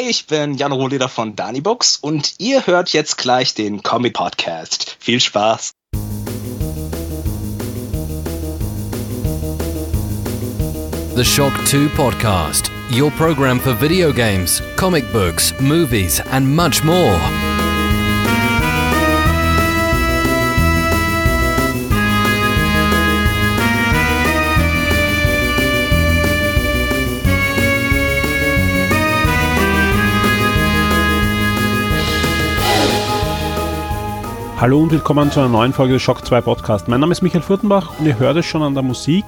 Hi, ich bin Jan Rohleder von Dani Books und ihr hört jetzt gleich den Comic Podcast. Viel Spaß! The Shock 2 Podcast, your program for video games, comic books, movies, and much more. Hallo und willkommen zu einer neuen Folge des Shock 2 Podcast. Mein Name ist Michael Furtenbach und ihr hört es schon an der Musik.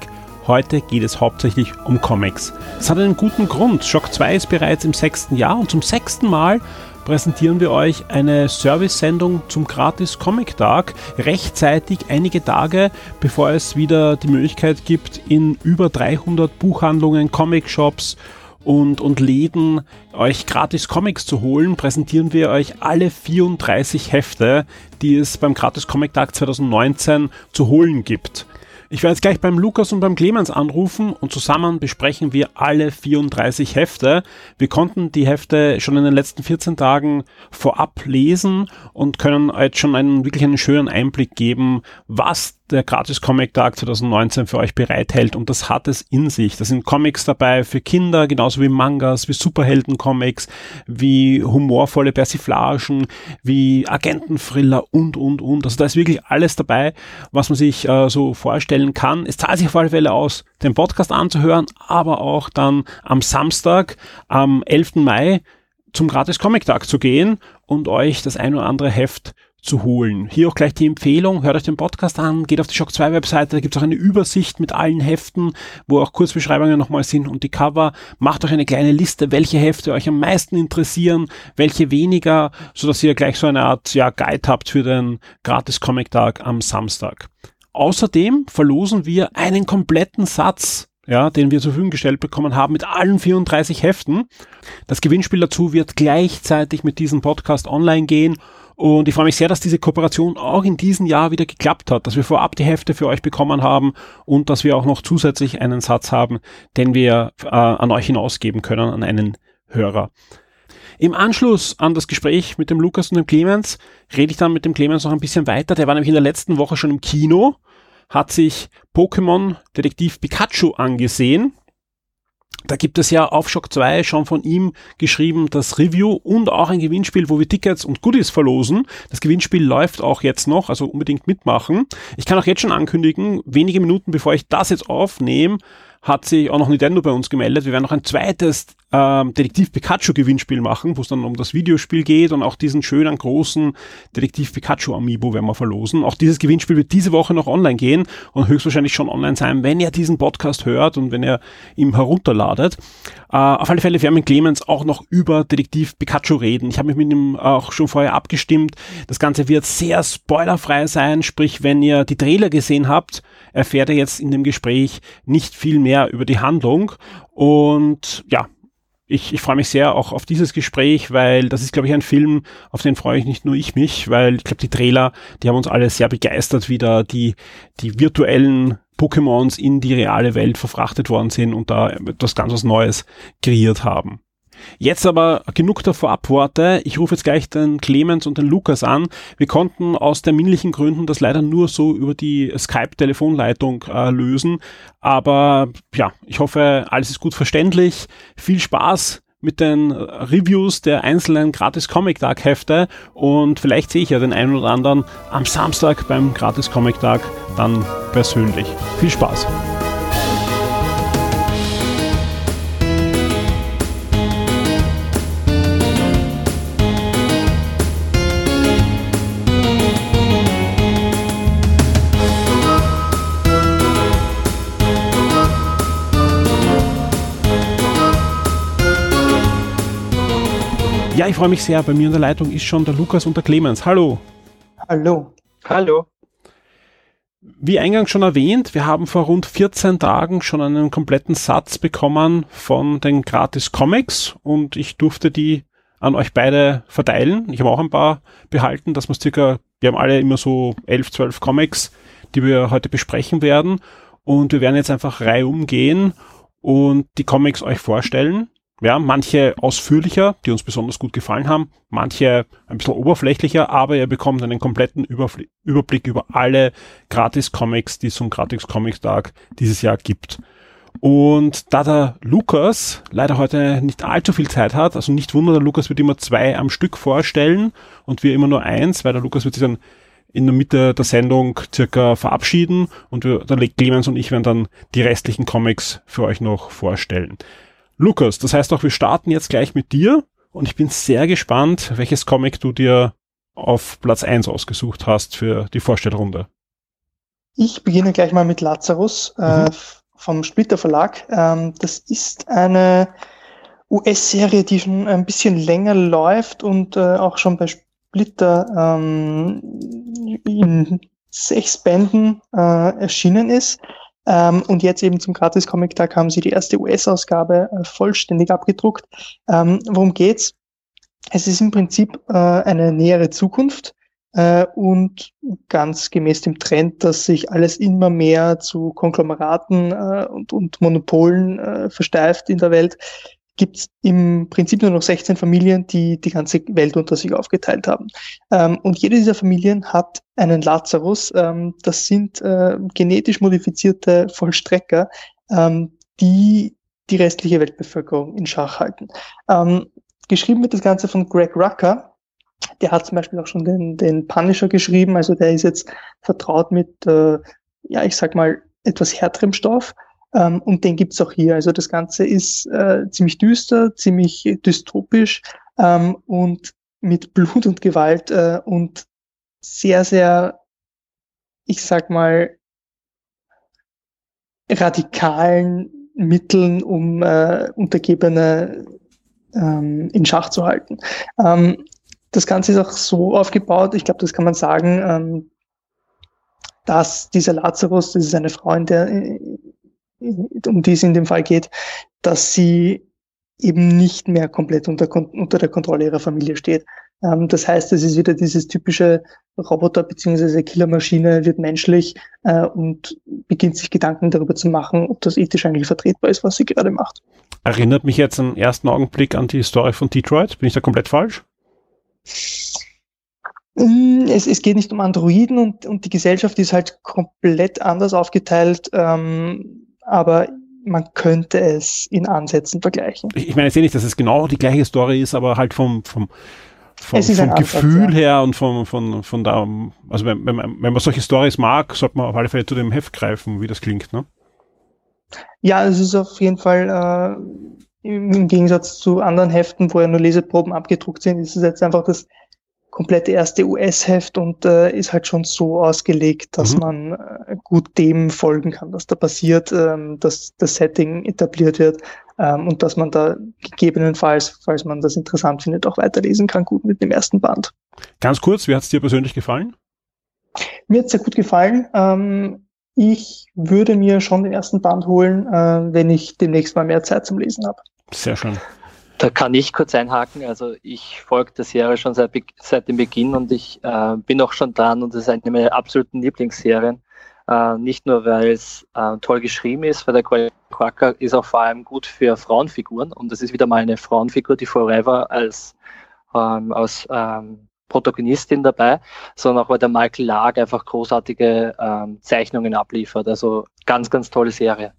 Heute geht es hauptsächlich um Comics. Es hat einen guten Grund. Shock 2 ist bereits im sechsten Jahr und zum sechsten Mal präsentieren wir euch eine Service-Sendung zum gratis Comic-Tag rechtzeitig einige Tage, bevor es wieder die Möglichkeit gibt, in über 300 Buchhandlungen, Comic-Shops und, und Läden euch gratis Comics zu holen, präsentieren wir euch alle 34 Hefte, die es beim Gratis Comic Tag 2019 zu holen gibt. Ich werde jetzt gleich beim Lukas und beim Clemens anrufen und zusammen besprechen wir alle 34 Hefte. Wir konnten die Hefte schon in den letzten 14 Tagen vorab lesen und können jetzt schon einen wirklich einen schönen Einblick geben, was der Gratis Comic Tag 2019 für euch bereithält und das hat es in sich. Da sind Comics dabei für Kinder, genauso wie Mangas, wie Superhelden-Comics, wie humorvolle Persiflagen, wie Agenten-Thriller und, und, und. Also da ist wirklich alles dabei, was man sich äh, so vorstellen kann. Es zahlt sich auf alle Fälle aus, den Podcast anzuhören, aber auch dann am Samstag, am 11. Mai, zum Gratis Comic Tag zu gehen und euch das ein oder andere Heft zu holen. Hier auch gleich die Empfehlung, hört euch den Podcast an, geht auf die Shock 2 Webseite, da gibt es auch eine Übersicht mit allen Heften, wo auch Kurzbeschreibungen nochmal sind und die Cover. Macht euch eine kleine Liste, welche Hefte euch am meisten interessieren, welche weniger, so dass ihr gleich so eine Art ja, Guide habt für den gratis Comic Tag am Samstag. Außerdem verlosen wir einen kompletten Satz ja, den wir zur Verfügung gestellt bekommen haben mit allen 34 Heften. Das Gewinnspiel dazu wird gleichzeitig mit diesem Podcast online gehen und ich freue mich sehr, dass diese Kooperation auch in diesem Jahr wieder geklappt hat, dass wir vorab die Hefte für euch bekommen haben und dass wir auch noch zusätzlich einen Satz haben, den wir äh, an euch hinausgeben können, an einen Hörer. Im Anschluss an das Gespräch mit dem Lukas und dem Clemens rede ich dann mit dem Clemens noch ein bisschen weiter. Der war nämlich in der letzten Woche schon im Kino, hat sich Pokémon Detektiv Pikachu angesehen da gibt es ja auf Shock 2 schon von ihm geschrieben das Review und auch ein Gewinnspiel, wo wir Tickets und Goodies verlosen. Das Gewinnspiel läuft auch jetzt noch, also unbedingt mitmachen. Ich kann auch jetzt schon ankündigen, wenige Minuten bevor ich das jetzt aufnehme, hat sich auch noch Nintendo bei uns gemeldet. Wir werden noch ein zweites ähm, Detektiv Pikachu Gewinnspiel machen, wo es dann um das Videospiel geht und auch diesen schönen großen Detektiv Pikachu Amiibo werden wir verlosen. Auch dieses Gewinnspiel wird diese Woche noch online gehen und höchstwahrscheinlich schon online sein, wenn ihr diesen Podcast hört und wenn ihr ihn herunterladet. Äh, auf alle Fälle werden wir mit Clemens auch noch über Detektiv Pikachu reden. Ich habe mich mit ihm auch schon vorher abgestimmt. Das Ganze wird sehr spoilerfrei sein, sprich, wenn ihr die Trailer gesehen habt, erfährt ihr jetzt in dem Gespräch nicht viel mehr über die Handlung. Und ja, ich, ich freue mich sehr auch auf dieses Gespräch, weil das ist, glaube ich, ein Film, auf den freue ich nicht nur ich mich, weil ich glaube, die Trailer, die haben uns alle sehr begeistert, wie da die, die virtuellen Pokémons in die reale Welt verfrachtet worden sind und da etwas ganz was Neues kreiert haben. Jetzt aber genug der Vorabworte. Ich rufe jetzt gleich den Clemens und den Lukas an. Wir konnten aus terminlichen Gründen das leider nur so über die Skype-Telefonleitung äh, lösen. Aber ja, ich hoffe, alles ist gut verständlich. Viel Spaß mit den Reviews der einzelnen gratis Comic Tag Hefte und vielleicht sehe ich ja den einen oder anderen am Samstag beim gratis Comic Tag dann persönlich. Viel Spaß! Ja, ich freue mich sehr. Bei mir in der Leitung ist schon der Lukas und der Clemens. Hallo. Hallo. Hallo. Wie eingangs schon erwähnt, wir haben vor rund 14 Tagen schon einen kompletten Satz bekommen von den Gratis Comics und ich durfte die an euch beide verteilen. Ich habe auch ein paar behalten, dass wir circa, wir haben alle immer so 11, 12 Comics, die wir heute besprechen werden und wir werden jetzt einfach reihum gehen und die Comics euch vorstellen Ja, manche ausführlicher, die uns besonders gut gefallen haben, manche ein bisschen oberflächlicher, aber ihr bekommt einen kompletten Überfl Überblick über alle Gratis-Comics, die es zum Gratis-Comics-Tag dieses Jahr gibt. Und da der Lukas leider heute nicht allzu viel Zeit hat, also nicht wundern, der Lukas wird immer zwei am Stück vorstellen und wir immer nur eins, weil der Lukas wird sich dann in der Mitte der Sendung circa verabschieden und wir, der Clemens und ich werden dann die restlichen Comics für euch noch vorstellen. Lukas, das heißt auch, wir starten jetzt gleich mit dir und ich bin sehr gespannt, welches Comic du dir auf Platz eins ausgesucht hast für die Vorstellrunde. Ich beginne gleich mal mit Lazarus äh, mhm. äh, vom Splitter Verlag. Ähm, das ist eine US-Serie, die schon ein bisschen länger läuft und äh, auch schon bei Splitter ähm, in sechs Bänden äh, erschienen ist. Ähm, und jetzt eben zum Gratis-Comic-Tag haben sie die erste US-Ausgabe äh, vollständig abgedruckt. Ähm, worum geht's? Es ist im Prinzip äh, eine nähere Zukunft äh, und ganz gemäß dem Trend, dass sich alles immer mehr zu Konglomeraten äh, und, und Monopolen äh, versteift in der Welt, gibt es im Prinzip nur noch 16 Familien, die die ganze Welt unter sich aufgeteilt haben. Ähm, und jede dieser Familien hat einen Lazarus. Ähm, das sind äh, genetisch modifizierte Vollstrecker, ähm, die die restliche Weltbevölkerung in Schach halten. Ähm, geschrieben wird das Ganze von Greg Rucker. Der hat zum Beispiel auch schon den, den Punisher geschrieben. Also der ist jetzt vertraut mit, äh, ja, ich sag mal, etwas härterem Stoff. Ähm, und den gibt's auch hier. Also das Ganze ist äh, ziemlich düster, ziemlich dystopisch ähm, und mit Blut und Gewalt äh, und sehr, sehr, ich sag mal, radikalen Mitteln, um äh, Untergebene ähm, in Schach zu halten. Ähm, das Ganze ist auch so aufgebaut, ich glaube, das kann man sagen, ähm, dass dieser Lazarus, das ist eine Frau in der, um die es in dem Fall geht, dass sie eben nicht mehr komplett unter, unter der Kontrolle ihrer Familie steht. Ähm, das heißt, es ist wieder dieses typische Roboter bzw. Killermaschine wird menschlich äh, und beginnt sich Gedanken darüber zu machen, ob das ethisch eigentlich vertretbar ist, was sie gerade macht. Erinnert mich jetzt im ersten Augenblick an die Story von Detroit. Bin ich da komplett falsch? Mm, es, es geht nicht um Androiden und, und die Gesellschaft ist halt komplett anders aufgeteilt. Ähm, aber man könnte es in Ansätzen vergleichen. Ich, ich meine jetzt eh nicht, dass es genau die gleiche Story ist, aber halt vom, vom, vom, vom Gefühl Ansatz, ja. her und vom, von, von da, also wenn, wenn, man, wenn man solche Stories mag, sollte man auf alle Fälle zu dem Heft greifen, wie das klingt, ne? Ja, es ist auf jeden Fall äh, im Gegensatz zu anderen Heften, wo ja nur Leseproben abgedruckt sind, ist es jetzt einfach das komplette erste US-Heft und äh, ist halt schon so ausgelegt, dass mhm. man äh, gut dem folgen kann, was da passiert, ähm, dass das Setting etabliert wird ähm, und dass man da gegebenenfalls, falls man das interessant findet, auch weiterlesen kann, gut mit dem ersten Band. Ganz kurz, wie hat es dir persönlich gefallen? Mir hat es sehr gut gefallen. Ähm, ich würde mir schon den ersten Band holen, äh, wenn ich demnächst mal mehr Zeit zum Lesen habe. Sehr schön. Da kann ich kurz einhaken. Also ich folge der Serie schon seit, seit dem Beginn und ich äh, bin auch schon dran und es ist eine meiner absoluten Lieblingsserien. Äh, nicht nur, weil es äh, toll geschrieben ist, weil der Quacker ist auch vor allem gut für Frauenfiguren und das ist wieder mal eine Frauenfigur, die Forever als ähm, aus ähm, Protagonistin dabei, sondern auch weil der Michael Lark einfach großartige ähm, Zeichnungen abliefert. Also ganz, ganz tolle Serie.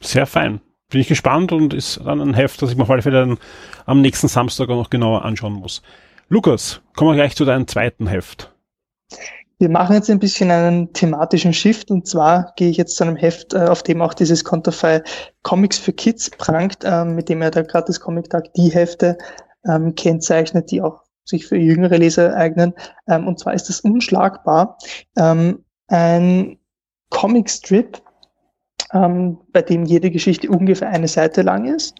Sehr fein bin ich gespannt und ist dann ein Heft, das ich mir auf alle Fälle dann am nächsten Samstag auch noch genauer anschauen muss. Lukas, kommen wir gleich zu deinem zweiten Heft. Wir machen jetzt ein bisschen einen thematischen Shift und zwar gehe ich jetzt zu einem Heft, äh, auf dem auch dieses Konterfei Comics für Kids prangt, ähm, mit dem er da gratis Comic Tag die Hefte ähm, kennzeichnet, die auch sich für jüngere Leser eignen. Ähm, und zwar ist das unschlagbar. Ein Comic Strip, ähm, bei dem jede Geschichte ungefähr eine Seite lang ist.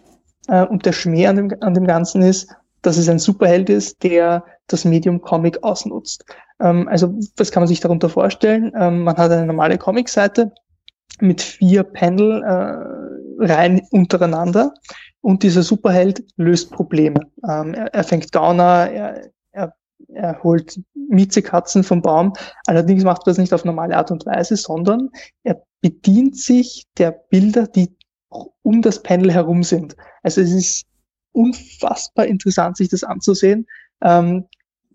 Äh, und der Schmäh an dem, an dem Ganzen ist, dass es ein Superheld ist, der das Medium Comic ausnutzt. Ähm, also was kann man sich darunter vorstellen? Ähm, man hat eine normale Comic-Seite mit vier Panel äh, rein untereinander und dieser Superheld löst Probleme. Ähm, er, er, fängt Gauner, er, er, er holt Miezekatzen vom Baum. Allerdings macht er das nicht auf normale Art und Weise, sondern er bedient sich der Bilder, die um das Panel herum sind. Also es ist unfassbar interessant, sich das anzusehen. Ähm,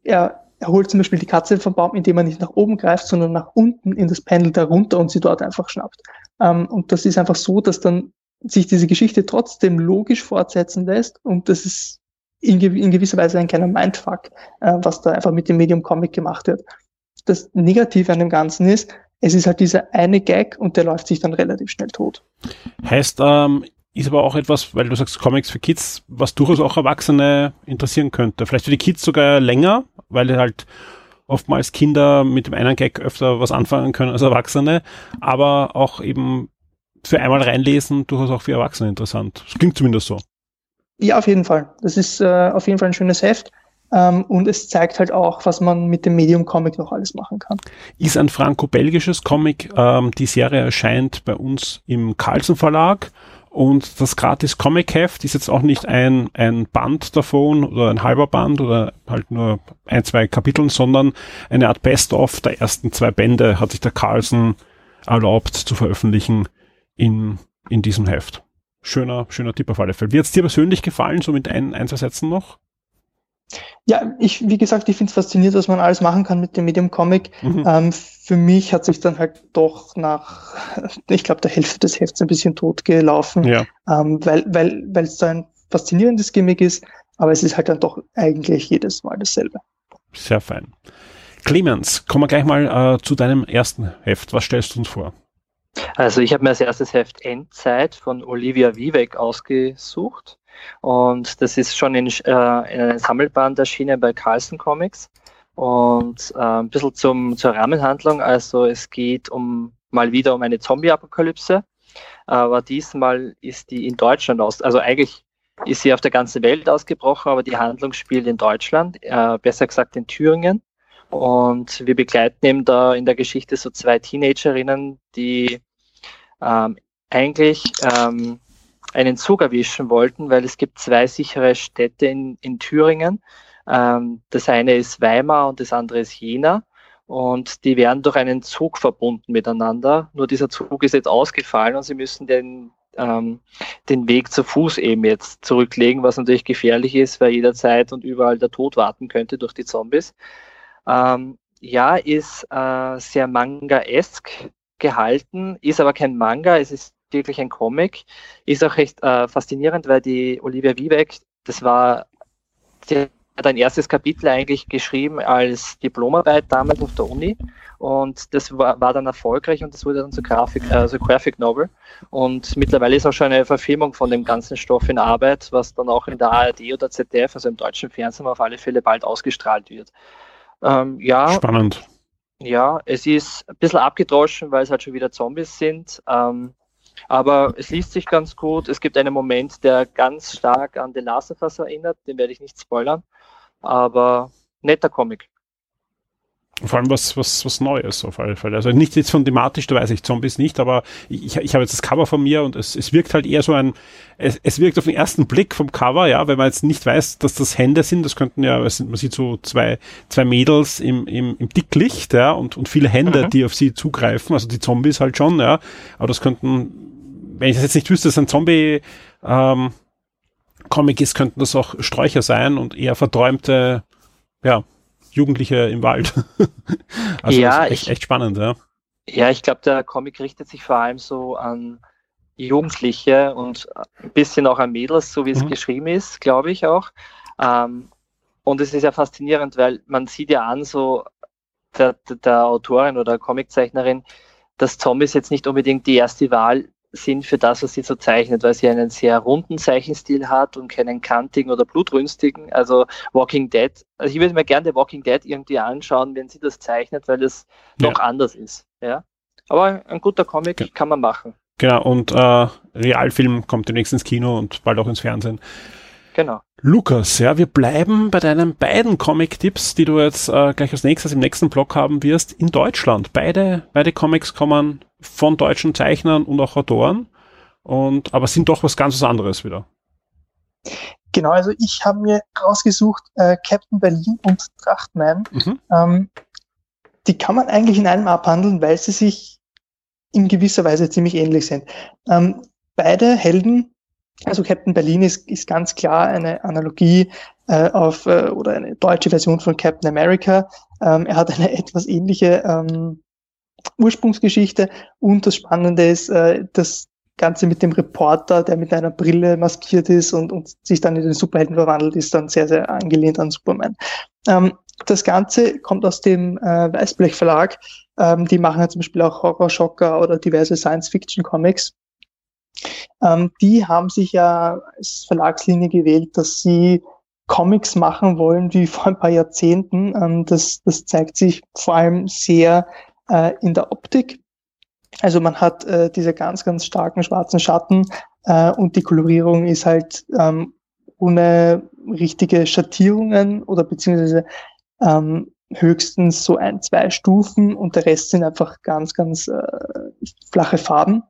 er, er holt zum Beispiel die Katze vom Baum, indem er nicht nach oben greift, sondern nach unten in das Panel darunter und sie dort einfach schnappt. Ähm, und das ist einfach so, dass dann sich diese Geschichte trotzdem logisch fortsetzen lässt und das ist in, in gewisser Weise ein kleiner Mindfuck, äh, was da einfach mit dem Medium Comic gemacht wird. Das Negative an dem Ganzen ist, es ist halt dieser eine Gag und der läuft sich dann relativ schnell tot. Heißt, ähm, ist aber auch etwas, weil du sagst Comics für Kids, was durchaus auch Erwachsene interessieren könnte. Vielleicht für die Kids sogar länger, weil halt oftmals Kinder mit dem einen Gag öfter was anfangen können als Erwachsene, aber auch eben für einmal reinlesen durchaus auch für Erwachsene interessant. Das klingt zumindest so. Ja, auf jeden Fall. Das ist äh, auf jeden Fall ein schönes Heft. Ähm, und es zeigt halt auch, was man mit dem Medium Comic noch alles machen kann. Ist ein franco-belgisches Comic. Ähm, die Serie erscheint bei uns im Carlsen Verlag. Und das gratis Comic-Heft ist jetzt auch nicht ein, ein Band davon oder ein halber Band oder halt nur ein, zwei Kapiteln, sondern eine Art Best-of der ersten zwei Bände hat sich der Carlsen erlaubt zu veröffentlichen in, in diesem Heft. Schöner, schöner Tipp auf alle Fälle. Wie hat es dir persönlich gefallen, so mit ein, ein, zwei Sätzen noch? Ja, ich, wie gesagt, ich finde es faszinierend, was man alles machen kann mit dem Medium Comic. Mhm. Ähm, für mich hat sich dann halt doch nach, ich glaube, der Hälfte des Hefts ein bisschen tot gelaufen, ja. ähm, weil weil weil es da ein faszinierendes Gimmick ist, aber es ist halt dann doch eigentlich jedes Mal dasselbe. Sehr fein. Clemens, kommen wir gleich mal äh, zu deinem ersten Heft. Was stellst du uns vor? Also ich habe mir als erstes Heft Endzeit von Olivia Wiebeck ausgesucht. Und das ist schon in, äh, in einem Sammelband erschienen bei Carlson Comics. Und äh, ein bisschen zum, zur Rahmenhandlung. Also es geht um mal wieder um eine Zombie-Apokalypse. Aber diesmal ist die in Deutschland aus. Also eigentlich ist sie auf der ganzen Welt ausgebrochen, aber die Handlung spielt in Deutschland, äh, besser gesagt in Thüringen. Und wir begleiten eben da in der Geschichte so zwei Teenagerinnen, die ähm, eigentlich ähm, einen Zug erwischen wollten, weil es gibt zwei sichere Städte in, in Thüringen. Ähm, das eine ist Weimar und das andere ist Jena. Und die werden durch einen Zug verbunden miteinander. Nur dieser Zug ist jetzt ausgefallen und sie müssen den, ähm, den Weg zu Fuß eben jetzt zurücklegen, was natürlich gefährlich ist, weil jederzeit und überall der Tod warten könnte durch die Zombies. Ähm, ja, ist äh, sehr manga-esk gehalten, ist aber kein Manga, es ist wirklich ein Comic. Ist auch recht äh, faszinierend, weil die Olivia Wiebeck, das war, sie hat ein erstes Kapitel eigentlich geschrieben als Diplomarbeit damals auf der Uni und das war, war dann erfolgreich und das wurde dann zur Grafik, also Graphic Novel und mittlerweile ist auch schon eine Verfilmung von dem ganzen Stoff in Arbeit, was dann auch in der ARD oder ZDF, also im deutschen Fernsehen auf alle Fälle bald ausgestrahlt wird. Ähm, ja. Spannend. Ja, es ist ein bisschen abgedroschen, weil es halt schon wieder Zombies sind. Ähm, aber es liest sich ganz gut. Es gibt einen Moment, der ganz stark an The Last of Us erinnert. Den werde ich nicht spoilern. Aber netter Comic. Vor allem was, was, was Neues auf alle Fälle. Also nicht jetzt von thematisch, da weiß ich Zombies nicht, aber ich, ich habe jetzt das Cover von mir und es, es wirkt halt eher so ein, es, es wirkt auf den ersten Blick vom Cover, ja, wenn man jetzt nicht weiß, dass das Hände sind, das könnten ja, man sieht so zwei, zwei Mädels im, im, im Dicklicht, ja, und, und viele Hände, mhm. die auf sie zugreifen, also die Zombies halt schon, ja, aber das könnten, wenn ich das jetzt nicht wüsste, dass ein Zombie, ähm, Comic ist, könnten das auch Sträucher sein und eher verträumte, ja, Jugendliche im Wald. also ja, echt, ich, echt spannend, ja. Ja, ich glaube, der Comic richtet sich vor allem so an Jugendliche und ein bisschen auch an Mädels, so wie es mhm. geschrieben ist, glaube ich auch. Ähm, und es ist ja faszinierend, weil man sieht ja an, so der, der Autorin oder Comiczeichnerin, dass Zombies jetzt nicht unbedingt die erste Wahl sind für das, was sie so zeichnet, weil sie einen sehr runden Zeichenstil hat und keinen kantigen oder blutrünstigen. Also Walking Dead, also ich würde mir gerne Walking Dead irgendwie anschauen, wenn sie das zeichnet, weil das ja. doch anders ist. Ja. Aber ein guter Comic ja. kann man machen. Genau, und äh, Realfilm kommt demnächst ins Kino und bald auch ins Fernsehen. Genau. Lukas, ja, wir bleiben bei deinen beiden Comic-Tipps, die du jetzt äh, gleich als nächstes im nächsten Blog haben wirst, in Deutschland. Beide, beide Comics kommen von deutschen Zeichnern und auch Autoren, und, aber sind doch was ganz anderes wieder. Genau, also ich habe mir rausgesucht äh, Captain Berlin und Trachtman. Mhm. Ähm, die kann man eigentlich in einem abhandeln, weil sie sich in gewisser Weise ziemlich ähnlich sind. Ähm, beide Helden, also Captain Berlin ist, ist ganz klar eine Analogie äh, auf äh, oder eine deutsche Version von Captain America. Ähm, er hat eine etwas ähnliche ähm, Ursprungsgeschichte und das Spannende ist, äh, das Ganze mit dem Reporter, der mit einer Brille maskiert ist und, und sich dann in den Superhelden verwandelt, ist dann sehr, sehr angelehnt an Superman. Ähm, das Ganze kommt aus dem äh, Weißblech Verlag. Ähm, die machen ja zum Beispiel auch Horror-Schocker oder diverse Science-Fiction-Comics. Ähm, die haben sich ja als Verlagslinie gewählt, dass sie Comics machen wollen wie vor ein paar Jahrzehnten. Ähm, das, das zeigt sich vor allem sehr äh, in der Optik. Also man hat äh, diese ganz, ganz starken schwarzen Schatten äh, und die Kolorierung ist halt ähm, ohne richtige Schattierungen oder beziehungsweise ähm, höchstens so ein, zwei Stufen und der Rest sind einfach ganz, ganz äh, flache Farben.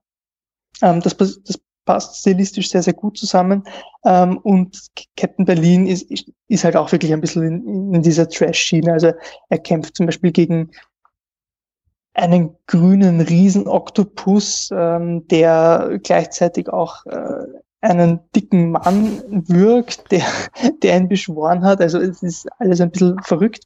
Ähm, das, das passt stilistisch sehr, sehr gut zusammen. Ähm, und Captain Berlin ist, ist halt auch wirklich ein bisschen in, in dieser Trash-Schiene. Also er kämpft zum Beispiel gegen einen grünen Riesenoktopus, ähm, der gleichzeitig auch äh, einen dicken Mann wirkt, der, der ihn beschworen hat. Also es ist alles ein bisschen verrückt.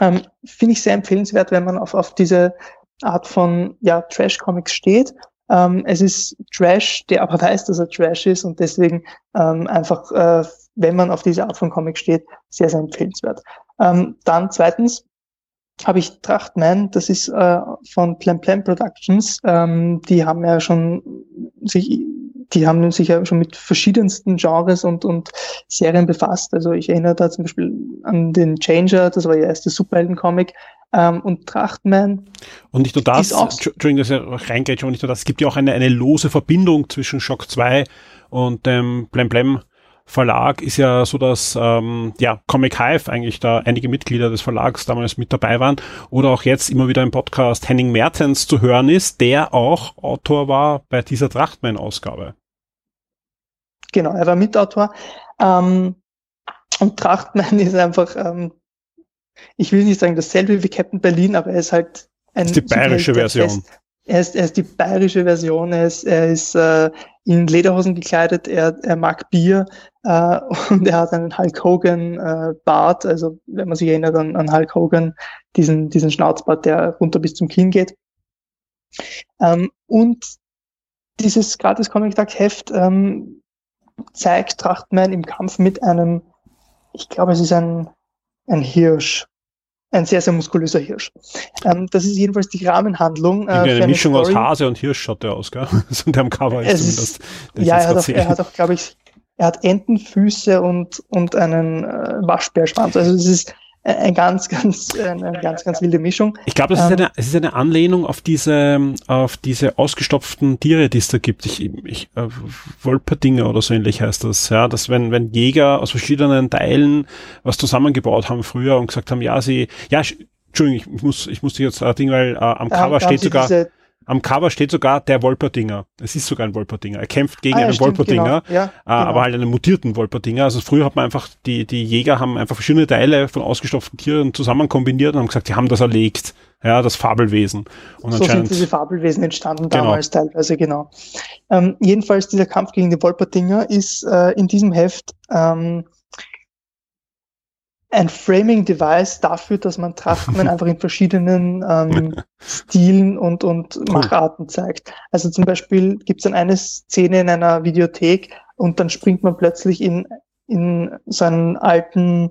Ähm, Finde ich sehr empfehlenswert, wenn man auf, auf diese Art von ja, Trash-Comics steht. Ähm, es ist Trash, der aber weiß, dass er Trash ist und deswegen ähm, einfach, äh, wenn man auf diese Art von Comic steht, sehr, sehr empfehlenswert. Ähm, dann zweitens, habe ich Trachtman, das ist äh, von Plan Plan Productions. Ähm, die haben ja schon sich, die haben sich ja schon mit verschiedensten Genres und, und Serien befasst. Also ich erinnere da zum Beispiel an den Changer, das war ihr erstes Superhelden-Comic. Ähm, und Trachtman. Und nicht nur das, Entschuldigung, dass ich reingehe, nicht nur das, es gibt ja auch eine, eine lose Verbindung zwischen Shock 2 und dem Blem Blem Verlag ist ja so, dass ähm, ja, Comic Hive eigentlich da einige Mitglieder des Verlags damals mit dabei waren oder auch jetzt immer wieder im Podcast Henning Mertens zu hören ist, der auch Autor war bei dieser Trachtmann-Ausgabe. Genau, er war Mitautor. Ähm, und Trachtmann ist einfach, ähm, ich will nicht sagen dasselbe wie Captain Berlin, aber er ist halt ein. Das ist die bayerische Version. Er ist, er ist die bayerische Version, er ist, er ist äh, in Lederhosen gekleidet, er, er mag Bier äh, und er hat einen Hulk Hogan äh, Bart, also wenn man sich erinnert an, an Hulk Hogan, diesen, diesen Schnauzbart, der runter bis zum Kinn geht. Ähm, und dieses gratis Comic Tag Heft ähm, zeigt Trachtmann im Kampf mit einem, ich glaube es ist ein, ein Hirsch, ein sehr, sehr muskulöser Hirsch. Ähm, das ist jedenfalls die Rahmenhandlung. Äh, eine, Mischung Story. aus Hase und Hirsch schaut der aus, gell? so der am Cover ist zumindest. Ja, er hat, auch, er hat auch, glaube ich, er hat Entenfüße und, und einen äh, Waschbärschwanz. Also es ist eine ganz, ganz, eine ganz, ganz wilde Mischung. Ich glaube, das ist, ähm, eine, es ist eine Anlehnung auf diese, auf diese ausgestopften Tiere, die es da gibt. Ich, ich, äh, Wolperdinger oder so ähnlich heißt das. Ja, dass wenn, wenn Jäger aus verschiedenen Teilen was zusammengebaut haben früher und gesagt haben, ja, sie, ja, Entschuldigung, ich muss, ich muss dich jetzt äh, Ding, weil äh, am Cover steht sogar, am Cover steht sogar der Wolperdinger. Es ist sogar ein Wolperdinger. Er kämpft gegen ah, ja, einen stimmt, Wolperdinger, genau. ja, äh, genau. aber halt einen mutierten Wolperdinger. Also früher hat man einfach, die, die Jäger haben einfach verschiedene Teile von ausgestopften Tieren zusammen kombiniert und haben gesagt, die haben das erlegt. Ja, das Fabelwesen. Und so sind diese Fabelwesen entstanden genau. damals teilweise, genau. Ähm, jedenfalls dieser Kampf gegen die Wolperdinger ist äh, in diesem Heft ähm, ein Framing-Device dafür, dass man Trachtmann einfach in verschiedenen ähm, Stilen und, und cool. Macharten zeigt. Also zum Beispiel gibt es dann eine Szene in einer Videothek und dann springt man plötzlich in, in so einen alten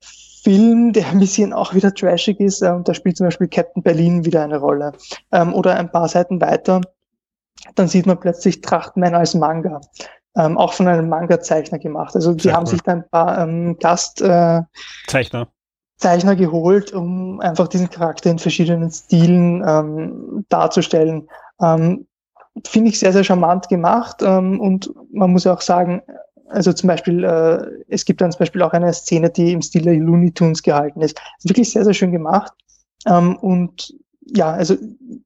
Film, der ein bisschen auch wieder trashig ist, äh, und da spielt zum Beispiel Captain Berlin wieder eine Rolle. Ähm, oder ein paar Seiten weiter, dann sieht man plötzlich Trachtmann als Manga ähm, auch von einem Manga-Zeichner gemacht. Also die Sehr haben sich da ein paar ähm, Gastzeichner äh, Zeichner geholt, um einfach diesen Charakter in verschiedenen Stilen ähm, darzustellen. Ähm, Finde ich sehr, sehr charmant gemacht ähm, und man muss ja auch sagen, also zum Beispiel, äh, es gibt dann zum Beispiel auch eine Szene, die im Stil der Looney Tunes gehalten ist. Wirklich sehr, sehr schön gemacht. Ähm, und ja, also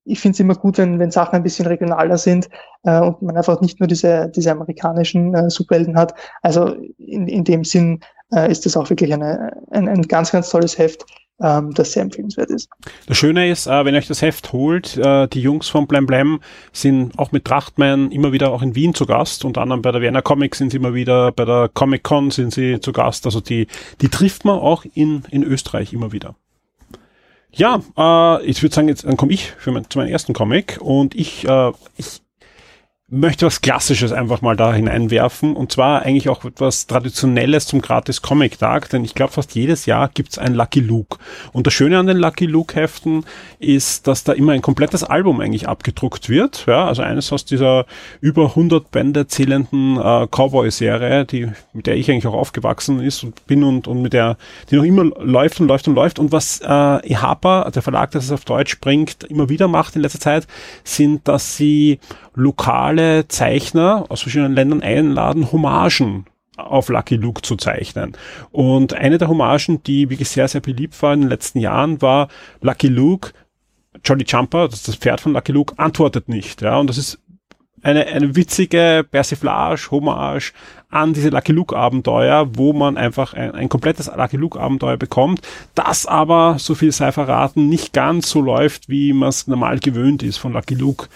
ich finde es immer gut, wenn, wenn Sachen ein bisschen regionaler sind äh, und man einfach nicht nur diese, diese amerikanischen äh, Superhelden hat. Also in, in dem Sinn äh, ist das auch wirklich eine, ein, ein ganz, ganz tolles Heft. ähm, das sehr empfehlenswert ist. Das Schöne ist, äh, wenn ihr euch das Heft holt, äh, die Jungs von Blam Blam sind auch mit Trachtman immer wieder auch in Wien zu Gast. Unter anderem bei der Vienna Comics sind sie immer wieder, bei der Comic Con sind sie zu Gast. Also die, die trifft man auch in, in Österreich immer wieder. Ja, äh, ich würde sagen, jetzt dann komme ich für mein, zu meinem ersten Comic und ich, äh, ich möchte was Klassisches einfach mal da hineinwerfen. Und zwar eigentlich auch etwas Traditionelles zum gratis Comic Tag, denn ich glaube fast jedes Jahr gibt's ein Lucky Luke. Und das Schöne an den Lucky Luke Heften ist, dass da immer ein komplettes Album eigentlich abgedruckt wird, ja, also eines aus dieser über 100 Bände zählenden äh, Cowboy-Serie, die mit der ich eigentlich auch aufgewachsen ist und bin und, und mit der, die noch immer läuft und läuft und läuft. Und was äh, EHAPA, der Verlag, das es auf Deutsch bringt, immer wieder macht in letzter Zeit, sind, dass sie lokale Zeichner aus verschiedenen Ländern einladen, Hommagen auf Lucky Luke zu zeichnen. Und eine der Hommagen, die wirklich sehr, sehr beliebt war in den letzten Jahren, war Lucky Luke, Jolly Jumper, das ist das Pferd von Lucky Luke, antwortet nicht. Ja, und das ist eine, eine witzige Persiflage, Hommage an diese Lucky Luke Abenteuer, wo man einfach ein, ein komplettes Lucky Luke Abenteuer bekommt, das aber, so viel sei verraten, nicht ganz so läuft, wie man es normal gewöhnt ist von Lucky Luke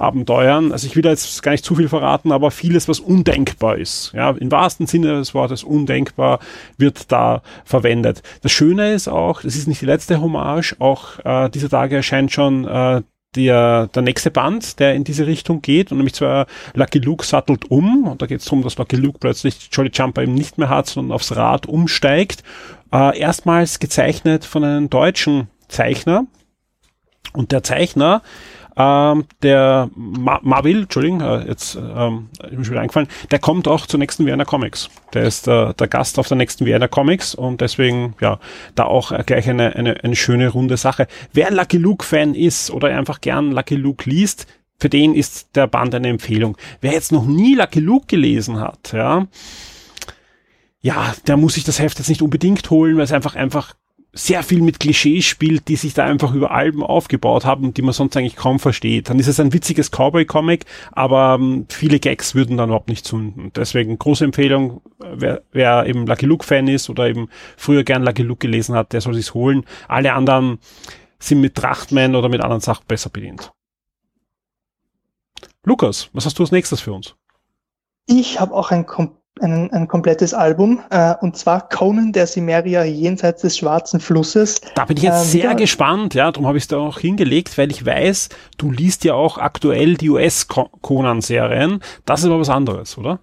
Abenteuern. Also ich will da jetzt gar nicht zu viel verraten, aber vieles, was undenkbar ist, ja, im wahrsten Sinne des Wortes undenkbar, wird da verwendet. Das Schöne ist auch, das ist nicht die letzte Hommage, auch äh, dieser Tage erscheint schon äh, der, der nächste Band, der in diese Richtung geht, und nämlich zwar Lucky Luke sattelt um, und da geht es darum, dass Lucky Luke plötzlich Jolly Jumper eben nicht mehr hat, sondern aufs Rad umsteigt. Äh, erstmals gezeichnet von einem deutschen Zeichner, und der Zeichner ähm, der Ma Marvel, Entschuldigung, äh, jetzt ähm, ist mir schon wieder eingefallen, der kommt auch zur nächsten Vienna Comics. Der ist äh, der Gast auf der nächsten Vienna Comics und deswegen, ja, da auch äh, gleich eine, eine, eine schöne runde Sache. Wer Lucky Luke-Fan ist oder einfach gern Lucky Luke liest, für den ist der Band eine Empfehlung. Wer jetzt noch nie Lucky Luke gelesen hat, ja, ja, der muss sich das Heft jetzt nicht unbedingt holen, weil es einfach, einfach sehr viel mit Klischees spielt, die sich da einfach über Alben aufgebaut haben und die man sonst eigentlich kaum versteht. Dann ist es ein witziges Cowboy-Comic, aber ähm, viele Gags würden dann überhaupt nicht zünden. Deswegen große Empfehlung, wer, wer eben Lucky Luke-Fan ist oder eben früher gern Lucky Luke gelesen hat, der soll sich's holen. Alle anderen sind mit Trachtman oder mit anderen Sachen besser bedient. Lukas, was hast du als nächstes für uns? Ich habe auch ein kom ein, ein komplettes Album, äh, und zwar Conan der Cimeria jenseits des Schwarzen Flusses. Da bin ich jetzt äh, sehr gespannt, ja, darum habe ich es da auch hingelegt, weil ich weiß, du liest ja auch aktuell die US-Conan-Serien. Das ist aber was anderes, oder?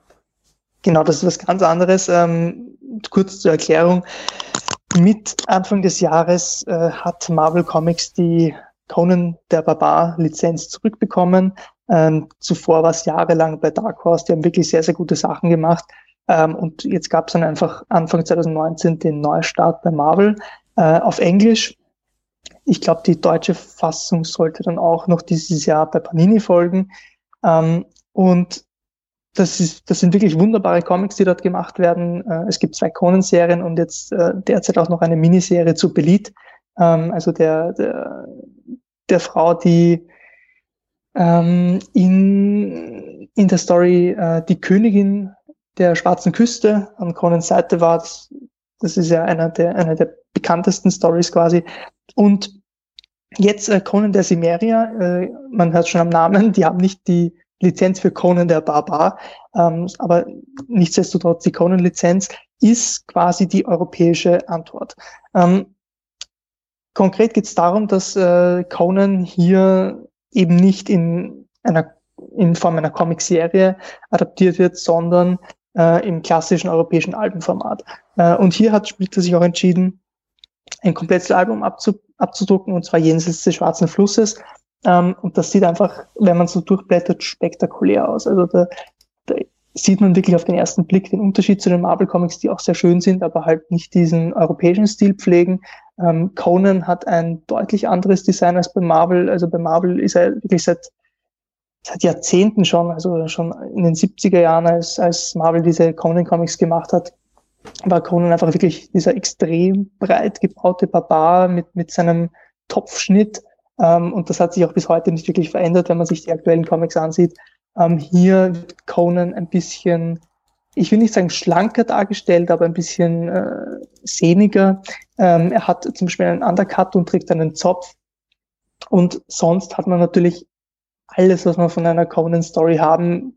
Genau, das ist was ganz anderes. Ähm, kurz zur Erklärung. Mit Anfang des Jahres äh, hat Marvel Comics die Conan der Barbar Lizenz zurückbekommen. Ähm, zuvor war es jahrelang bei Dark Horse, die haben wirklich sehr, sehr gute Sachen gemacht. Ähm, und jetzt gab es dann einfach Anfang 2019 den Neustart bei Marvel äh, auf Englisch. Ich glaube, die deutsche Fassung sollte dann auch noch dieses Jahr bei Panini folgen. Ähm, und das, ist, das sind wirklich wunderbare Comics, die dort gemacht werden. Äh, es gibt zwei Conan-Serien und jetzt äh, derzeit auch noch eine Miniserie zu Belit, ähm, also der, der, der Frau, die ähm, in, in der Story äh, die Königin der Schwarzen Küste an Conans Seite war. Das, das ist ja einer der, einer der bekanntesten Stories quasi. Und jetzt äh, Conan der Simeria, äh, man hört schon am Namen, die haben nicht die Lizenz für Conan der Barbar, ähm, aber nichtsdestotrotz die Conan-Lizenz ist quasi die europäische Antwort. Ähm, konkret geht es darum, dass äh, Conan hier eben nicht in einer in Form einer Comicserie adaptiert wird, sondern äh, im klassischen europäischen Albenformat. Äh, und hier hat Splitter sich auch entschieden, ein komplettes Album abzu abzudrucken, und zwar jenseits des Schwarzen Flusses. Ähm, und das sieht einfach, wenn man so durchblättert, spektakulär aus. Also da, da sieht man wirklich auf den ersten Blick den Unterschied zu den Marvel Comics, die auch sehr schön sind, aber halt nicht diesen europäischen Stil pflegen. Ähm, Conan hat ein deutlich anderes Design als bei Marvel. Also bei Marvel ist er wirklich seit seit Jahrzehnten schon, also schon in den 70er Jahren, als, als Marvel diese Conan Comics gemacht hat, war Conan einfach wirklich dieser extrem breit gebaute Barbar mit, mit seinem Topfschnitt. Ähm, und das hat sich auch bis heute nicht wirklich verändert, wenn man sich die aktuellen Comics ansieht. Ähm, hier wird Conan ein bisschen ich will nicht sagen schlanker dargestellt, aber ein bisschen äh, sehniger. Ähm, er hat zum Beispiel einen Undercut und trägt einen Zopf. Und sonst hat man natürlich alles, was man von einer Conan-Story haben,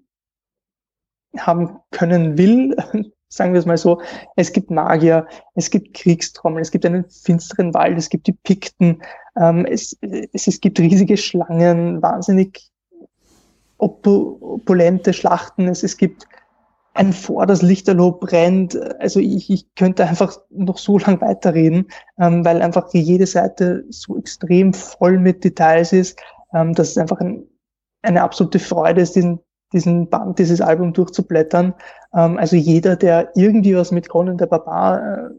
haben können will, sagen wir es mal so. Es gibt Magier, es gibt Kriegstrommeln, es gibt einen finsteren Wald, es gibt die Pikten, ähm, es, es, es gibt riesige Schlangen, wahnsinnig opulente Schlachten, es, es gibt ein Vor, das Lichterloh brennt. Also ich, ich könnte einfach noch so lang weiterreden, ähm, weil einfach jede Seite so extrem voll mit Details ist, ähm, dass es einfach ein, eine absolute Freude ist, diesen, diesen Band, dieses Album durchzublättern. Ähm, also jeder, der irgendwie was mit Conan der Barbar äh,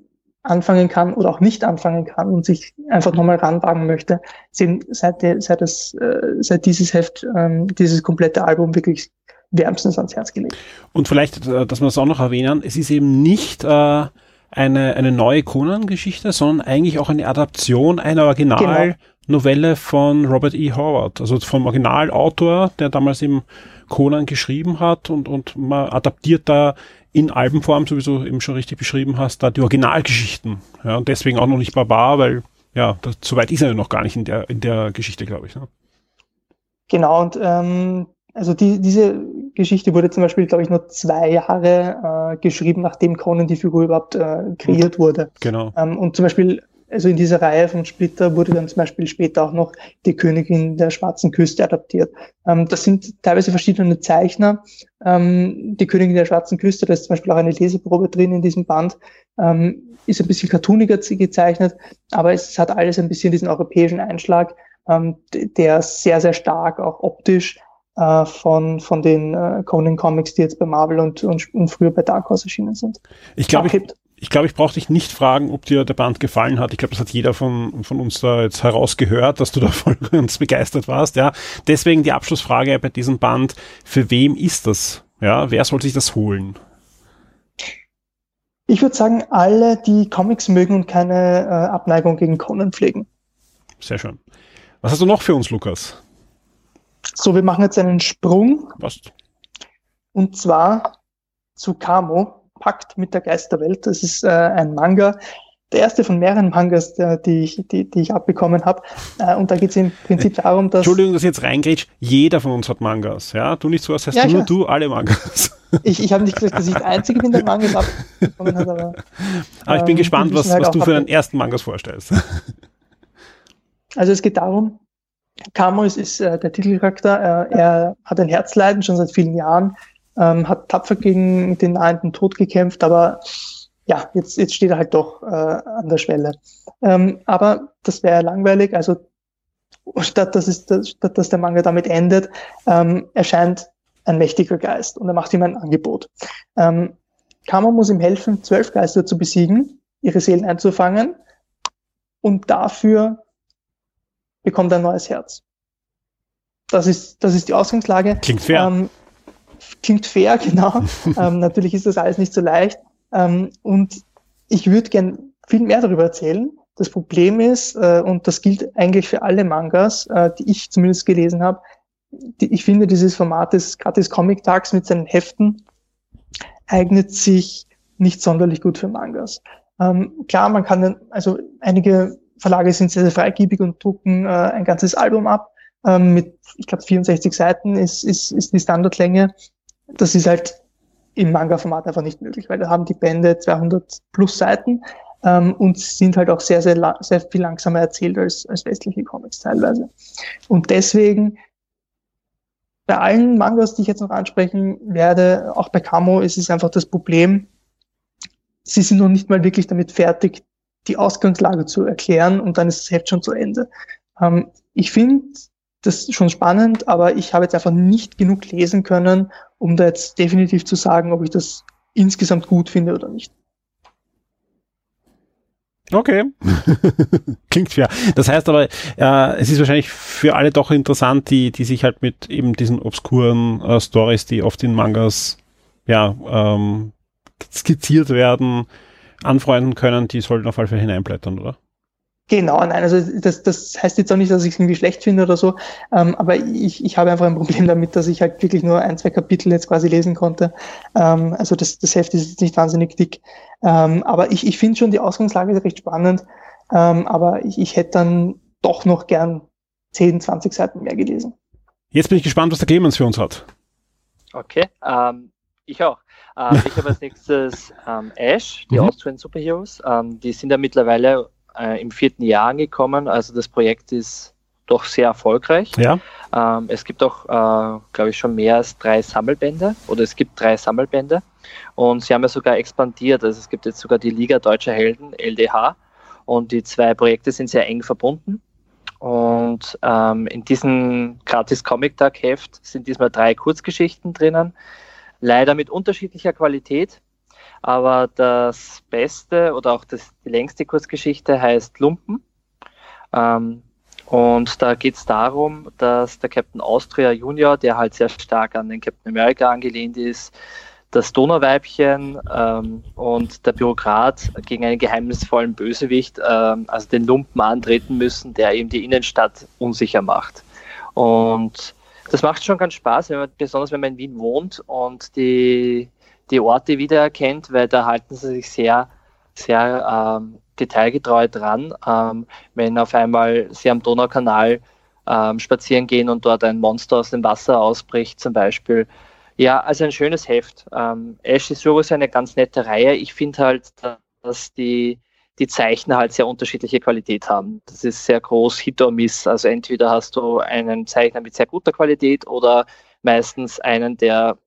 anfangen kann oder auch nicht anfangen kann und sich einfach nochmal ranwagen möchte, sind seit, seit, das, äh, seit dieses Heft, ähm, dieses komplette Album wirklich wärmstens ans Herz gelegt. Und vielleicht, äh, dass wir das auch noch erwähnen, es ist eben nicht äh, eine, eine neue Conan-Geschichte, sondern eigentlich auch eine Adaption einer Originalnovelle genau. Von Robert E. Howard, also vom Originalautor, der damals eben Conan geschrieben hat und, und man adaptiert da in Albenform, so wie du eben schon richtig beschrieben hast, da die Originalgeschichten. Ja, und deswegen auch noch nicht Barbar, weil ja, das, so weit ist er ja noch gar nicht in der, in der Geschichte, glaube ich. Ne? Genau, und ähm, also die, diese Geschichte wurde zum Beispiel, glaube ich, nur zwei Jahre äh, geschrieben, nachdem Conan die Figur überhaupt äh, kreiert wurde. Genau. Ähm, und zum Beispiel, also in dieser Reihe von Splitter wurde dann zum Beispiel später auch noch die Königin der Schwarzen Küste adaptiert. Ähm, das sind teilweise verschiedene Zeichner. Ähm, die Königin der Schwarzen Küste, da ist zum Beispiel auch eine Leseprobe drin in diesem Band, ähm, ist ein bisschen cartooniger gezeichnet, aber es hat alles ein bisschen diesen europäischen Einschlag, ähm, der sehr, sehr stark auch optisch äh, von, von den äh, Conan Comics, die jetzt bei Marvel und, und, und früher bei Dark Horse erschienen sind. Ich glaube, ich, ich, glaub, ich brauche dich nicht fragen, ob dir der Band gefallen hat. Ich glaube, das hat jeder von, von uns da jetzt herausgehört, dass du da voll ganz begeistert warst. Ja, Deswegen die Abschlussfrage bei diesem Band. Für wem ist das? Ja, wer soll sich das holen? Ich würde sagen, alle, die Comics mögen und keine äh, Abneigung gegen Conan pflegen. Sehr schön. Was hast du noch für uns, Lukas? So, wir machen jetzt einen Sprung. Was? Und zwar zu Kamo, Pakt mit der Geisterwelt. Das ist äh, ein Manga, der erste von mehreren Mangas, der, die, ich, die, die ich abbekommen habe. Äh, und da geht es im Prinzip darum, dass. Entschuldigung, dass ich jetzt reingrätsch. Jeder von uns hat Mangas. Ja, du nicht so, als heißt ja, nur du alle Mangas. Ich, ich habe nicht gesagt, dass ich der Einzige bin, der Mangas abbekommen hat, aber. Aber ich bin ähm, gespannt, was, halt was du für deinen ersten Mangas vorstellst. Also es geht darum, Camo ist, ist äh, der Titelcharakter. Äh, er hat ein Herzleiden schon seit vielen Jahren, ähm, hat tapfer gegen den nahenden Tod gekämpft, aber ja, jetzt, jetzt steht er halt doch äh, an der Schwelle. Ähm, aber das wäre langweilig. Also statt dass, es, statt dass der Manga damit endet, ähm, erscheint ein mächtiger Geist und er macht ihm ein Angebot. Ähm, Kamo muss ihm helfen, zwölf Geister zu besiegen, ihre Seelen einzufangen und dafür bekommt ein neues Herz. Das ist, das ist die Ausgangslage. Klingt fair. Ähm, klingt fair, genau. ähm, natürlich ist das alles nicht so leicht. Ähm, und ich würde gern viel mehr darüber erzählen. Das Problem ist, äh, und das gilt eigentlich für alle Mangas, äh, die ich zumindest gelesen habe, ich finde, dieses Format des gratis Comic Tags mit seinen Heften eignet sich nicht sonderlich gut für Mangas. Ähm, klar, man kann, also einige Verlage sind sehr, sehr freigebig und drucken äh, ein ganzes Album ab. Ähm, mit, ich glaube, 64 Seiten ist, ist, ist die Standardlänge. Das ist halt im Manga-Format einfach nicht möglich, weil da haben die Bände 200 plus Seiten ähm, und sind halt auch sehr, sehr, sehr viel langsamer erzählt als, als westliche Comics teilweise. Und deswegen bei allen Mangas, die ich jetzt noch ansprechen werde, auch bei Kamo, ist es einfach das Problem, sie sind noch nicht mal wirklich damit fertig, die Ausgangslage zu erklären und dann ist das Heft schon zu Ende. Ähm, ich finde das schon spannend, aber ich habe jetzt einfach nicht genug lesen können, um da jetzt definitiv zu sagen, ob ich das insgesamt gut finde oder nicht. Okay. Klingt fair. Das heißt aber, äh, es ist wahrscheinlich für alle doch interessant, die, die sich halt mit eben diesen obskuren äh, Stories, die oft in Mangas ja, ähm, skizziert werden, anfreunden können, die sollten auf jeden Fall hineinblättern, oder? Genau, nein, also das, das heißt jetzt auch nicht, dass ich es irgendwie schlecht finde oder so, ähm, aber ich, ich habe einfach ein Problem damit, dass ich halt wirklich nur ein, zwei Kapitel jetzt quasi lesen konnte. Ähm, also das, das Heft ist jetzt nicht wahnsinnig dick, ähm, aber ich, ich finde schon die Ausgangslage recht spannend, ähm, aber ich, ich hätte dann doch noch gern 10, 20 Seiten mehr gelesen. Jetzt bin ich gespannt, was der Clemens für uns hat. Okay, ähm, ich auch. Ähm, ich habe als nächstes ähm, Ash, die mhm. Austrian Superheroes. Ähm, die sind ja mittlerweile äh, im vierten Jahr angekommen. Also das Projekt ist doch sehr erfolgreich. Ja. Ähm, es gibt auch, äh, glaube ich, schon mehr als drei Sammelbände oder es gibt drei Sammelbände und sie haben ja sogar expandiert. Also es gibt jetzt sogar die Liga Deutscher Helden, LDH, und die zwei Projekte sind sehr eng verbunden. Und ähm, in diesem gratis Comic Tag Heft sind diesmal drei Kurzgeschichten drinnen, leider mit unterschiedlicher Qualität. Aber das Beste oder auch das, die längste Kurzgeschichte heißt Lumpen. Ähm, und da geht es darum, dass der Captain Austria Junior, der halt sehr stark an den Captain America angelehnt ist, das Donauweibchen ähm, und der Bürokrat gegen einen geheimnisvollen Bösewicht, ähm, also den Lumpen antreten müssen, der eben die Innenstadt unsicher macht. Und das macht schon ganz Spaß, wenn man, besonders wenn man in Wien wohnt und die die Orte wiedererkennt, weil da halten sie sich sehr, sehr ähm, detailgetreu dran. Ähm, wenn auf einmal sie am Donaukanal ähm, spazieren gehen und dort ein Monster aus dem Wasser ausbricht, zum Beispiel. Ja, also ein schönes Heft. Ähm, Ash ist sowieso eine ganz nette Reihe. Ich finde halt, dass die, die Zeichner halt sehr unterschiedliche Qualität haben. Das ist sehr groß Hit or Miss. Also entweder hast du einen Zeichner mit sehr guter Qualität oder meistens einen, der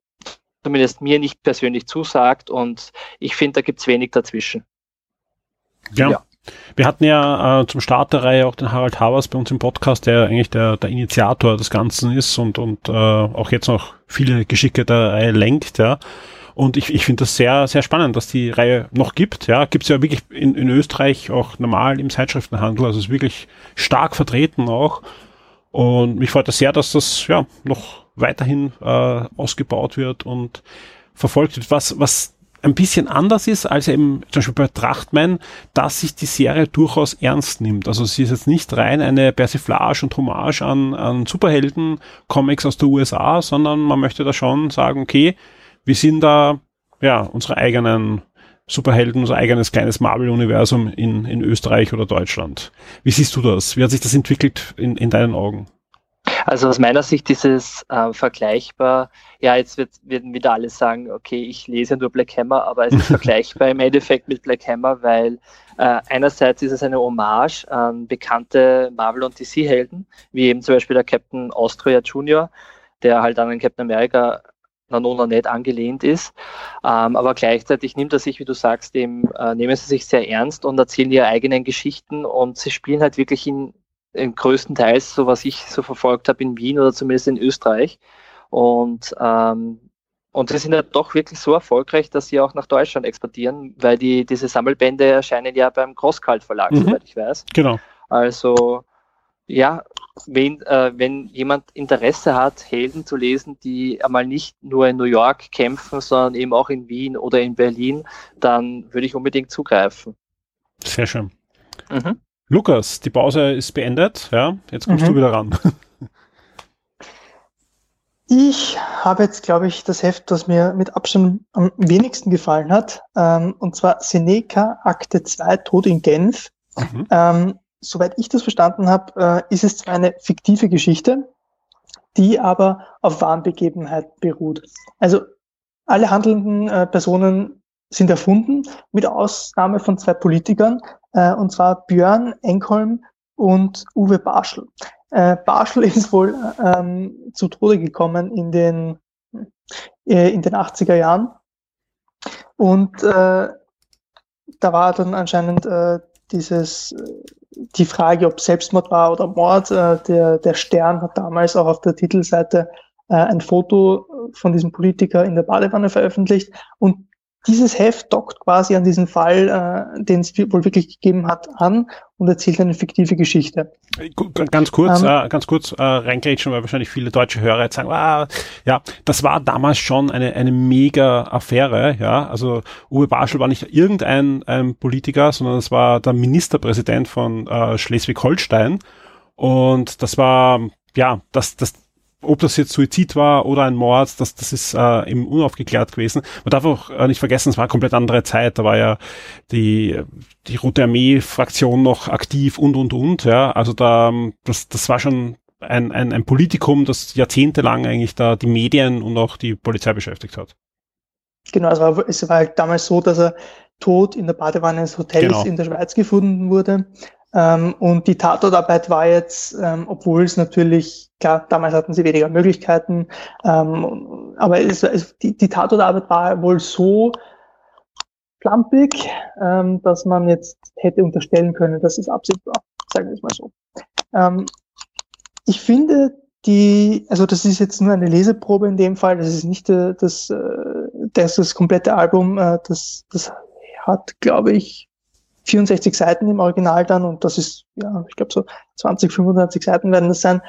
zumindest mir nicht persönlich zusagt und ich finde, da gibt es wenig dazwischen. Ja. ja. Wir hatten ja äh, zum Start der Reihe auch den Harald Havers bei uns im Podcast, der eigentlich der, der Initiator des Ganzen ist und, und äh, auch jetzt noch viele Geschicke der Reihe lenkt, ja. Und ich, ich finde das sehr, sehr spannend, dass die Reihe noch gibt. Ja, gibt es ja wirklich in, in Österreich auch normal im Zeitschriftenhandel, also ist wirklich stark vertreten auch. Und mich freut das sehr, dass das ja noch weiterhin äh, ausgebaut wird und verfolgt wird. Was, was ein bisschen anders ist als eben zum Beispiel bei Trachtmann, dass sich die Serie durchaus ernst nimmt. Also sie ist jetzt nicht rein eine Persiflage und Hommage an, an Superhelden-Comics aus der USA, sondern man möchte da schon sagen, okay, wir sind da ja unsere eigenen Superhelden, unser eigenes kleines Marvel-Universum in, in Österreich oder Deutschland. Wie siehst du das? Wie hat sich das entwickelt in, in deinen Augen? Also aus meiner Sicht ist es äh, vergleichbar. Ja, jetzt wird, werden wieder alle sagen, okay, ich lese nur Black Hammer, aber es ist vergleichbar im Endeffekt mit Black Hammer, weil äh, einerseits ist es eine Hommage an bekannte Marvel- und DC-Helden, wie eben zum Beispiel der Captain Austria Junior, der halt an den Captain America Nanona nicht angelehnt ist. Ähm, aber gleichzeitig nimmt er sich, wie du sagst, dem, äh, nehmen sie sich sehr ernst und erzählen ihre eigenen Geschichten und sie spielen halt wirklich in, größtenteils, so was ich so verfolgt habe, in Wien oder zumindest in Österreich. Und, ähm, und sie sind ja doch wirklich so erfolgreich, dass sie auch nach Deutschland exportieren, weil die, diese Sammelbände erscheinen ja beim Crosskalt Verlag, mhm. soweit ich weiß. Genau. Also, ja, wenn, äh, wenn jemand Interesse hat, Helden zu lesen, die einmal nicht nur in New York kämpfen, sondern eben auch in Wien oder in Berlin, dann würde ich unbedingt zugreifen. Sehr schön. Mhm. Lukas, die Pause ist beendet. Ja, jetzt kommst mhm. du wieder ran. Ich habe jetzt, glaube ich, das Heft, das mir mit Abstand am wenigsten gefallen hat, ähm, und zwar Seneca Akte 2 Tod in Genf. Mhm. Ähm, soweit ich das verstanden habe, äh, ist es zwar eine fiktive Geschichte, die aber auf wahren Begebenheiten beruht. Also alle handelnden äh, Personen sind erfunden, mit Ausnahme von zwei Politikern, äh, und zwar Björn Engholm und Uwe Barschel. Äh, Barschel ist wohl ähm, zu Tode gekommen in den, äh, in den 80er Jahren. Und äh, da war dann anscheinend äh, dieses, die Frage, ob Selbstmord war oder Mord. Äh, der, der Stern hat damals auch auf der Titelseite äh, ein Foto von diesem Politiker in der Badewanne veröffentlicht. Und dieses Heft dockt quasi an diesen Fall, äh, den es wohl wirklich gegeben hat, an und erzählt eine fiktive Geschichte. Ganz kurz, ähm, äh, ganz kurz äh, reingrätschen, weil wahrscheinlich viele deutsche Hörer jetzt sagen, ah, ja, das war damals schon eine, eine mega Affäre, ja. Also Uwe Barschel war nicht irgendein ein Politiker, sondern es war der Ministerpräsident von äh, Schleswig-Holstein. Und das war, ja, das, das, ob das jetzt Suizid war oder ein Mord, das, das ist äh, eben unaufgeklärt gewesen. Man darf auch äh, nicht vergessen, es war eine komplett andere Zeit. Da war ja die, die Rote Armee-Fraktion noch aktiv und, und, und. Ja, also da, das, das war schon ein, ein, ein Politikum, das jahrzehntelang eigentlich da die Medien und auch die Polizei beschäftigt hat. Genau, es war, es war halt damals so, dass er tot in der Badewanne eines Hotels genau. in der Schweiz gefunden wurde. Ähm, und die Tatortarbeit war jetzt, ähm, obwohl es natürlich, klar, damals hatten sie weniger Möglichkeiten, ähm, aber es, es, die, die Tatortarbeit war wohl so plampig, ähm, dass man jetzt hätte unterstellen können, dass es Absicht war, sagen wir es mal so. Ähm, ich finde, die, also das ist jetzt nur eine Leseprobe in dem Fall, das ist nicht äh, das, äh, das, das komplette Album, äh, das, das hat, glaube ich, 64 Seiten im Original dann und das ist, ja, ich glaube so 20, 25 Seiten werden das sein.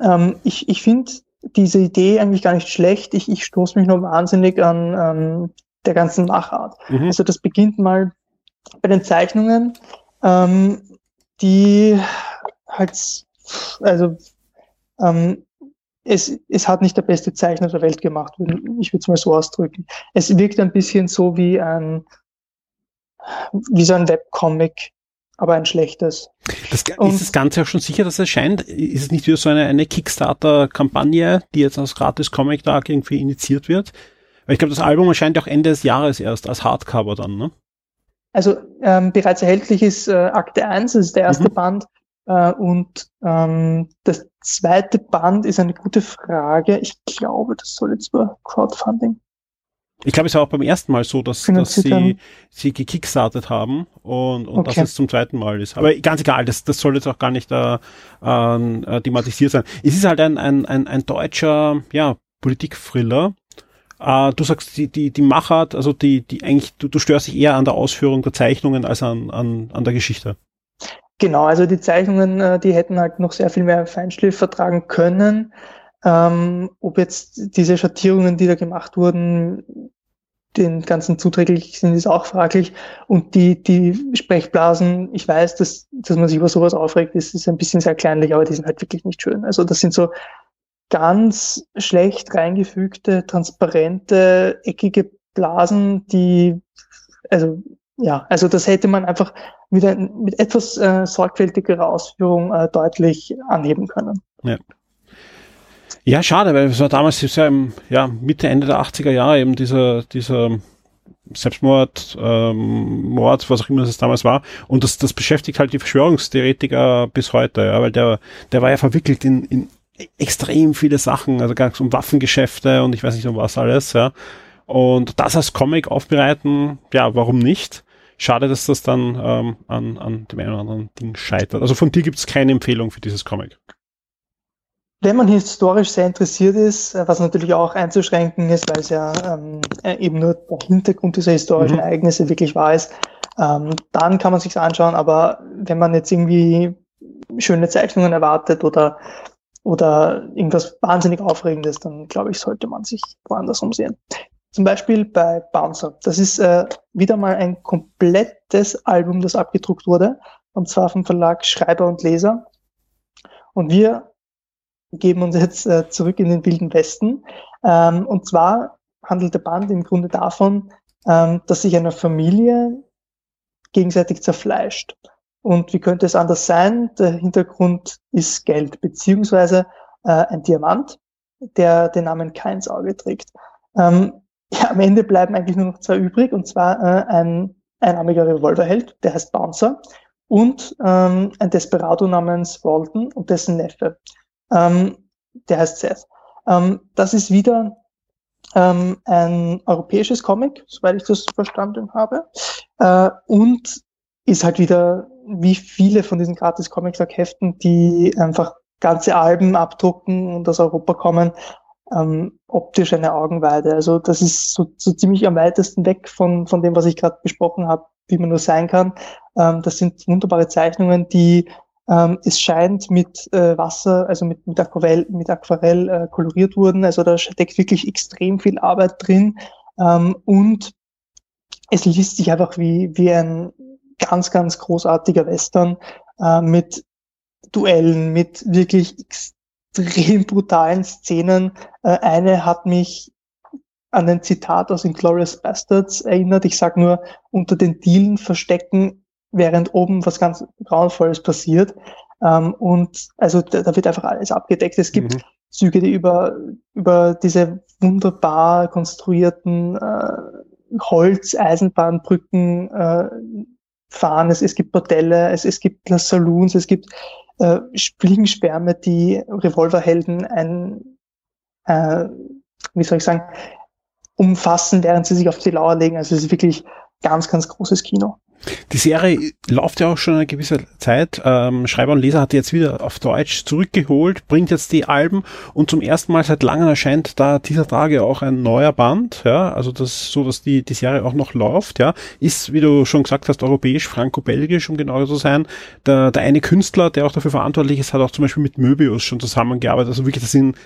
Ähm, ich ich finde diese Idee eigentlich gar nicht schlecht. Ich, ich stoße mich nur wahnsinnig an ähm, der ganzen Machart. Mhm. Also das beginnt mal bei den Zeichnungen, ähm, die halt, also ähm, es, es hat nicht der beste Zeichner der Welt gemacht, ich würde es mal so ausdrücken. Es wirkt ein bisschen so wie ein wie so ein Webcomic, aber ein schlechtes. Das, ist das Ganze auch schon sicher, dass es erscheint? Ist es nicht wieder so eine, eine Kickstarter-Kampagne, die jetzt als Gratis-Comic-Tag irgendwie initiiert wird? Weil ich glaube, das Album erscheint auch Ende des Jahres erst als Hardcover dann, ne? Also ähm, bereits erhältlich ist äh, Akte 1, das ist der erste mhm. Band. Äh, und ähm, das zweite Band ist eine gute Frage. Ich glaube, das soll jetzt über Crowdfunding ich glaube, es war auch beim ersten Mal so, dass, dass sie, sie gekickstartet haben und, und okay. dass es zum zweiten Mal ist. Aber ganz egal, das, das soll jetzt auch gar nicht äh, äh, thematisiert sein. Es ist halt ein, ein, ein, ein deutscher ja, Politik-Thriller. Äh, du sagst, die, die, die Machart, also die, die eigentlich, du, du störst dich eher an der Ausführung der Zeichnungen als an, an, an der Geschichte. Genau, also die Zeichnungen, äh, die hätten halt noch sehr viel mehr Feinschliff vertragen können. Ähm, ob jetzt diese Schattierungen, die da gemacht wurden, den ganzen zuträglich sind, ist auch fraglich. Und die, die Sprechblasen, ich weiß, dass, dass man sich über sowas aufregt, ist, ist ein bisschen sehr kleinlich, aber die sind halt wirklich nicht schön. Also das sind so ganz schlecht reingefügte, transparente, eckige Blasen, die, also ja, also das hätte man einfach mit, ein, mit etwas äh, sorgfältigerer Ausführung äh, deutlich anheben können. Ja. Ja, schade, weil es war damals ja, im, ja Mitte, Ende der 80er Jahre eben dieser, dieser Selbstmord, ähm, Mord, was auch immer es damals war. Und das, das beschäftigt halt die Verschwörungstheoretiker bis heute, ja, weil der, der war ja verwickelt in, in extrem viele Sachen, also ganz um Waffengeschäfte und ich weiß nicht um was alles, ja. Und das als Comic aufbereiten, ja, warum nicht? Schade, dass das dann ähm, an, an dem einen oder anderen Ding scheitert. Also von dir gibt es keine Empfehlung für dieses Comic wenn man historisch sehr interessiert ist, was natürlich auch einzuschränken ist, weil es ja ähm, äh, eben nur der Hintergrund dieser historischen mhm. Ereignisse wirklich wahr ist, ähm, dann kann man sich anschauen. Aber wenn man jetzt irgendwie schöne Zeichnungen erwartet oder oder irgendwas wahnsinnig Aufregendes, dann glaube ich, sollte man sich woanders umsehen. Zum Beispiel bei Bouncer. Das ist äh, wieder mal ein komplettes Album, das abgedruckt wurde, und zwar vom Verlag Schreiber und Leser. Und wir geben uns jetzt äh, zurück in den Wilden Westen. Ähm, und zwar handelt der Band im Grunde davon, ähm, dass sich eine Familie gegenseitig zerfleischt. Und wie könnte es anders sein? Der Hintergrund ist Geld, beziehungsweise äh, ein Diamant, der den Namen Keins Auge trägt. Ähm, ja, am Ende bleiben eigentlich nur noch zwei übrig, und zwar äh, ein einarmiger Revolverheld, der heißt Bouncer, und ähm, ein Desperado namens Walton und dessen Neffe. Ähm, der heißt Seth. Ähm, das ist wieder ähm, ein europäisches Comic, soweit ich das verstanden habe. Äh, und ist halt wieder, wie viele von diesen gratis Comics Heften, die einfach ganze Alben abdrucken und aus Europa kommen, ähm, optisch eine Augenweide. Also das ist so, so ziemlich am weitesten weg von, von dem, was ich gerade besprochen habe, wie man nur sein kann. Ähm, das sind wunderbare Zeichnungen, die ähm, es scheint mit äh, Wasser, also mit, mit Aquarell, mit Aquarell äh, koloriert wurden. Also da steckt wirklich extrem viel Arbeit drin. Ähm, und es liest sich einfach wie, wie ein ganz, ganz großartiger Western äh, mit Duellen, mit wirklich extrem brutalen Szenen. Äh, eine hat mich an ein Zitat aus Inglourious Bastards erinnert. Ich sag nur, unter den Dielen verstecken, während oben was ganz Grauenvolles passiert. Ähm, und also da, da, wird einfach alles abgedeckt. Es gibt mhm. Züge, die über, über diese wunderbar konstruierten äh, Holz-Eisenbahnbrücken äh, fahren. Es, es gibt Bordelle, es, es gibt Saloons, es gibt äh, Splingensperme, die Revolverhelden ein, äh, wie soll ich sagen, umfassen, während sie sich auf die Lauer legen. Also es ist wirklich ganz, ganz großes Kino. Die Serie läuft ja auch schon eine gewisse Zeit. Ähm, Schreiber und Leser hat jetzt wieder auf Deutsch zurückgeholt, bringt jetzt die Alben und zum ersten Mal seit langem erscheint da dieser Tage auch ein neuer Band. Ja, also das so, dass die die Serie auch noch läuft. Ja, ist wie du schon gesagt hast europäisch, franco-belgisch, um genauer zu sein. Der, der eine Künstler, der auch dafür verantwortlich ist, hat auch zum Beispiel mit Möbius schon zusammengearbeitet. Also wirklich, das sind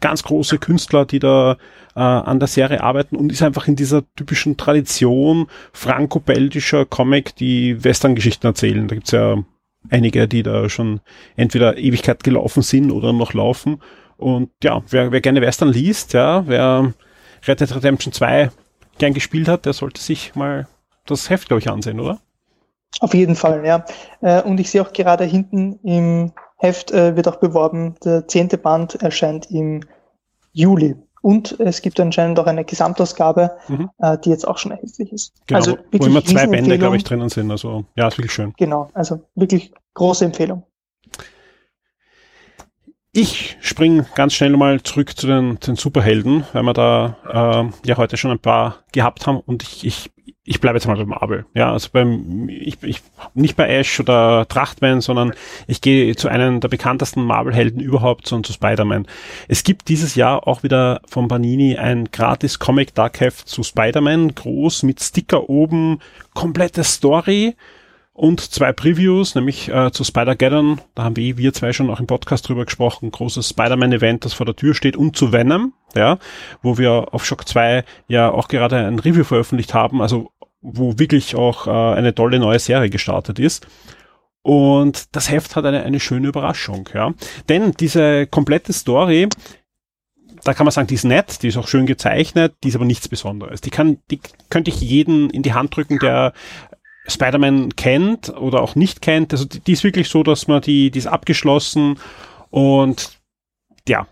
ganz große Künstler, die da äh, an der Serie arbeiten und ist einfach in dieser typischen Tradition franco-belgischer Comic, die Western-Geschichten erzählen. Da gibt's ja einige, die da schon entweder Ewigkeit gelaufen sind oder noch laufen. Und ja, wer, wer gerne Western liest, ja, wer Red Dead Redemption 2 gern gespielt hat, der sollte sich mal das Heft, glaube ich, ansehen, oder? Auf jeden Fall, ja. Äh, und ich sehe auch gerade hinten im Heft äh, wird auch beworben, der zehnte Band erscheint im Juli. Und es gibt anscheinend auch eine Gesamtausgabe, mhm. äh, die jetzt auch schon erhältlich ist. Genau, also wo immer zwei Bände, glaube ich, drinnen sind. Also ja, ist wirklich schön. Genau, also wirklich große Empfehlung. Ich springe ganz schnell mal zurück zu den, den Superhelden, weil wir da äh, ja heute schon ein paar gehabt haben und ich, ich ich bleibe jetzt mal beim Marvel. Ja, also beim, ich, ich, nicht bei Ash oder Trachtman, sondern ich gehe zu einem der bekanntesten Marvel-Helden überhaupt, zu, zu Spider-Man. Es gibt dieses Jahr auch wieder von Panini ein gratis Comic Dark Heft zu Spider-Man, groß mit Sticker oben, komplette Story und zwei Previews, nämlich äh, zu Spider-Geddon, da haben wir, wir zwei schon auch im Podcast drüber gesprochen, großes Spider-Man-Event, das vor der Tür steht, und zu Venom, ja, wo wir auf Shock 2 ja auch gerade ein Review veröffentlicht haben, also wo wirklich auch äh, eine tolle neue Serie gestartet ist. Und das Heft hat eine, eine schöne Überraschung, ja. Denn diese komplette Story, da kann man sagen, die ist nett, die ist auch schön gezeichnet, die ist aber nichts Besonderes. Die kann, die könnte ich jeden in die Hand drücken, der Spider-Man kennt oder auch nicht kennt. Also die, die ist wirklich so, dass man die, die ist abgeschlossen und ja,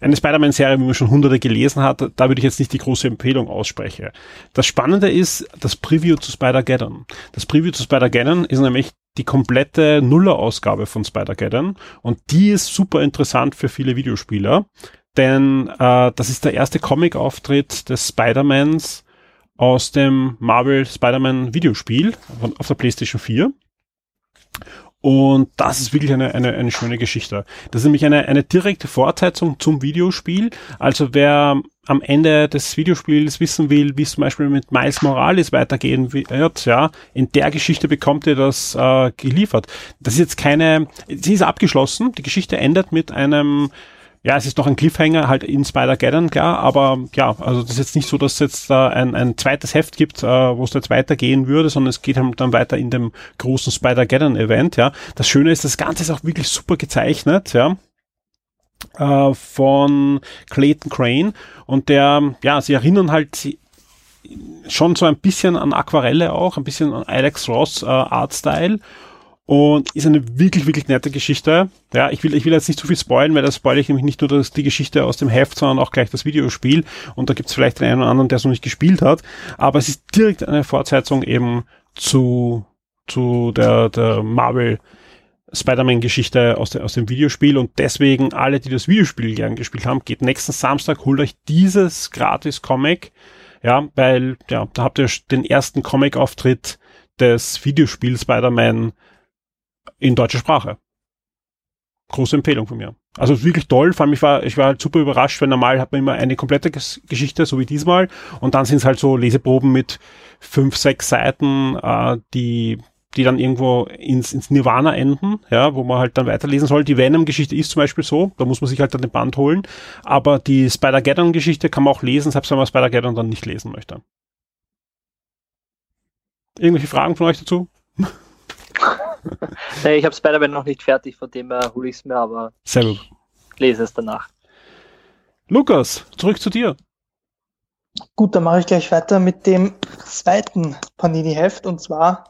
eine Spider-Man-Serie, wie man schon hunderte gelesen hat, da würde ich jetzt nicht die große Empfehlung aussprechen. Das Spannende ist das Preview zu Spider-Geddon. Das Preview zu Spider-Geddon ist nämlich die komplette Nuller-Ausgabe von Spider-Geddon und die ist super interessant für viele Videospieler, denn äh, das ist der erste Comic-Auftritt des Spider-Mans aus dem Marvel Spider-Man Videospiel auf der PlayStation 4. Und das ist wirklich eine, eine, eine schöne Geschichte. Das ist nämlich eine, eine direkte Fortsetzung zum Videospiel. Also wer am Ende des Videospiels wissen will, wie es zum Beispiel mit Miles Morales weitergehen wird, ja, in der Geschichte bekommt ihr das äh, geliefert. Das ist jetzt keine, sie ist abgeschlossen. Die Geschichte endet mit einem ja, es ist noch ein Cliffhanger halt in Spider-Geddon, klar, aber ja, also das ist jetzt nicht so, dass es jetzt da ein, ein zweites Heft gibt, äh, wo es jetzt weitergehen würde, sondern es geht halt dann weiter in dem großen Spider-Geddon-Event, ja. Das Schöne ist, das Ganze ist auch wirklich super gezeichnet, ja äh, von Clayton Crane und der, ja, sie erinnern halt schon so ein bisschen an Aquarelle auch, ein bisschen an Alex Ross äh, Artstyle und ist eine wirklich, wirklich nette Geschichte. Ja, ich will, ich will jetzt nicht zu viel spoilen, weil das spoile ich nämlich nicht nur das, die Geschichte aus dem Heft, sondern auch gleich das Videospiel. Und da gibt es vielleicht den einen oder anderen, der es noch nicht gespielt hat. Aber es ist direkt eine Fortsetzung eben zu, zu der, der Marvel Spider-Man-Geschichte aus, aus dem Videospiel und deswegen alle, die das Videospiel gern gespielt haben, geht nächsten Samstag, holt euch dieses gratis Comic, ja, weil, ja, da habt ihr den ersten Comic-Auftritt des Videospiels Spider-Man in deutscher Sprache. Große Empfehlung von mir. Also wirklich toll, vor allem ich war, ich war halt super überrascht, weil normal hat man immer eine komplette Geschichte, so wie diesmal, und dann sind es halt so Leseproben mit fünf, sechs Seiten, äh, die die dann irgendwo ins, ins Nirvana enden, ja, wo man halt dann weiterlesen soll. Die Venom-Geschichte ist zum Beispiel so, da muss man sich halt dann den Band holen. Aber die Spider-Geddon-Geschichte kann man auch lesen, selbst wenn man Spider-Geddon dann nicht lesen möchte. Irgendwelche Fragen von euch dazu? nee, ich habe Spider-Man noch nicht fertig, von dem her hole ich es mir, aber Sehr gut. lese es danach. Lukas, zurück zu dir. Gut, dann mache ich gleich weiter mit dem zweiten Panini-Heft und zwar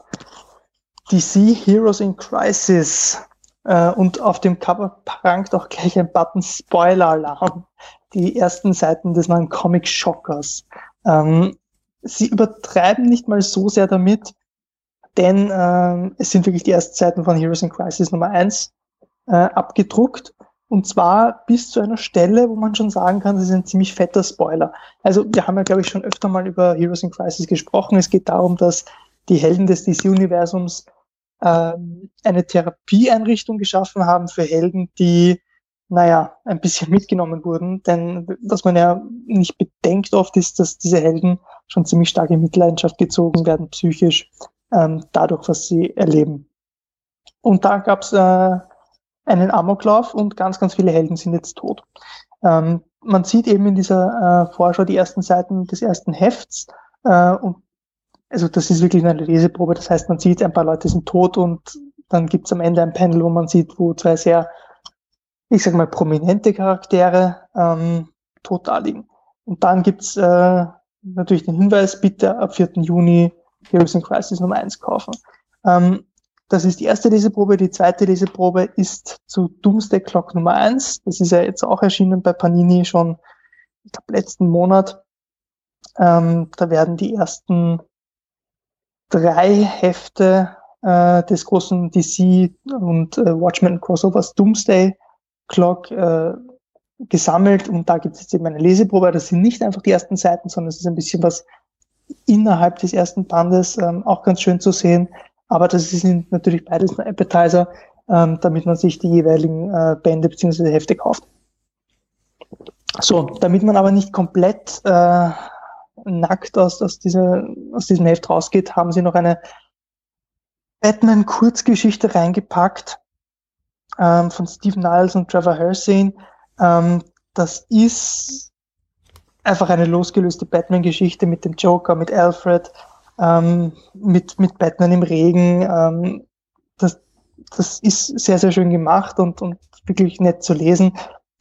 DC Heroes in Crisis. Äh, und auf dem Cover prangt auch gleich ein Button Spoiler Alarm. Die ersten Seiten des neuen Comic Shockers. Ähm, sie übertreiben nicht mal so sehr damit, denn ähm, es sind wirklich die ersten Seiten von Heroes in Crisis Nummer 1 äh, abgedruckt. Und zwar bis zu einer Stelle, wo man schon sagen kann, das ist ein ziemlich fetter Spoiler. Also wir haben ja, glaube ich, schon öfter mal über Heroes in Crisis gesprochen. Es geht darum, dass die Helden des DC-Universums ähm, eine Therapieeinrichtung geschaffen haben für Helden, die, naja, ein bisschen mitgenommen wurden. Denn was man ja nicht bedenkt oft ist, dass diese Helden schon ziemlich stark in Mitleidenschaft gezogen werden, psychisch, ähm, dadurch, was sie erleben. Und da gab es äh, einen Amoklauf und ganz, ganz viele Helden sind jetzt tot. Ähm, man sieht eben in dieser äh, Vorschau die ersten Seiten des ersten Hefts äh, und also das ist wirklich eine Leseprobe. Das heißt, man sieht, ein paar Leute sind tot und dann gibt es am Ende ein Panel, wo man sieht, wo zwei sehr, ich sag mal, prominente Charaktere ähm, tot da liegen. Und dann gibt's äh, natürlich den Hinweis, bitte ab 4. Juni Heroes in Crisis Nummer 1 kaufen. Ähm, das ist die erste Leseprobe. Die zweite Leseprobe ist zu Doomsday Clock Nummer 1. Das ist ja jetzt auch erschienen bei Panini schon, ich glaube, letzten Monat. Ähm, da werden die ersten drei Hefte äh, des großen DC und äh, Watchmen Crossovers Doomsday Clock äh, gesammelt und da gibt es jetzt eben eine Leseprobe. Das sind nicht einfach die ersten Seiten, sondern es ist ein bisschen was innerhalb des ersten Bandes, ähm, auch ganz schön zu sehen. Aber das sind natürlich beides ein Appetizer, ähm, damit man sich die jeweiligen äh, Bände bzw. Hefte kauft. So, damit man aber nicht komplett äh, nackt aus, aus, dieser, aus diesem Heft rausgeht, haben sie noch eine Batman-Kurzgeschichte reingepackt ähm, von Steve Niles und Trevor Helsing. Ähm, das ist einfach eine losgelöste Batman-Geschichte mit dem Joker, mit Alfred, ähm, mit, mit Batman im Regen. Ähm, das, das ist sehr, sehr schön gemacht und, und wirklich nett zu lesen.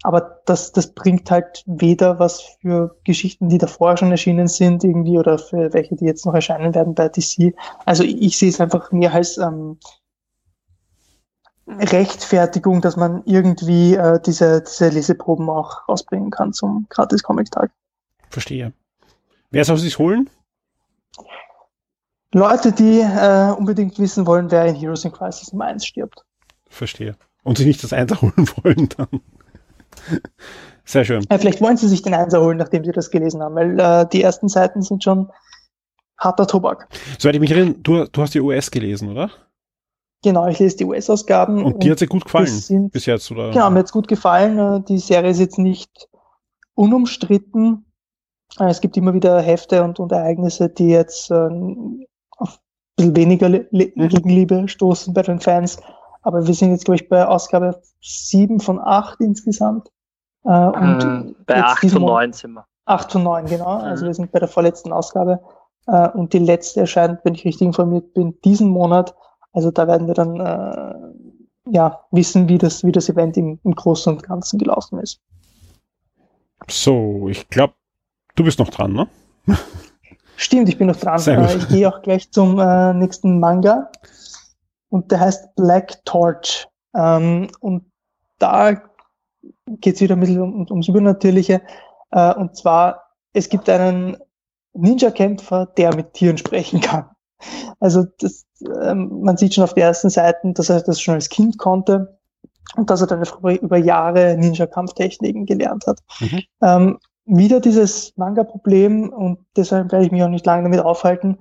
Aber das, das bringt halt weder was für Geschichten, die davor schon erschienen sind, irgendwie, oder für welche, die jetzt noch erscheinen werden bei DC. Also ich, ich sehe es einfach mehr als ähm, Rechtfertigung, dass man irgendwie äh, diese, diese Leseproben auch rausbringen kann zum Gratis-Comic-Tag. Verstehe. Wer soll sich holen? Leute, die äh, unbedingt wissen wollen, wer in Heroes in Crisis Nummer 1 stirbt. Verstehe. Und sich nicht das Einser holen wollen dann. Sehr schön. Ja, vielleicht wollen Sie sich den Einser holen, nachdem Sie das gelesen haben, weil äh, die ersten Seiten sind schon harter Tobak. Soweit ich mich erinnere, du, du hast die US gelesen, oder? Genau, ich lese die US-Ausgaben. Und, und die hat dir gut gefallen sind, bis jetzt, oder? Genau, mir hat es gut gefallen. Äh, die Serie ist jetzt nicht unumstritten. Äh, es gibt immer wieder Hefte und, und Ereignisse, die jetzt äh, auf ein bisschen weniger Le mhm. Gegenliebe stoßen bei den Fans. Aber wir sind jetzt, glaube ich, bei Ausgabe 7 von 8 insgesamt. Äh, und ähm, bei 8 von 9 sind wir. 8 von 9, genau. Mhm. Also wir sind bei der vorletzten Ausgabe. Äh, und die letzte erscheint, wenn ich richtig informiert bin, diesen Monat. Also da werden wir dann äh, ja, wissen, wie das, wie das Event im, im Großen und Ganzen gelaufen ist. So, ich glaube, du bist noch dran, ne? Stimmt, ich bin noch dran. Äh, ich gehe auch gleich zum äh, nächsten Manga und der heißt Black Torch. Ähm, und da geht es wieder ein bisschen um, ums Übernatürliche. Äh, und zwar, es gibt einen Ninja-Kämpfer, der mit Tieren sprechen kann. Also das, ähm, man sieht schon auf den ersten Seiten, dass er das schon als Kind konnte und dass er dann über Jahre Ninja-Kampftechniken gelernt hat. Mhm. Ähm, wieder dieses Manga-Problem und deshalb werde ich mich auch nicht lange damit aufhalten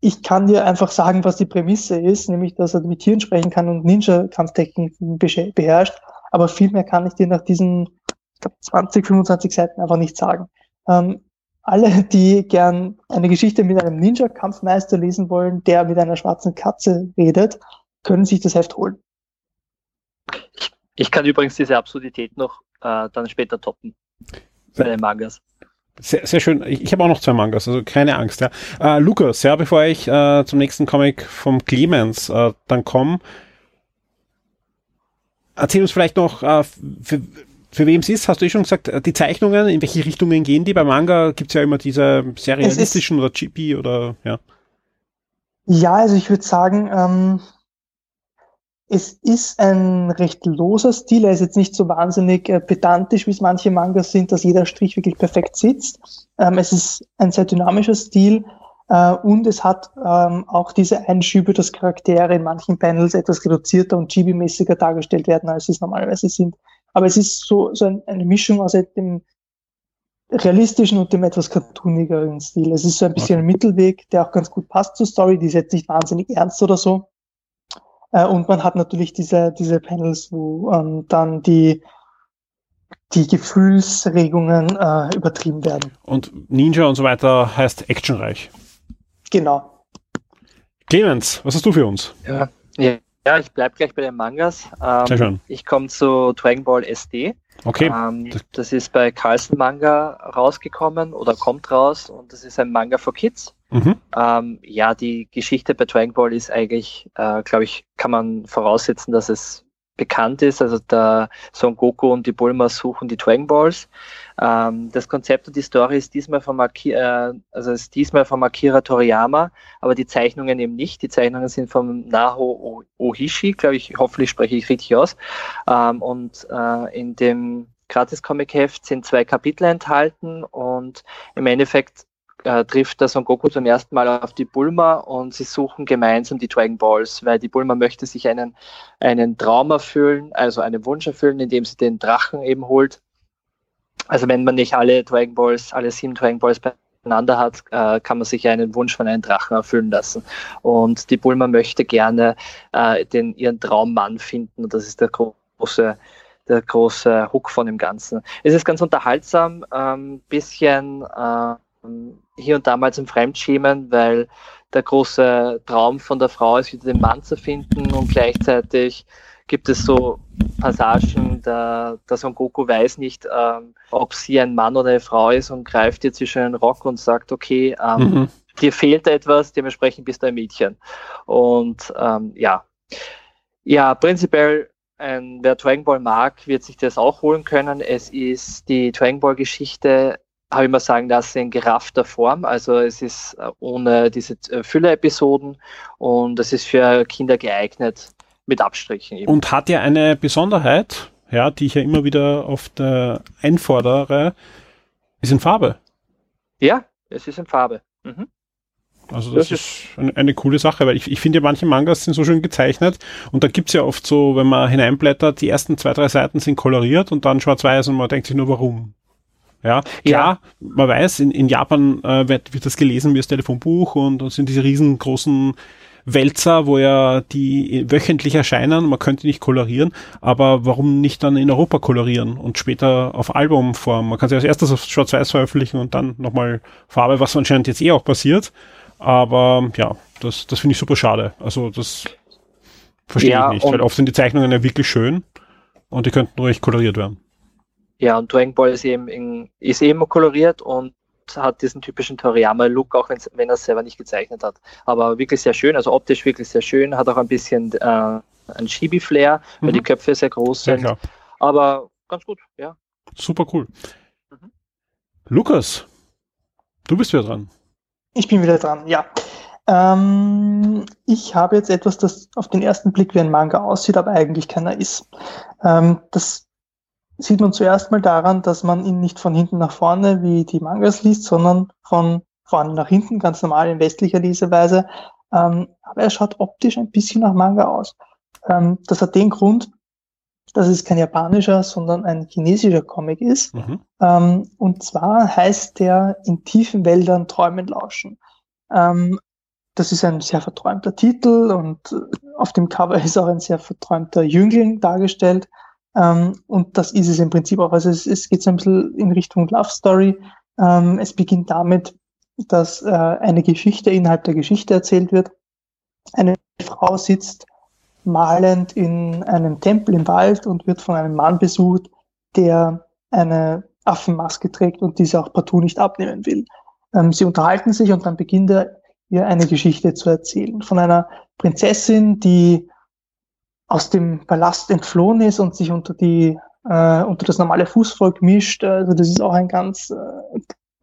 ich kann dir einfach sagen, was die Prämisse ist, nämlich dass er mit Tieren sprechen kann und Ninja-Kampftechniken beherrscht. Aber viel mehr kann ich dir nach diesen ich glaub, 20, 25 Seiten einfach nicht sagen. Ähm, alle, die gern eine Geschichte mit einem Ninja-Kampfmeister lesen wollen, der mit einer schwarzen Katze redet, können sich das Heft holen. Ich kann übrigens diese Absurdität noch äh, dann später toppen bei den Mangas. Sehr, sehr schön. Ich, ich habe auch noch zwei Mangas, also keine Angst. Ja. Äh, Lukas, ja, bevor ich äh, zum nächsten Comic vom Clemens äh, dann komme, erzähl uns vielleicht noch, äh, für, für wem es ist, hast du eh schon gesagt, äh, die Zeichnungen, in welche Richtungen gehen die? Bei Manga gibt es ja immer diese sehr realistischen oder Chibi oder ja. Ja, also ich würde sagen, ähm, es ist ein recht loser Stil. Er ist jetzt nicht so wahnsinnig äh, pedantisch, wie es manche Mangas sind, dass jeder Strich wirklich perfekt sitzt. Ähm, es ist ein sehr dynamischer Stil äh, und es hat ähm, auch diese Einschübe, dass Charaktere in manchen Panels etwas reduzierter und chibi-mäßiger dargestellt werden, als sie es normalerweise sind. Aber es ist so, so ein, eine Mischung aus dem realistischen und dem etwas cartoonigeren Stil. Es ist so ein bisschen ein Mittelweg, der auch ganz gut passt zur Story. Die ist jetzt nicht wahnsinnig ernst oder so. Äh, und man hat natürlich diese, diese Panels, wo ähm, dann die, die Gefühlsregungen äh, übertrieben werden. Und Ninja und so weiter heißt actionreich. Genau. Clemens, was hast du für uns? Ja, ja ich bleibe gleich bei den Mangas. Ähm, Sehr schön. Ich komme zu Dragon Ball SD. Okay. Ähm, das ist bei Carlsen Manga rausgekommen oder kommt raus und das ist ein Manga for Kids. Mhm. Ähm, ja, die Geschichte bei Dragon Ball ist eigentlich, äh, glaube ich, kann man voraussetzen, dass es bekannt ist. Also der Son Goku und die Bulma suchen die Dragon Balls. Ähm, das Konzept und die Story ist diesmal von, Maki äh, also ist diesmal von Akira Toriyama, aber die Zeichnungen eben nicht. Die Zeichnungen sind von Naho Ohishi, glaube ich, hoffentlich spreche ich richtig aus. Ähm, und äh, in dem Gratis-Comic-Heft sind zwei Kapitel enthalten und im Endeffekt äh, trifft der Son Goku zum ersten Mal auf die Bulma und sie suchen gemeinsam die Dragon Balls, weil die Bulma möchte sich einen, einen Traum erfüllen, also einen Wunsch erfüllen, indem sie den Drachen eben holt. Also wenn man nicht alle Dragon Balls, alle sieben Dragon Balls beieinander hat, äh, kann man sich einen Wunsch von einem Drachen erfüllen lassen. Und die Bulma möchte gerne äh, den, ihren Traummann finden und das ist der große der große Hook von dem Ganzen. Es ist ganz unterhaltsam, ähm, bisschen äh, hier und da mal zum Fremdschämen, weil der große Traum von der Frau ist, wieder den Mann zu finden und gleichzeitig gibt es so Passagen, da, da Son Goku weiß nicht, ähm, ob sie ein Mann oder eine Frau ist und greift ihr zwischen den Rock und sagt, okay, ähm, mhm. dir fehlt etwas, dementsprechend bist du ein Mädchen. Und ähm, ja, ja, prinzipiell ein, wer Dragon Ball mag, wird sich das auch holen können. Es ist die Dragon Ball Geschichte habe ich mal sagen lassen, in geraffter Form. Also es ist äh, ohne diese äh, Füller-Episoden und es ist für Kinder geeignet mit Abstrichen. Eben. Und hat ja eine Besonderheit, ja, die ich ja immer wieder oft äh, einfordere, ist in Farbe. Ja, es ist in Farbe. Mhm. Also das, das ist eine, eine, coole Sache, weil ich, ich finde, manche Mangas sind so schön gezeichnet und da gibt's ja oft so, wenn man hineinblättert, die ersten zwei, drei Seiten sind koloriert und dann schwarz-weiß und man denkt sich nur, warum? Ja, klar, ja. man weiß, in, in Japan äh, wird, wird das gelesen wie das Telefonbuch und, und sind diese riesengroßen Wälzer, wo ja die wöchentlich erscheinen, man könnte nicht kolorieren, aber warum nicht dann in Europa kolorieren und später auf Albumform? Man kann sie als erstes auf Schwarz-Weiß veröffentlichen und dann nochmal Farbe, was anscheinend jetzt eh auch passiert. Aber ja, das, das finde ich super schade. Also das verstehe ja, ich nicht, weil oft sind die Zeichnungen ja wirklich schön und die könnten ruhig koloriert werden. Ja, und Dragon Ball ist eben, in, ist eben koloriert und hat diesen typischen Toriyama-Look, auch wenn er es selber nicht gezeichnet hat. Aber wirklich sehr schön, also optisch wirklich sehr schön, hat auch ein bisschen äh, ein Chibi-Flair, weil mhm. die Köpfe sehr groß sind. Ja, Aber ganz gut, ja. Super cool. Mhm. Lukas, du bist wieder dran. Ich bin wieder dran, ja. Ähm, ich habe jetzt etwas, das auf den ersten Blick wie ein Manga aussieht, aber eigentlich keiner ist. Ähm, das sieht man zuerst mal daran, dass man ihn nicht von hinten nach vorne wie die Mangas liest, sondern von vorne nach hinten, ganz normal in westlicher Leseweise. Ähm, aber er schaut optisch ein bisschen nach Manga aus. Ähm, das hat den Grund, dass es kein japanischer, sondern ein chinesischer Comic ist. Mhm. Ähm, und zwar heißt der In tiefen Wäldern Träumen lauschen. Ähm, das ist ein sehr verträumter Titel und auf dem Cover ist auch ein sehr verträumter Jüngling dargestellt Ähm, und das ist es im Prinzip auch. Also es, es geht so ein bisschen in Richtung Love Story. Ähm, es beginnt damit, dass äh, eine Geschichte innerhalb der Geschichte erzählt wird. Eine Frau sitzt malend in einem Tempel im Wald und wird von einem Mann besucht, der eine Affenmaske trägt und diese auch partout nicht abnehmen will. Ähm, sie unterhalten sich und dann beginnt er ihr eine Geschichte zu erzählen von einer Prinzessin, die aus dem Palast entflohen ist und sich unter die äh, unter das normale Fußvolk mischt. Also das ist auch ein ganz äh,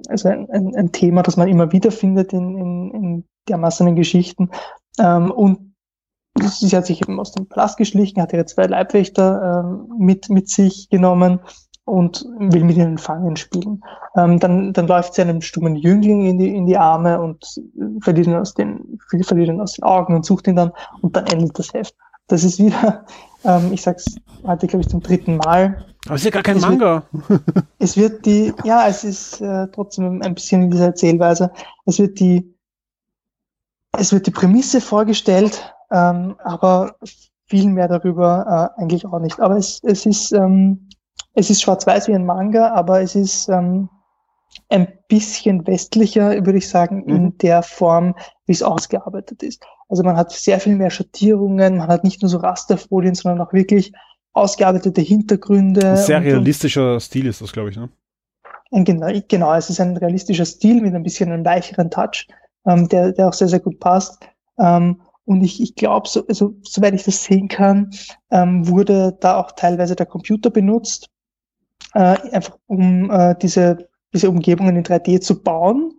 also ein, ein, ein Thema, das man immer wieder findet in, in, in dermaßen Geschichten. Ähm, und sie hat sich eben aus dem Palast geschlichen, hat ihre zwei Leibwächter ähm, mit, mit sich genommen und will mit ihnen Fangen spielen. Ähm, dann, dann läuft sie einem stummen Jüngling in die, in die Arme und verliert ihn, aus den, verliert ihn aus den Augen und sucht ihn dann und dann endet das Heft. Das ist wieder, ähm, ich sag's heute, glaube ich, zum dritten Mal. Aber es ist ja gar kein es Manga. Wird, es wird die, ja, es ist äh, trotzdem ein bisschen in dieser Erzählweise. Es wird die, es wird die Prämisse vorgestellt, ähm, aber viel mehr darüber äh, eigentlich auch nicht. Aber es, es ist, ähm, es ist schwarz-weiß wie ein Manga, aber es ist ähm, ein bisschen westlicher, würde ich sagen, mhm. in der Form, wie es ausgearbeitet ist. Also man hat sehr viel mehr Schattierungen, man hat nicht nur so Rasterfolien, sondern auch wirklich ausgearbeitete Hintergründe. Ein sehr realistischer und, Stil ist das, glaube ich, ne? Genau, genau, es ist ein realistischer Stil mit ein bisschen einem weicheren Touch, ähm, der, der auch sehr, sehr gut passt. Ähm, und ich, ich glaube, so, also, soweit ich das sehen kann, ähm, wurde da auch teilweise der Computer benutzt, äh, einfach um äh, diese, diese Umgebungen in 3D zu bauen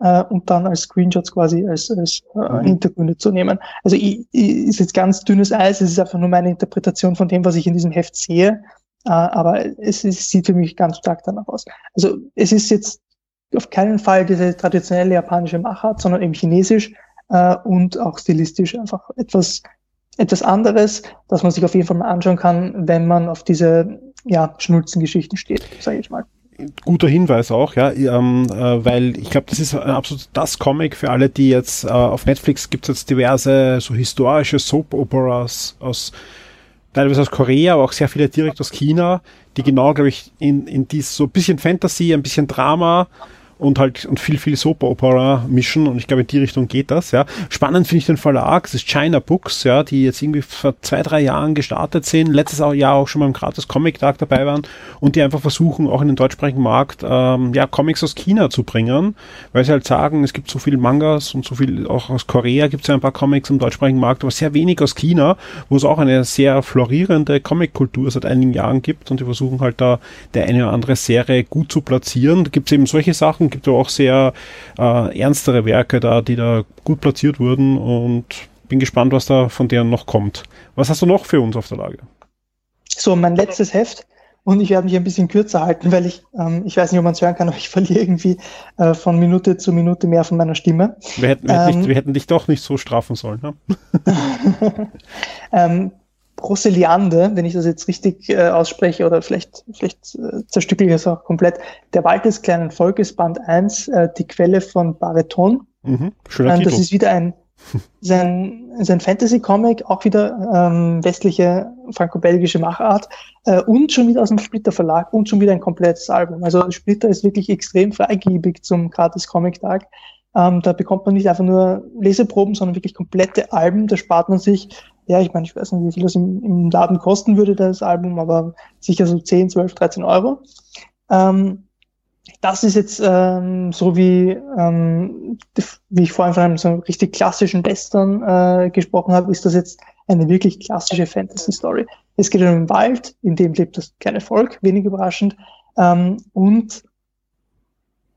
äh, und dann als Screenshots quasi als, als äh, mhm. Hintergründe zu nehmen. Also ich, ich, ist jetzt ganz dünnes Eis, es ist einfach nur meine Interpretation von dem, was ich in diesem Heft sehe. Äh, aber es, es sieht für mich ganz stark danach aus. Also es ist jetzt auf keinen Fall diese traditionelle japanische Machart, sondern eben chinesisch äh, und auch stilistisch einfach etwas etwas anderes, das man sich auf jeden Fall mal anschauen kann, wenn man auf diese ja, Schnulzengeschichten steht, sage ich mal guter Hinweis auch, ja, ähm, äh, weil ich glaube, das ist absolut das Comic für alle, die jetzt äh, auf Netflix gibt es jetzt diverse so historische Soap-Operas aus teilweise aus Korea, aber auch sehr viele direkt aus China, die genau, glaube ich, in, in dies so ein bisschen Fantasy, ein bisschen Drama und halt und viel, viel Soap Opera mischen und ich glaube, in die Richtung geht das, ja. Spannend finde ich den Verlag, das ist China Books, ja, die jetzt irgendwie vor zwei, drei Jahren gestartet sind, letztes Jahr auch schon mal im gratis Comic-Tag dabei waren und die einfach versuchen, auch in den deutschsprachigen Markt, ähm, ja, Comics aus China zu bringen, weil sie halt sagen, es gibt so viele Mangas und so viel, auch aus Korea gibt es ja ein paar Comics im deutschsprachigen Markt, aber sehr wenig aus China, wo es auch eine sehr florierende Comic-Kultur seit einigen Jahren gibt und die versuchen halt da der eine oder andere Serie gut zu platzieren. Da gibt es eben solche Sachen, gibt ja auch sehr äh, ernstere Werke da, die da gut platziert wurden und bin gespannt, was da von denen noch kommt. Was hast du noch für uns auf der Lage? So, mein letztes Heft und ich werde mich ein bisschen kürzer halten, weil ich, ähm, ich weiß nicht, ob man es hören kann, aber ich verliere irgendwie äh, von Minute zu Minute mehr von meiner Stimme. Wir hätten, wir, hätten ähm, nicht, wir hätten dich doch nicht so strafen sollen. Ne? ähm, Broceliande, wenn ich das jetzt richtig äh, ausspreche, oder vielleicht, vielleicht äh, zerstücke ich es auch komplett. Der Wald des kleinen Volkes, Band 1, äh, die Quelle von Bariton. Mhm, schöner ähm, das ist wieder ein, sein, sein Fantasy-Comic, auch wieder ähm, westliche franco-belgische Machart äh, und schon wieder aus dem Splitter Verlag und schon wieder ein komplettes Album. Also Splitter ist wirklich extrem freigiebig zum gratis Comic-Tag. Ähm, da bekommt man nicht einfach nur Leseproben, sondern wirklich komplette Alben. Da spart man sich ja, ich meine, ich weiß nicht, wie viel das im, im Laden kosten würde, das Album, aber sicher so 10, 12, 13 Euro. Ähm, das ist jetzt ähm, so wie, ähm, wie ich vorhin von einem so richtig klassischen Western äh, gesprochen habe, ist das jetzt eine wirklich klassische Fantasy-Story. Es geht um den Wald, in dem lebt das kleine Volk, wenig überraschend. Ähm, und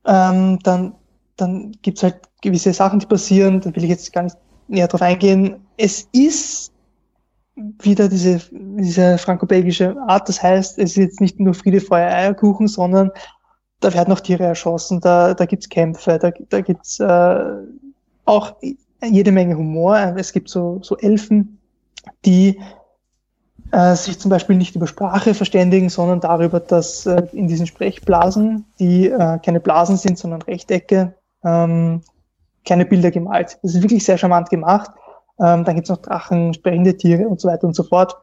ähm, dann, dann gibt's halt gewisse Sachen, die passieren, da will ich jetzt gar nicht näher drauf eingehen. Es ist wieder diese, diese franco-belgische Art. Das heißt, es ist jetzt nicht nur Friede, Feuer, Eierkuchen, sondern da werden auch Tiere erschossen, da, da gibt's Kämpfe, da, da gibt's äh, auch jede Menge Humor. Es gibt so, so Elfen, die äh, sich zum Beispiel nicht über Sprache verständigen, sondern darüber, dass äh, in diesen Sprechblasen, die äh, keine Blasen sind, sondern Rechtecke, ähm, keine Bilder gemalt. Das ist wirklich sehr charmant gemacht. Ähm, dann gibt's noch Drachen, sprechende Tiere und so weiter und so fort.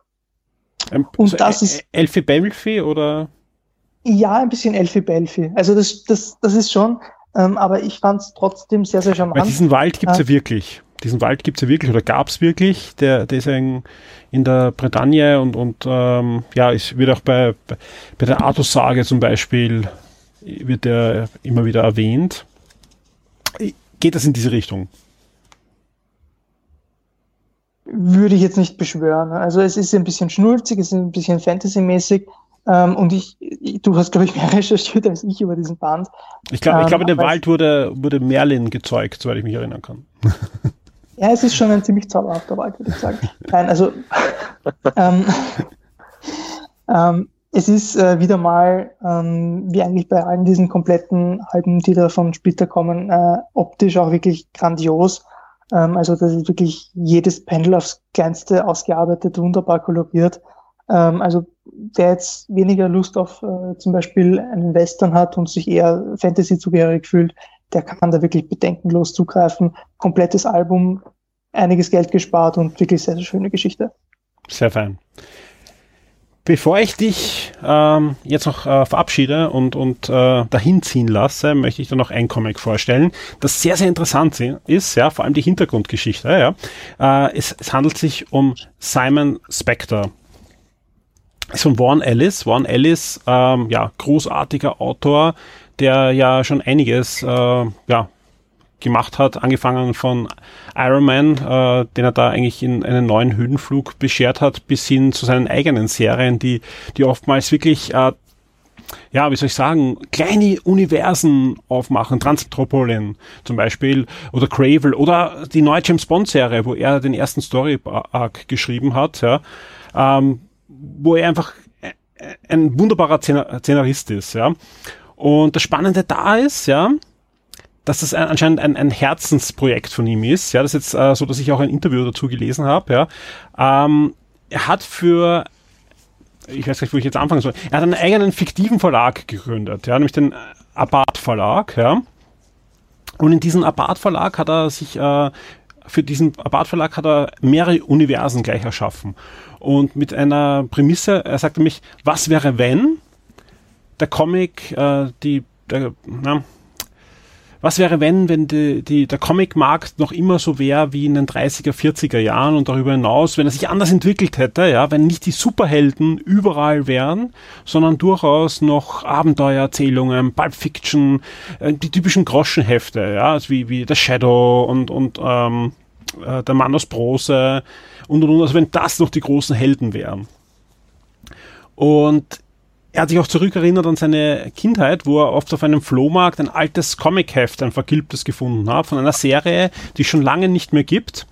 Ähm, und so das ist. Elfie Belfi oder? Ja, ein bisschen Elfie Belfi. Also das, das, das ist schon, ähm, aber ich fand es trotzdem sehr, sehr charmant. Weil diesen Wald gibt es ja wirklich. Diesen Wald gibt es ja wirklich oder gab es wirklich. Der, der ist in, in der Bretagne und, und ähm, ja, es wird auch bei, bei, bei der Artussage zum Beispiel wird der immer wieder erwähnt. Geht das in diese Richtung? Würde ich jetzt nicht beschwören. Also es ist ein bisschen schnulzig, es ist ein bisschen Fantasy-mäßig. Ähm, und ich, du hast, glaube ich, mehr recherchiert als ich über diesen Band. Ich glaube, ähm, ich glaube, in dem Wald wurde, wurde Merlin gezeugt, soweit ich mich erinnern kann. Ja, es ist schon ein ziemlich zauberhafter Wald, würde ich sagen. Nein, also ähm, ähm, es ist äh, wieder mal, ähm, wie eigentlich bei allen diesen kompletten Alben, die da von Splitter kommen, äh, optisch auch wirklich grandios. Ähm, also das ist wirklich jedes Panel aufs kleinste ausgearbeitet, wunderbar koloriert. Ähm, also wer jetzt weniger Lust auf äh, zum Beispiel einen Western hat und sich eher Fantasy zugehörig fühlt, der kann da wirklich bedenkenlos zugreifen. Komplettes Album, einiges Geld gespart und wirklich sehr, sehr schöne Geschichte. Sehr fein. Bevor ich dich ähm, jetzt noch äh, verabschiede und, und äh, dahin ziehen lasse, möchte ich dir noch ein Comic vorstellen, das sehr, sehr interessant ist, ja, vor allem die Hintergrundgeschichte. Ja. Äh, es, es handelt sich um Simon Spector. Ist von Warren Ellis. Warren Ellis, ähm, ja, großartiger Autor, der ja schon einiges äh, ja, gemacht hat, angefangen von Iron Man, äh, den er da eigentlich in einen neuen Höhenflug beschert hat, bis hin zu seinen eigenen Serien, die, die oftmals wirklich, äh, ja, wie soll ich sagen, kleine Universen aufmachen, Transmetropolin zum Beispiel, oder Cravel, oder die neue James Bond Serie, wo er den ersten Story Arc geschrieben hat, ja, ähm, wo er einfach ein wunderbarer Szenarist ist, ja. Und das Spannende da ist, ja, dass das ein, anscheinend ein, ein Herzensprojekt von ihm ist. Ja, das ist jetzt äh, so, dass ich auch ein Interview dazu gelesen habe. Ja, ähm, er hat für ich weiß nicht, wo ich jetzt anfangen soll. Er hat einen eigenen fiktiven Verlag gegründet, ja, nämlich den Abad Verlag, ja. Und in diesem Abad Verlag hat er sich äh, für diesen Abad Verlag hat er mehrere Universen gleich erschaffen. Und mit einer Prämisse, er sagte mich, was wäre wenn der Comic, äh, die, der, na, was wäre, wenn, wenn die, die, der Comicmarkt noch immer so wäre wie in den 30er, 40er Jahren und darüber hinaus, wenn er sich anders entwickelt hätte, ja, wenn nicht die Superhelden überall wären, sondern durchaus noch Abenteuererzählungen, Pulp Fiction, äh, die typischen Groschenhefte, ja, also wie, wie The Shadow und, und ähm, äh, der Mann aus Brose und und und, also wenn das noch die großen Helden wären. Und er hat sich auch zurückerinnert an seine Kindheit, wo er oft auf einem Flohmarkt ein altes Comicheft, ein vergilbtes gefunden hat, von einer Serie, die es schon lange nicht mehr gibt,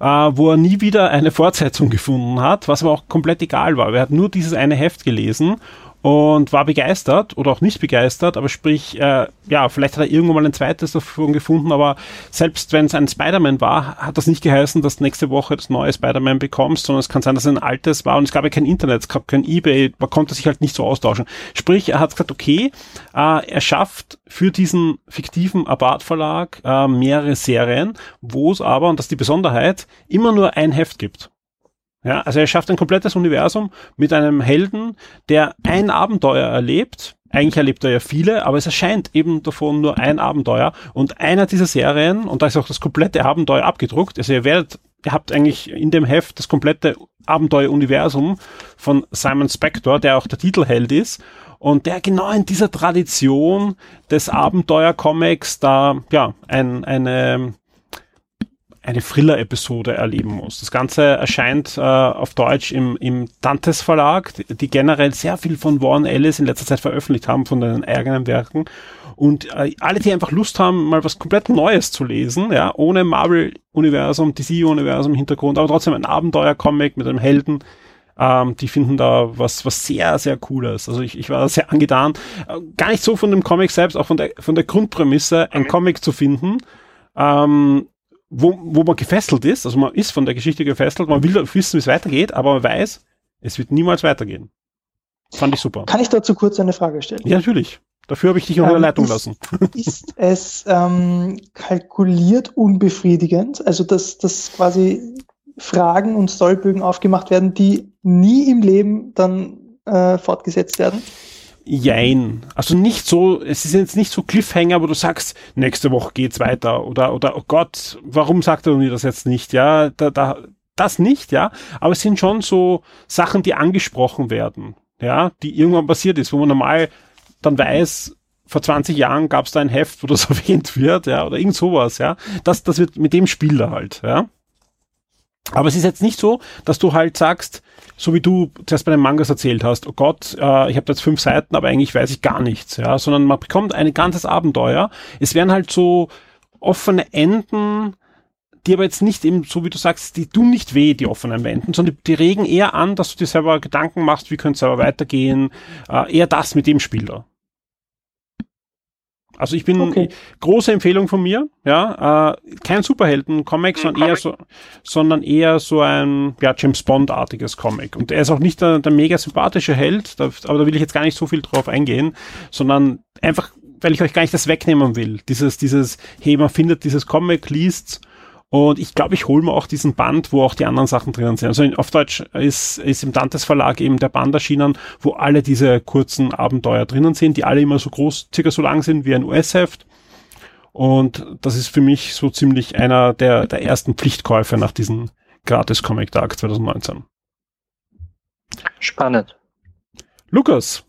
äh, wo er nie wieder eine Fortsetzung gefunden hat, was aber auch komplett egal war. Er hat nur dieses eine Heft gelesen und war begeistert oder auch nicht begeistert, aber sprich, äh, ja, vielleicht hat er irgendwann mal ein zweites davon gefunden, aber selbst wenn es ein Spider-Man war, hat das nicht geheißen, dass nächste Woche das neue Spider-Man bekommst, sondern es kann sein, dass es ein altes war und es gab ja kein Internet, es gab kein Ebay, man konnte sich halt nicht so austauschen. Sprich, er hat gesagt, okay, äh, er schafft für diesen fiktiven Abad Verlag äh, mehrere Serien, wo es aber, und das ist die Besonderheit, immer nur ein Heft gibt. Ja, also er schafft ein komplettes Universum mit einem Helden, der ein Abenteuer erlebt. Eigentlich erlebt er ja viele, aber es erscheint eben davon nur ein Abenteuer. Und einer dieser Serien, und da ist auch das komplette Abenteuer abgedruckt, also ihr werdet, ihr habt eigentlich in dem Heft das komplette Abenteueruniversum von Simon Spector, der auch der Titelheld ist. Und der genau in dieser Tradition des Abenteuer-Comics da, ja, ein, eine, eine Thriller-Episode erleben muss. Das Ganze erscheint äh, auf Deutsch im, im Dantes Verlag, die, die, generell sehr viel von Warren Ellis in letzter Zeit veröffentlicht haben, von den eigenen Werken. Und äh, alle, die einfach Lust haben, mal was komplett Neues zu lesen, ja, ohne Marvel-Universum, DC-Universum Hintergrund, aber trotzdem ein Abenteuer-Comic mit einem Helden, ähm, die finden da was, was sehr, sehr Cooles. Also ich, ich war sehr angetan. Äh, gar nicht so von dem Comic selbst, auch von der, von der Grundprämisse, ein Comic zu finden, ähm, wo, wo man gefesselt ist, also man ist von der Geschichte gefesselt, man will wissen, wie es weitergeht, aber man weiß, es wird niemals weitergehen. Fand ich super. Kann ich dazu kurz eine Frage stellen? Ja, natürlich. Dafür habe ich dich unter ähm, der Leitung ist, lassen. Ist es ähm, kalkuliert unbefriedigend? Also dass das quasi Fragen und Sollbögen aufgemacht werden, die nie im Leben dann äh, fortgesetzt werden? Jein. Also nicht so, es ist jetzt nicht so Cliffhanger, wo du sagst, nächste Woche geht's weiter oder, oder, oh Gott, warum sagt er mir das jetzt nicht? Ja, da, da, das nicht, ja. Aber es sind schon so Sachen, die angesprochen werden, ja, die irgendwann passiert ist, wo man normal dann weiß, vor 20 Jahren gab es da ein Heft, wo das erwähnt wird, ja, oder irgend sowas, ja. Das, das wird mit dem Spiel da halt, ja. Aber es ist jetzt nicht so, dass du halt sagst, so wie du zuerst bei den Mangas erzählt hast, oh Gott, äh, ich habe jetzt fünf Seiten, aber eigentlich weiß ich gar nichts, ja, sondern man bekommt ein ganzes Abenteuer. Es werden halt so offene Enden, die aber jetzt nicht eben, so wie du sagst, die tun nicht weh, die offenen Enden, sondern die, die regen eher an, dass du dir selber Gedanken machst, wie könnte es aber weitergehen, äh, eher das mit dem Spiel da. Also ich bin okay. große Empfehlung von mir, ja, äh, kein Superhelden-Comic, sondern eher so, sondern eher so ein ja, James Bond-artiges Comic. Und er ist auch nicht der, der mega sympathische Held, da, aber da will ich jetzt gar nicht so viel drauf eingehen, sondern einfach, weil ich euch gar nicht das wegnehmen will. Dieses, dieses, hey, man findet dieses Comic, liest und ich glaube, ich hole mir auch diesen Band, wo auch die anderen Sachen drinnen sind. Also in, auf Deutsch ist, ist im Dantes Verlag eben der Band erschienen, wo alle diese kurzen Abenteuer drinnen sind, die alle immer so groß, circa so lang sind wie ein US-Heft. Und das ist für mich so ziemlich einer der, der ersten Pflichtkäufe nach diesem Gratis-Comic-Tag 2019. Spannend. Lukas,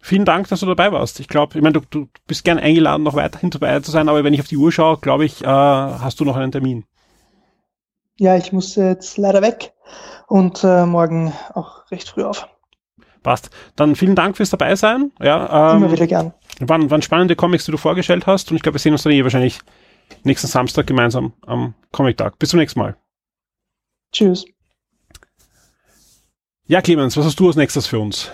vielen Dank, dass du dabei warst. Ich glaube, ich meine, du, du bist gern eingeladen, noch weiterhin dabei zu sein, aber wenn ich auf die Uhr schaue, glaube ich, äh, hast du noch einen Termin. Ja, ich muss jetzt leider weg und äh, morgen auch recht früh auf. Passt. Dann vielen Dank fürs dabei sein. Ja, ähm, Immer wieder gern. Waren, waren spannende Comics, die du vorgestellt hast und ich glaube, wir sehen uns dann eh wahrscheinlich nächsten Samstag gemeinsam am Comic-Tag. Bis zum nächsten Mal. Tschüss. Ja, Clemens, was hast du als nächstes für uns?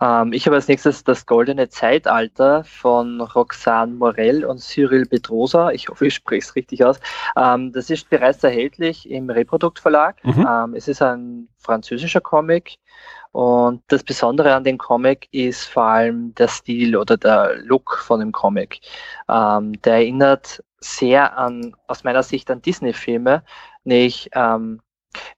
Ähm, ich habe als nächstes das Goldene Zeitalter von Roxane Morell und Cyril Bedrosa. Ich hoffe, ich spreche es richtig aus. Ähm, das ist bereits erhältlich im Reprodukt Verlag. Mhm. Ähm, es ist ein französischer Comic. Und das Besondere an dem Comic ist vor allem der Stil oder der Look von dem Comic. Ähm, der erinnert sehr an, aus meiner Sicht, an Disney-Filme, nicht ähm,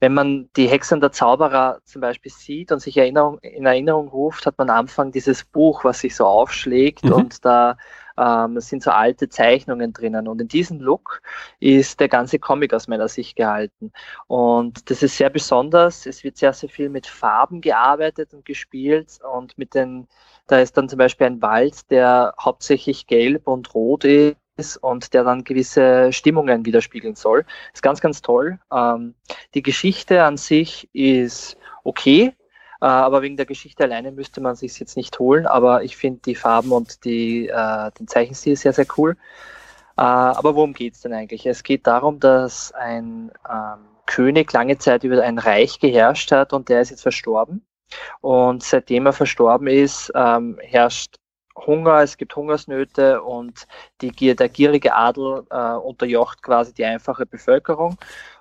wenn man die Hexen der Zauberer zum Beispiel sieht und sich Erinnerung, in Erinnerung ruft, hat man am Anfang dieses Buch, was sich so aufschlägt mhm. und da ähm, sind so alte Zeichnungen drinnen. Und in diesem Look ist der ganze Comic aus meiner Sicht gehalten. Und das ist sehr besonders. Es wird sehr, sehr viel mit Farben gearbeitet und gespielt und mit den, da ist dann zum Beispiel ein Wald, der hauptsächlich gelb und rot ist ist und der dann gewisse Stimmungen widerspiegeln soll. Ist ganz, ganz toll. Ähm, die Geschichte an sich ist okay, äh, aber wegen der Geschichte alleine müsste man sich jetzt nicht holen. Aber ich finde die Farben und die, äh, den Zeichenstil sehr, sehr cool. Äh, aber worum geht es denn eigentlich? Es geht darum, dass ein ähm, König lange Zeit über ein Reich geherrscht hat und der ist jetzt verstorben. Und seitdem er verstorben ist, ähm, herrscht Hunger, es gibt Hungersnöte und die, der gierige Adel äh, unterjocht quasi die einfache Bevölkerung.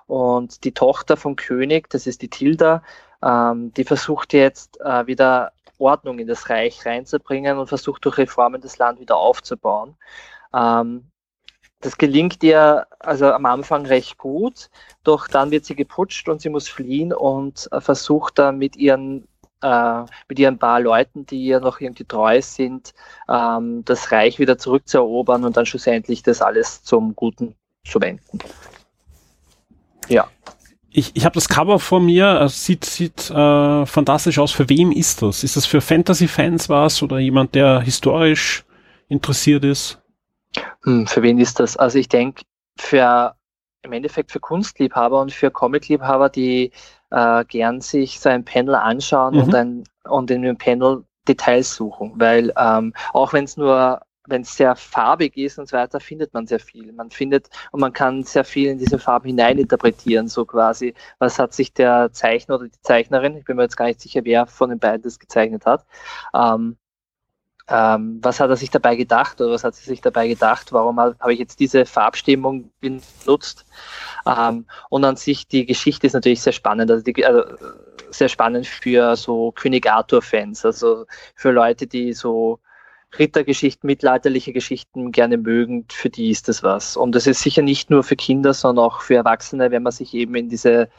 Und die Tochter vom König, das ist die Tilda, ähm, die versucht jetzt äh, wieder Ordnung in das Reich reinzubringen und versucht durch Reformen das Land wieder aufzubauen. Ähm, das gelingt ihr also am Anfang recht gut, doch dann wird sie geputscht und sie muss fliehen und äh, versucht dann mit ihren äh, mit ihren paar Leuten, die ihr noch irgendwie treu sind, ähm, das Reich wieder zurückzuerobern und dann schlussendlich das alles zum Guten zu wenden. Ja. Ich, ich habe das Cover vor mir, es sieht, sieht äh, fantastisch aus. Für wem ist das? Ist das für Fantasy-Fans was oder jemand, der historisch interessiert ist? Hm, für wen ist das? Also ich denke, für im Endeffekt für Kunstliebhaber und für Comicliebhaber, die äh, gern sich so ein Panel anschauen mhm. und, ein, und in dem Panel Details suchen, weil ähm, auch wenn es nur wenn es sehr farbig ist und so weiter, findet man sehr viel. Man findet und man kann sehr viel in diese Farben hineininterpretieren, so quasi. Was hat sich der Zeichner oder die Zeichnerin, ich bin mir jetzt gar nicht sicher, wer von den beiden das gezeichnet hat, ähm, ähm, was hat er sich dabei gedacht oder was hat sie sich dabei gedacht? Warum habe ich jetzt diese Farbstimmung benutzt? Ähm, und an sich die Geschichte ist natürlich sehr spannend, also, die, also sehr spannend für so König Arthur-Fans, also für Leute, die so Rittergeschichten, mittelalterliche Geschichten gerne mögen, für die ist das was. Und das ist sicher nicht nur für Kinder, sondern auch für Erwachsene, wenn man sich eben in diese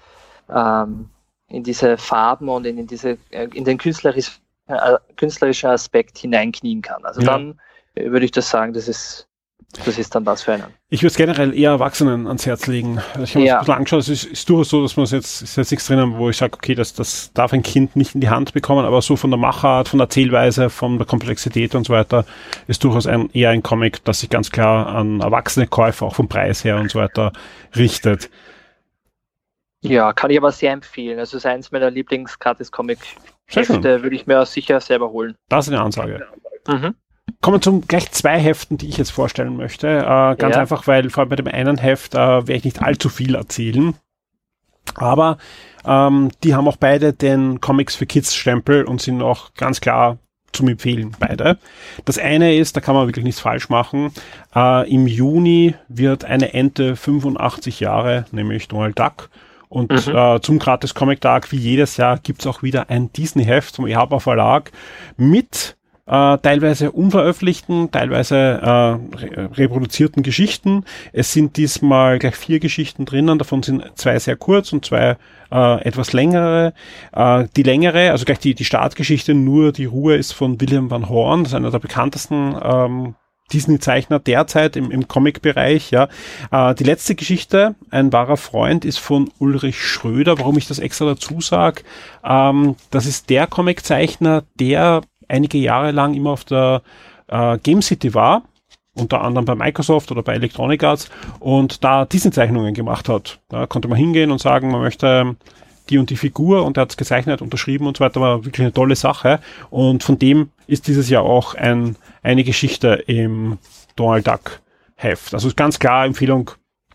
ähm, in diese Farben und in, in diese, äh, in den künstlerischen, äh, künstlerischen Aspekt hineinknien kann. Also ja. dann äh, würde ich das sagen, das ist das ist dann das für einen. Ich würde es generell eher Erwachsenen ans Herz legen. Ich habe ja. es ein bisschen angeschaut, es ist, ist durchaus so, dass man es jetzt, ist jetzt nichts drinnen, wo ich sage, okay, das, das darf ein Kind nicht in die Hand bekommen, aber so von der Machart, von der Erzählweise, von der Komplexität und so weiter, ist durchaus ein, eher ein Comic, das sich ganz klar an erwachsene Käufer, auch vom Preis her und so weiter, richtet. Ja, kann ich aber sehr empfehlen. Also es ist eins meiner Lieblings-Gratis-Comic-Hefte, würde ich mir sicher selber holen. Das ist eine Ansage. Mhm. Kommen wir zum gleich zwei Heften, die ich jetzt vorstellen möchte. Äh, ganz ja. einfach, weil vor allem bei dem einen Heft äh, werde ich nicht allzu viel erzählen. Aber ähm, die haben auch beide den Comics für Kids Stempel und sind auch ganz klar zum Empfehlen, beide. Das eine ist, da kann man wirklich nichts falsch machen. Äh, Im Juni wird eine Ente 85 Jahre, nämlich Donald Duck. Und mhm. äh, zum Gratis Comic Tag, wie jedes Jahr, gibt's auch wieder ein Disney-Heft vom EHPA Verlag mit äh, teilweise unveröffentlichten, teilweise äh, re reproduzierten Geschichten. Es sind diesmal gleich vier Geschichten drinnen, davon sind zwei sehr kurz und zwei äh, etwas längere. Äh, die längere, also gleich die, die Startgeschichte, nur die Ruhe ist von William Van Horn, das ist einer der bekanntesten ähm, Disney-Zeichner derzeit im, im Comic-Bereich. Ja. Äh, die letzte Geschichte, ein wahrer Freund, ist von Ulrich Schröder. Warum ich das extra dazu sage, ähm, das ist der Comic-Zeichner, der einige Jahre lang immer auf der äh, Game City war, unter anderem bei Microsoft oder bei Electronic Arts und da Disney-Zeichnungen gemacht hat. Da konnte man hingehen und sagen, man möchte die und die Figur und er hat es gezeichnet, unterschrieben und so weiter, war wirklich eine tolle Sache. Und von dem ist dieses Jahr auch ein, eine Geschichte im Donald Duck Heft. Also ganz klar Empfehlung,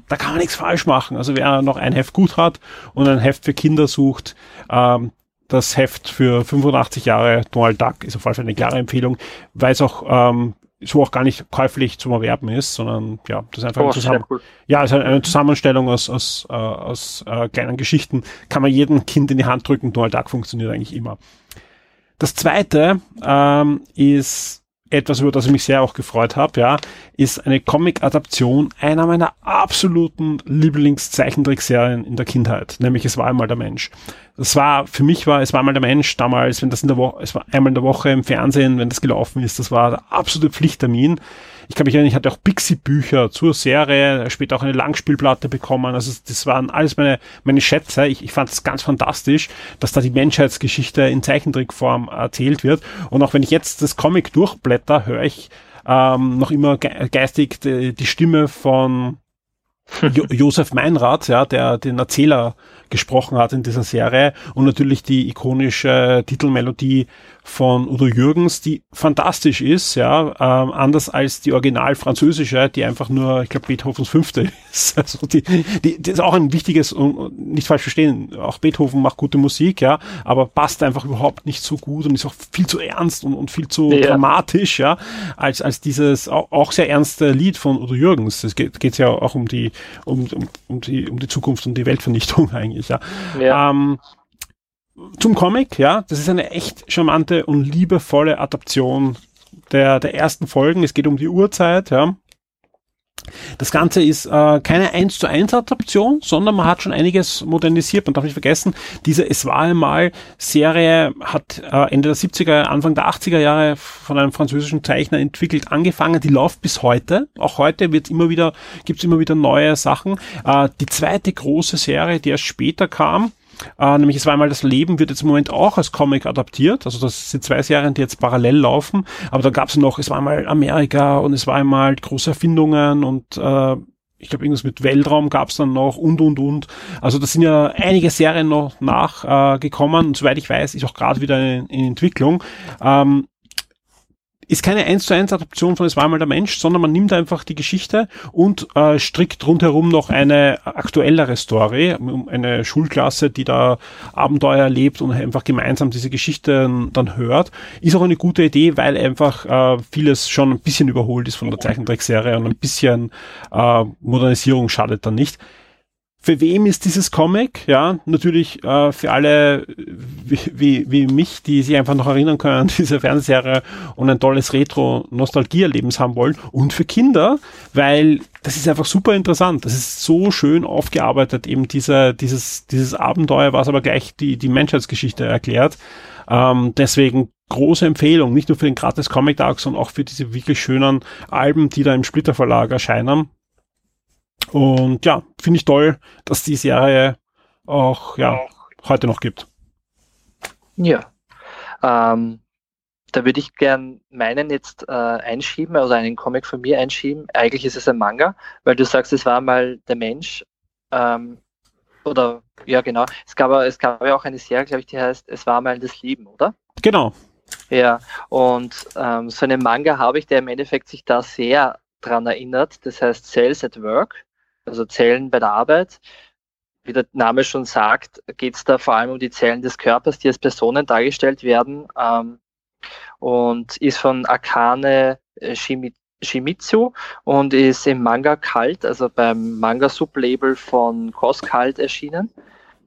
da kann man nichts falsch machen. Also wer noch ein Heft gut hat und ein Heft für Kinder sucht, ähm, das Heft für 85 Jahre Donald Duck ist auf jeden Fall eine klare Empfehlung, weil es auch ähm, so auch gar nicht käuflich zum Erwerben ist, sondern ja, das ist einfach oh, eine, Zusammen cool. ja, also eine Zusammenstellung aus, aus, äh, aus äh, kleinen Geschichten. Kann man jedem Kind in die Hand drücken. Donald Duck funktioniert eigentlich immer. Das zweite ähm, ist etwas, über das ich mich sehr auch gefreut habe, ja, ist eine Comic-Adaption einer meiner absoluten Lieblingszeichentrickserien in der Kindheit, nämlich Es war einmal der Mensch. Das war, für mich war Es war einmal der Mensch damals, wenn das in der Woche, es war einmal in der Woche im Fernsehen, wenn das gelaufen ist, das war der absolute Pflichttermin. Ich kann mich erinnern, ich hatte auch Pixie-Bücher zur Serie, später auch eine Langspielplatte bekommen. Also das waren alles meine, meine Schätze. Ich, ich fand es ganz fantastisch, dass da die Menschheitsgeschichte in Zeichentrickform erzählt wird. Und auch wenn ich jetzt das Comic durchblätter, höre ich ähm, noch immer ge geistig die, die Stimme von jo Josef Meinrad, ja, der den Erzähler gesprochen hat in dieser Serie und natürlich die ikonische Titelmelodie von Udo Jürgens, die fantastisch ist, ja, ähm, anders als die original französische, die einfach nur, ich glaube, Beethovens fünfte ist. Also die, die, die ist auch ein wichtiges und nicht falsch verstehen. Auch Beethoven macht gute Musik, ja, aber passt einfach überhaupt nicht so gut und ist auch viel zu ernst und, und viel zu ja. dramatisch, ja, als als dieses auch, auch sehr ernste Lied von Udo Jürgens. Es geht geht's ja auch um die um, um, um die um die Zukunft und die Weltvernichtung eigentlich, ja. ja. Ähm, zum Comic, ja, das ist eine echt charmante und liebevolle Adaption der, der ersten Folgen. Es geht um die Uhrzeit, ja. Das Ganze ist äh, keine 1 zu 1 Adaption, sondern man hat schon einiges modernisiert. Man darf nicht vergessen, diese Es war einmal Serie hat äh, Ende der 70er, Anfang der 80er Jahre von einem französischen Zeichner entwickelt, angefangen. Die läuft bis heute. Auch heute wird immer wieder, gibt's immer wieder neue Sachen. Äh, die zweite große Serie, die erst später kam, äh, nämlich es war einmal das Leben, wird jetzt im Moment auch als Comic adaptiert. Also das sind zwei Serien, die jetzt parallel laufen. Aber da gab es noch, es war einmal Amerika und es war einmal große Erfindungen und äh, ich glaube, irgendwas mit Weltraum gab es dann noch und und und. Also das sind ja einige Serien noch nachgekommen äh, und soweit ich weiß, ist auch gerade wieder in, in Entwicklung. Ähm, ist keine 1 zu 1 Adaption von Es war einmal der Mensch, sondern man nimmt einfach die Geschichte und äh, strickt rundherum noch eine aktuellere Story, eine Schulklasse, die da Abenteuer erlebt und einfach gemeinsam diese Geschichte dann hört. Ist auch eine gute Idee, weil einfach äh, vieles schon ein bisschen überholt ist von der Zeichentrickserie und ein bisschen äh, Modernisierung schadet dann nicht. Für wem ist dieses Comic? Ja, natürlich äh, für alle wie, wie, wie mich, die sich einfach noch erinnern können an diese Fernsehserie und ein tolles Retro-Nostalgie-Erlebnis haben wollen. Und für Kinder, weil das ist einfach super interessant. Das ist so schön aufgearbeitet, eben dieser, dieses, dieses Abenteuer, was aber gleich die, die Menschheitsgeschichte erklärt. Ähm, deswegen große Empfehlung, nicht nur für den gratis Comic Tag, sondern auch für diese wirklich schönen Alben, die da im Splitter Verlag erscheinen. Und ja, finde ich toll, dass die Serie auch ja, heute noch gibt. Ja. Ähm, da würde ich gern meinen jetzt äh, einschieben, also einen Comic von mir einschieben. Eigentlich ist es ein Manga, weil du sagst, es war mal der Mensch. Ähm, oder ja, genau. Es gab, es gab ja auch eine Serie, glaube ich, die heißt Es war mal das Leben, oder? Genau. Ja, und ähm, so einen Manga habe ich, der im Endeffekt sich da sehr dran erinnert. Das heißt Cells at Work also Zellen bei der Arbeit. Wie der Name schon sagt, geht es da vor allem um die Zellen des Körpers, die als Personen dargestellt werden ähm, und ist von Akane äh, Shimizu und ist im Manga Kalt, also beim Manga-Sublabel von Cross Kalt erschienen.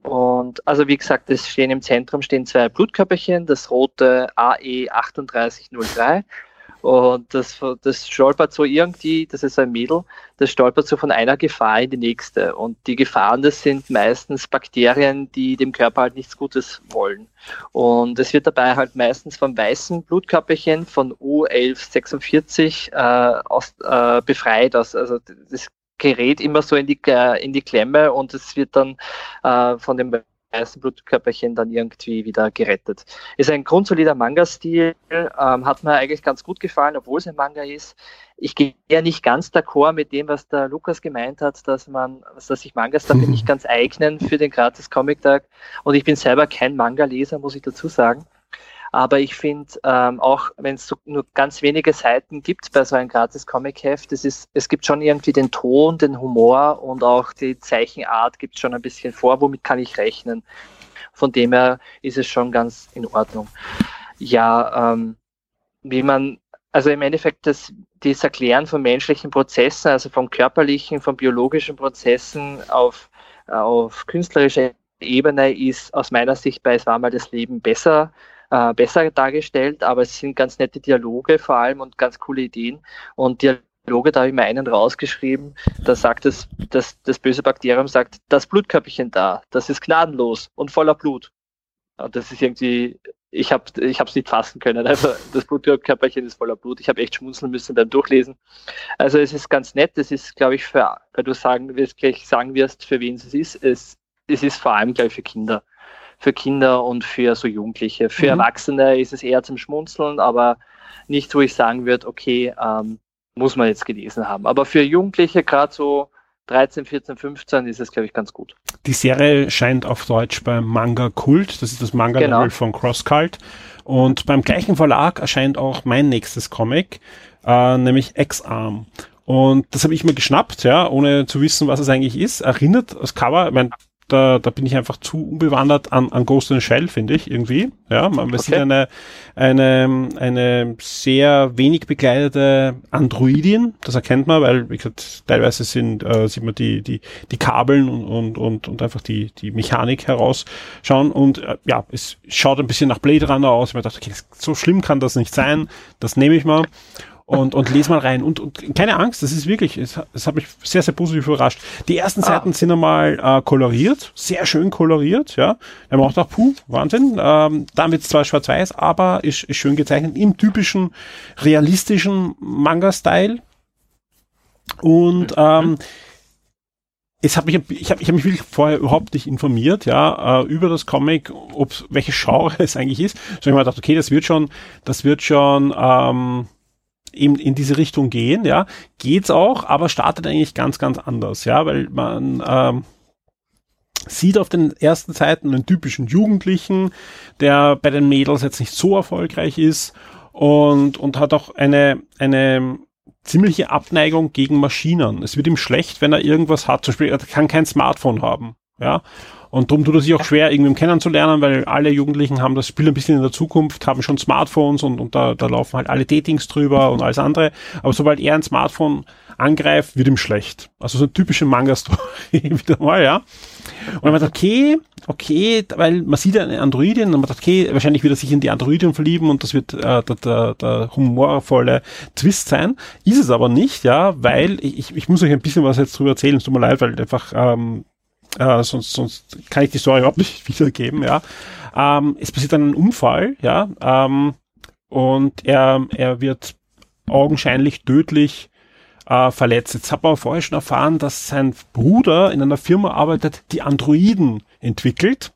Und also wie gesagt, es stehen im Zentrum stehen zwei Blutkörperchen, das rote AE 3803 und das, das stolpert so irgendwie, das ist ein Mädel, das stolpert so von einer Gefahr in die nächste. Und die Gefahren, das sind meistens Bakterien, die dem Körper halt nichts Gutes wollen. Und es wird dabei halt meistens vom weißen Blutkörperchen von U1146 äh, aus, äh, befreit. Aus, also das gerät immer so in die, in die Klemme und es wird dann äh, von dem weißen Blutkörperchen dann irgendwie wieder gerettet. Ist ein grundsolider Manga-Stil, ähm, hat mir eigentlich ganz gut gefallen, obwohl es ein Manga ist. Ich gehe ja nicht ganz d'accord mit dem, was der Lukas gemeint hat, dass man, dass sich Mangas dafür nicht ganz eignen für den gratis Comic-Tag. Und ich bin selber kein Manga-Leser, muss ich dazu sagen. Aber ich finde, ähm, auch wenn es so nur ganz wenige Seiten gibt bei so einem gratis Comic-Heft, es, gibt schon irgendwie den Ton, den Humor und auch die Zeichenart gibt schon ein bisschen vor, womit kann ich rechnen. Von dem her ist es schon ganz in Ordnung. Ja, ähm, wie man, also im Endeffekt das, das Erklären von menschlichen Prozessen, also von körperlichen, von biologischen Prozessen auf, auf künstlerischer Ebene ist aus meiner Sicht bei Es war mal das Leben besser äh, besser dargestellt, aber es sind ganz nette Dialoge vor allem und ganz coole Ideen. Und Dialoge, da habe ich mir einen rausgeschrieben, da sagt es, das, das böse Bakterium sagt, das Blutkörperchen da, das ist gnadenlos und voller Blut. Und das ist irgendwie, ich habe ich es nicht fassen können. Also das Blutkörperchen ist voller Blut. Ich habe echt schmunzeln müssen beim Durchlesen. Also es ist ganz nett. Es ist, glaube ich, für, weil du sagen wirst, gleich sagen wirst, für wen es ist. Es, es ist vor allem, glaube ich, für Kinder für Kinder und für so Jugendliche. Für mhm. Erwachsene ist es eher zum Schmunzeln, aber nicht, wo ich sagen würde, okay, ähm, muss man jetzt gelesen haben. Aber für Jugendliche, gerade so 13, 14, 15, ist es, glaube ich, ganz gut. Die Serie scheint auf Deutsch beim Manga Kult, das ist das Manga-Level genau. von Crosscult. Und beim gleichen Verlag erscheint auch mein nächstes Comic, äh, nämlich X-Arm. Und das habe ich mir geschnappt, ja, ohne zu wissen, was es eigentlich ist. Erinnert das Cover, ich mein, da, da bin ich einfach zu unbewandert an, an Ghost in Shell, finde ich, irgendwie. Ja, man okay. sieht eine, eine, eine sehr wenig bekleidete Androidin, das erkennt man, weil, wie gesagt, teilweise sind, äh, sieht man die, die, die Kabeln und, und, und, und einfach die, die Mechanik herausschauen und, äh, ja, es schaut ein bisschen nach Blade Runner aus. Ich mir dachte, okay, so schlimm kann das nicht sein, das nehme ich mal und, und lese mal rein. Und, und keine Angst, das ist wirklich, es, es hat mich sehr, sehr positiv überrascht. Die ersten ah. Seiten sind einmal äh, koloriert, sehr schön koloriert, ja. Er macht auch, puh, Wahnsinn. Ähm, dann wird es zwar schwarz-weiß, aber ist, ist schön gezeichnet im typischen realistischen Manga-Style. Und mhm. ähm, es hat mich, ich habe ich hab mich wirklich vorher überhaupt nicht informiert, ja, äh, über das Comic, ob welche Genre es eigentlich ist. So ich mir gedacht, okay, das wird schon, das wird schon ähm, eben in diese Richtung gehen, ja, geht's auch, aber startet eigentlich ganz, ganz anders, ja, weil man ähm, sieht auf den ersten Seiten einen typischen Jugendlichen, der bei den Mädels jetzt nicht so erfolgreich ist und, und hat auch eine, eine ziemliche Abneigung gegen Maschinen. Es wird ihm schlecht, wenn er irgendwas hat, zum Beispiel, er kann kein Smartphone haben. Ja. Und darum tut es sich auch schwer, irgendwem kennenzulernen, weil alle Jugendlichen haben das Spiel ein bisschen in der Zukunft, haben schon Smartphones und, und da, da laufen halt alle Datings drüber und alles andere. Aber sobald er ein Smartphone angreift, wird ihm schlecht. Also so eine typische Manga-Story wieder mal, ja. Und man sagt, okay, okay, weil man sieht eine Androidin und man sagt, okay, wahrscheinlich wird er sich in die Androidin verlieben und das wird äh, der, der, der humorvolle Twist sein. Ist es aber nicht, ja, weil ich, ich muss euch ein bisschen was jetzt drüber erzählen, es tut mir leid, weil einfach ähm, äh, sonst, sonst kann ich die Story überhaupt nicht wiedergeben, ja. Ähm, es passiert dann ein Unfall, ja, ähm, und er, er wird augenscheinlich tödlich äh, verletzt. Jetzt hat man vorher schon erfahren, dass sein Bruder in einer Firma arbeitet, die Androiden entwickelt.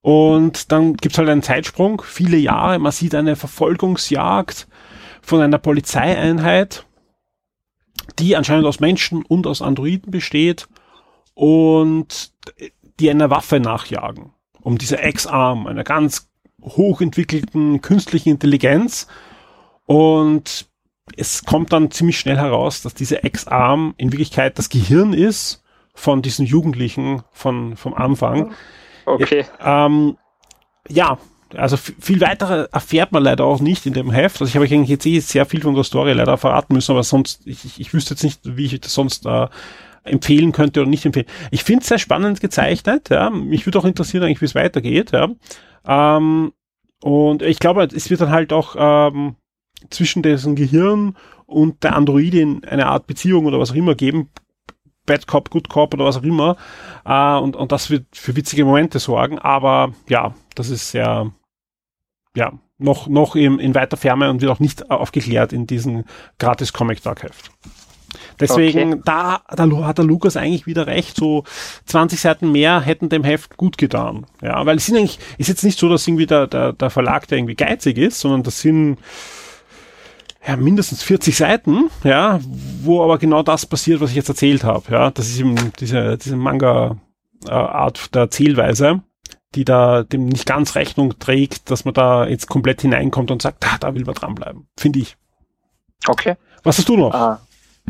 Und dann gibt's halt einen Zeitsprung, viele Jahre. Man sieht eine Verfolgungsjagd von einer Polizeieinheit, die anscheinend aus Menschen und aus Androiden besteht und die einer Waffe nachjagen, um diese X-Arm, einer ganz hochentwickelten künstlichen Intelligenz. Und es kommt dann ziemlich schnell heraus, dass diese X-Arm in Wirklichkeit das Gehirn ist von diesen Jugendlichen von, vom Anfang. Okay. Ähm, ja, also viel weiter erfährt man leider auch nicht in dem Heft. Also ich habe euch eigentlich jetzt eh sehr viel von der Story leider verraten müssen, aber sonst, ich, ich, ich wüsste jetzt nicht, wie ich das sonst äh, empfehlen könnte oder nicht empfehlen. Ich finde es sehr spannend gezeichnet, ja. Mich würde auch interessieren eigentlich, wie es weitergeht, ja. Ähm, und ich glaube, es wird dann halt auch ähm, zwischen dessen Gehirn und der Androidin eine Art Beziehung oder was auch immer geben. Bad Cop, Good Cop oder was auch immer. Äh, und, und das wird für witzige Momente sorgen. Aber ja, das ist sehr, ja, noch, noch in, in weiter Ferne und wird auch nicht aufgeklärt in diesem gratis Comic Dark Heft. Deswegen, okay. da, da hat der Lukas eigentlich wieder recht. So 20 Seiten mehr hätten dem Heft gut getan. Ja, weil es sind eigentlich, ist jetzt nicht so, dass irgendwie der, der, der Verlag, der irgendwie geizig ist, sondern das sind, ja, mindestens 40 Seiten, ja, wo aber genau das passiert, was ich jetzt erzählt habe. Ja, das ist eben diese, diese Manga-Art äh, der Erzählweise, die da dem nicht ganz Rechnung trägt, dass man da jetzt komplett hineinkommt und sagt, ah, da will man dranbleiben. Finde ich. Okay. Was hast du noch? Ah,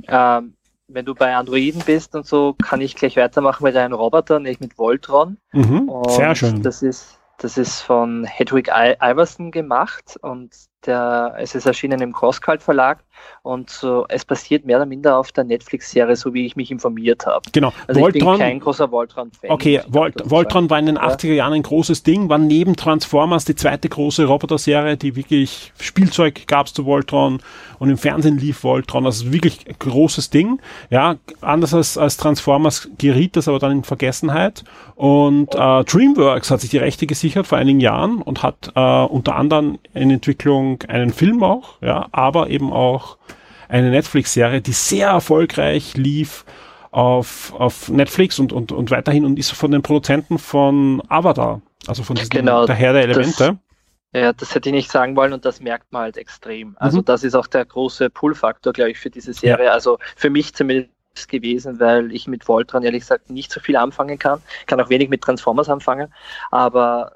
ähm, wenn du bei Androiden bist und so, kann ich gleich weitermachen mit einem Roboter, nämlich mit Voltron. Mhm, sehr schön. Das ist, das ist von Hedwig Iverson gemacht und der, es ist erschienen im Crosscult Verlag und so, es basiert mehr oder minder auf der Netflix-Serie, so wie ich mich informiert habe. Genau. Also Voltron, ich bin kein großer Voltron-Fan. Okay, Volt, Voltron war in den 80er Jahren ein großes Ding, war neben Transformers die zweite große Roboter-Serie, die wirklich Spielzeug gab's zu Voltron und im Fernsehen lief Voltron. Also wirklich ein großes Ding. Ja, anders als, als Transformers geriet das aber dann in Vergessenheit. Und äh, DreamWorks hat sich die Rechte gesichert vor einigen Jahren und hat äh, unter anderem in Entwicklung einen Film auch, ja, aber eben auch eine Netflix-Serie, die sehr erfolgreich lief auf, auf Netflix und, und, und weiterhin und ist von den Produzenten von Avatar, also von diesem genau, der Herr der Elemente. Das, ja, das hätte ich nicht sagen wollen und das merkt man halt extrem. Also mhm. das ist auch der große Pull-Faktor, glaube ich, für diese Serie. Ja. Also für mich zumindest gewesen, weil ich mit Voltron ehrlich gesagt nicht so viel anfangen kann. Kann auch wenig mit Transformers anfangen, aber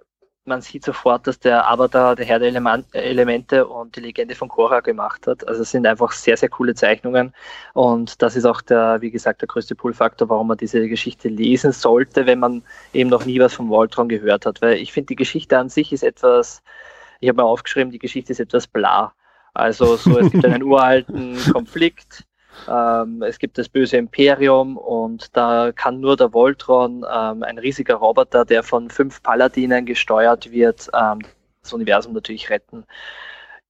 man sieht sofort, dass der Avatar der Herr der Elemente und die Legende von Korra gemacht hat. Also es sind einfach sehr, sehr coole Zeichnungen. Und das ist auch der, wie gesagt, der größte Pull-Faktor, warum man diese Geschichte lesen sollte, wenn man eben noch nie was von Voltron gehört hat. Weil ich finde, die Geschichte an sich ist etwas, ich habe mal aufgeschrieben, die Geschichte ist etwas bla. Also so, es gibt einen uralten Konflikt ähm, es gibt das böse Imperium und da kann nur der Voltron, ähm, ein riesiger Roboter, der von fünf Paladinen gesteuert wird, ähm, das Universum natürlich retten.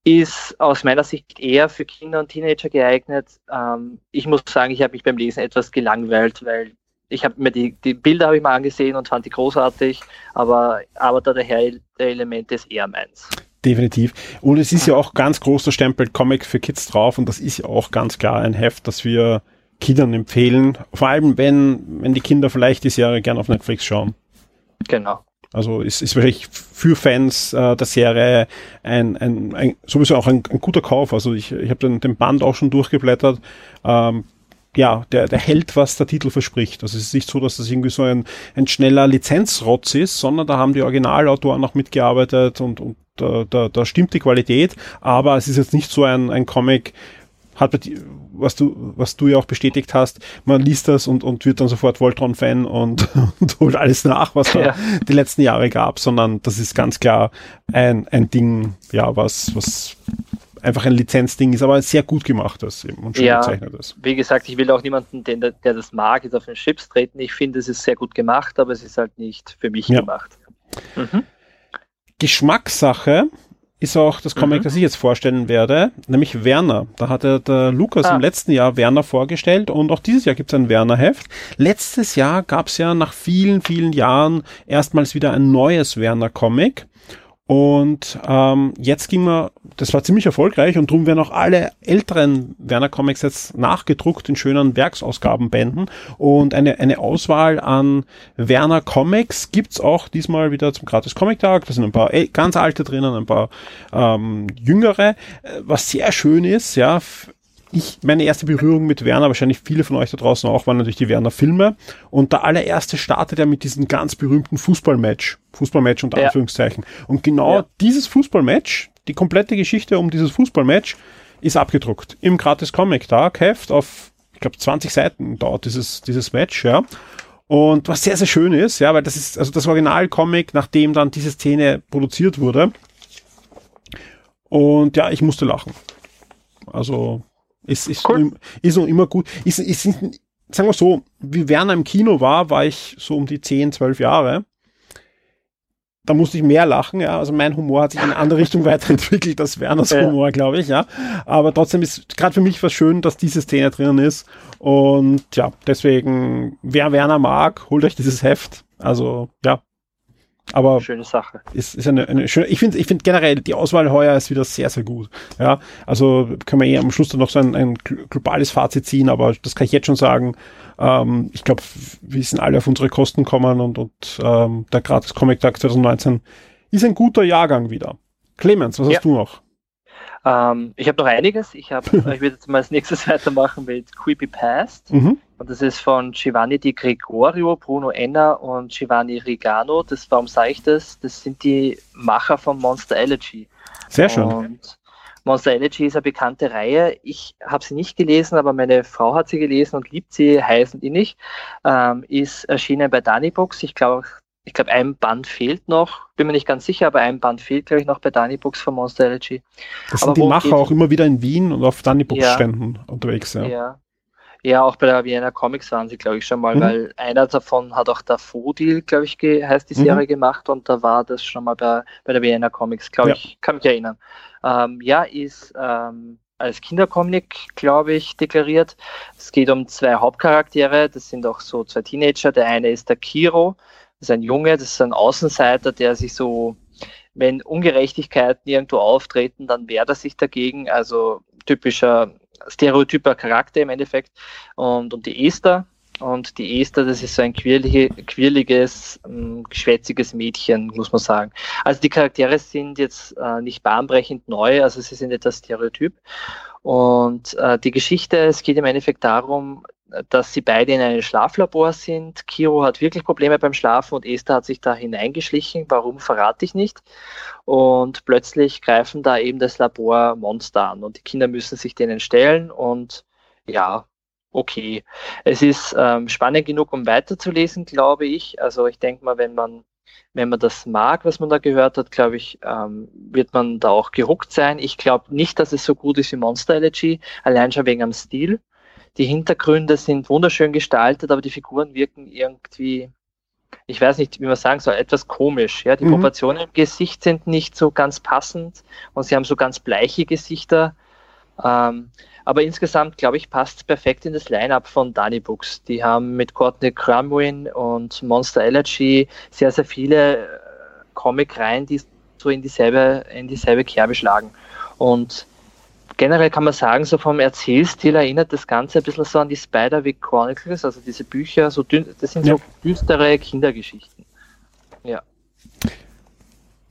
Ist aus meiner Sicht eher für Kinder und Teenager geeignet. Ähm, ich muss sagen, ich habe mich beim Lesen etwas gelangweilt, weil ich habe mir die, die Bilder habe ich mal angesehen und fand die großartig, aber Avatar der Herr der Elemente ist eher meins. Definitiv. Und es ist ja auch ganz groß der Stempel Comic für Kids drauf und das ist ja auch ganz klar ein Heft, das wir Kindern empfehlen. Vor allem, wenn, wenn die Kinder vielleicht die Serie gerne auf Netflix schauen. Genau. Also es ist wirklich für Fans äh, der Serie ein, ein, ein sowieso auch ein, ein guter Kauf. Also ich, ich habe den, den Band auch schon durchgeblättert. Ähm, ja, der, der hält, was der Titel verspricht. Also es ist nicht so, dass das irgendwie so ein, ein schneller Lizenzrotz ist, sondern da haben die Originalautoren noch mitgearbeitet und, und da, da, da stimmt die Qualität, aber es ist jetzt nicht so ein, ein Comic, hat was du, was du ja auch bestätigt hast, man liest das und, und wird dann sofort Voltron-Fan und, und holt alles nach, was ja. da die letzten Jahre gab, sondern das ist ganz klar ein, ein Ding, ja, was, was einfach ein Lizenzding ist, aber sehr gut gemacht das eben und schön ja, gezeichnet ist. Wie gesagt, ich will auch niemanden, den, der, der das mag, jetzt auf den Chips treten. Ich finde, es ist sehr gut gemacht, aber es ist halt nicht für mich ja. gemacht. Mhm. Geschmackssache ist auch das Comic, mhm. das ich jetzt vorstellen werde, nämlich Werner. Da hatte der Lukas ah. im letzten Jahr Werner vorgestellt und auch dieses Jahr gibt es ein Werner-Heft. Letztes Jahr gab es ja nach vielen, vielen Jahren erstmals wieder ein neues Werner-Comic. Und ähm, jetzt ging man, das war ziemlich erfolgreich und darum werden auch alle älteren Werner Comics jetzt nachgedruckt in schönen Werksausgabenbänden. Und eine, eine Auswahl an Werner Comics gibt's auch diesmal wieder zum Gratis Comic Tag. Da sind ein paar ganz alte drinnen, ein paar ähm, jüngere. Äh, was sehr schön ist, ja, ich, meine erste Berührung mit Werner, wahrscheinlich viele von euch da draußen auch, waren natürlich die Werner-Filme. Und der allererste startet ja mit diesem ganz berühmten Fußballmatch. Fußballmatch unter ja. Anführungszeichen. Und genau ja. dieses Fußballmatch, die komplette Geschichte um dieses Fußballmatch, ist abgedruckt. Im gratis Comic Tag Heft auf, ich glaube, 20 Seiten dauert dieses, dieses Match, ja. Und was sehr, sehr schön ist, ja, weil das ist, also das Original-Comic, nachdem dann diese Szene produziert wurde. Und ja, ich musste lachen. Also, ist, ist, cool. ist noch immer gut. Ist, ist, sagen wir so, wie Werner im Kino war, war ich so um die 10, 12 Jahre. Da musste ich mehr lachen, ja. Also mein Humor hat sich in eine andere Richtung weiterentwickelt als Werners ja. Humor, glaube ich, ja. Aber trotzdem ist gerade für mich was schön, dass diese Szene drinnen ist. Und ja, deswegen, wer Werner mag, holt euch dieses Heft. Also, ja, aber schöne Sache. Ist, ist eine, eine schöne, ich finde ich finde generell die Auswahl heuer ist wieder sehr, sehr gut. Ja, also können wir eh am Schluss dann noch so ein, ein globales Fazit ziehen, aber das kann ich jetzt schon sagen. Ähm, ich glaube, wir sind alle auf unsere Kosten kommen und, und ähm, der Gratis Comic Tag 2019 ist ein guter Jahrgang wieder. Clemens, was ja. hast du noch? Ähm, ich habe noch einiges. Ich, hab, ich würde jetzt mal als nächstes weitermachen mit Creepy Past. Mhm. Und das ist von Giovanni Di Gregorio, Bruno Enna und Giovanni Rigano. Das, warum sage ich das? Das sind die Macher von Monster Elegy. Sehr schön. Und Monster Elegy ist eine bekannte Reihe. Ich habe sie nicht gelesen, aber meine Frau hat sie gelesen und liebt sie heiß und innig. Ähm, ist erschienen bei Danibox. Ich glaube, ich glaube, ein Band fehlt noch, bin mir nicht ganz sicher, aber ein Band fehlt, glaube ich, noch bei Danibox von Monster Energy. Das sind aber die Macher auch immer wieder in Wien und auf Danibox-Ständen ja. unterwegs, ja. ja. Ja, auch bei der Vienna Comics waren sie, glaube ich, schon mal, mhm. weil einer davon hat auch der Fodil, glaube ich, heißt die Serie mhm. gemacht und da war das schon mal bei, bei der Vienna Comics, glaube ja. ich, kann mich erinnern. Ähm, ja, ist ähm, als Kindercomic, glaube ich, deklariert. Es geht um zwei Hauptcharaktere, das sind auch so zwei Teenager. Der eine ist der Kiro, das ist ein Junge, das ist ein Außenseiter, der sich so, wenn Ungerechtigkeiten irgendwo auftreten, dann wehrt er sich dagegen. Also typischer, stereotyper Charakter im Endeffekt. Und, und die Esther, und die Esther, das ist so ein quirlige, quirliges, ähm, geschwätziges Mädchen, muss man sagen. Also die Charaktere sind jetzt äh, nicht bahnbrechend neu, also sie sind etwas stereotyp. Und äh, die Geschichte, es geht im Endeffekt darum, dass sie beide in einem Schlaflabor sind. Kiro hat wirklich Probleme beim Schlafen und Esther hat sich da hineingeschlichen. Warum verrate ich nicht? Und plötzlich greifen da eben das Labor Monster an und die Kinder müssen sich denen stellen und ja, okay. Es ist ähm, spannend genug, um weiterzulesen, glaube ich. Also ich denke mal, wenn man wenn man das mag, was man da gehört hat, glaube ich, ähm, wird man da auch gehuckt sein. Ich glaube nicht, dass es so gut ist wie Monster Elegy, allein schon wegen am Stil. Die Hintergründe sind wunderschön gestaltet, aber die Figuren wirken irgendwie, ich weiß nicht, wie man sagen soll, etwas komisch. Ja? Die mhm. Proportionen im Gesicht sind nicht so ganz passend und sie haben so ganz bleiche Gesichter. Ähm, aber insgesamt, glaube ich, passt es perfekt in das Line-up von Danny Books. Die haben mit Courtney Crumwin und Monster Allergy sehr, sehr viele äh, Comic-Reihen, die so in dieselbe, in dieselbe Kerbe schlagen. Und generell kann man sagen, so vom Erzählstil erinnert das Ganze ein bisschen so an die Spider-Wick Chronicles, also diese Bücher, so dünn, das sind ja. so düstere Kindergeschichten.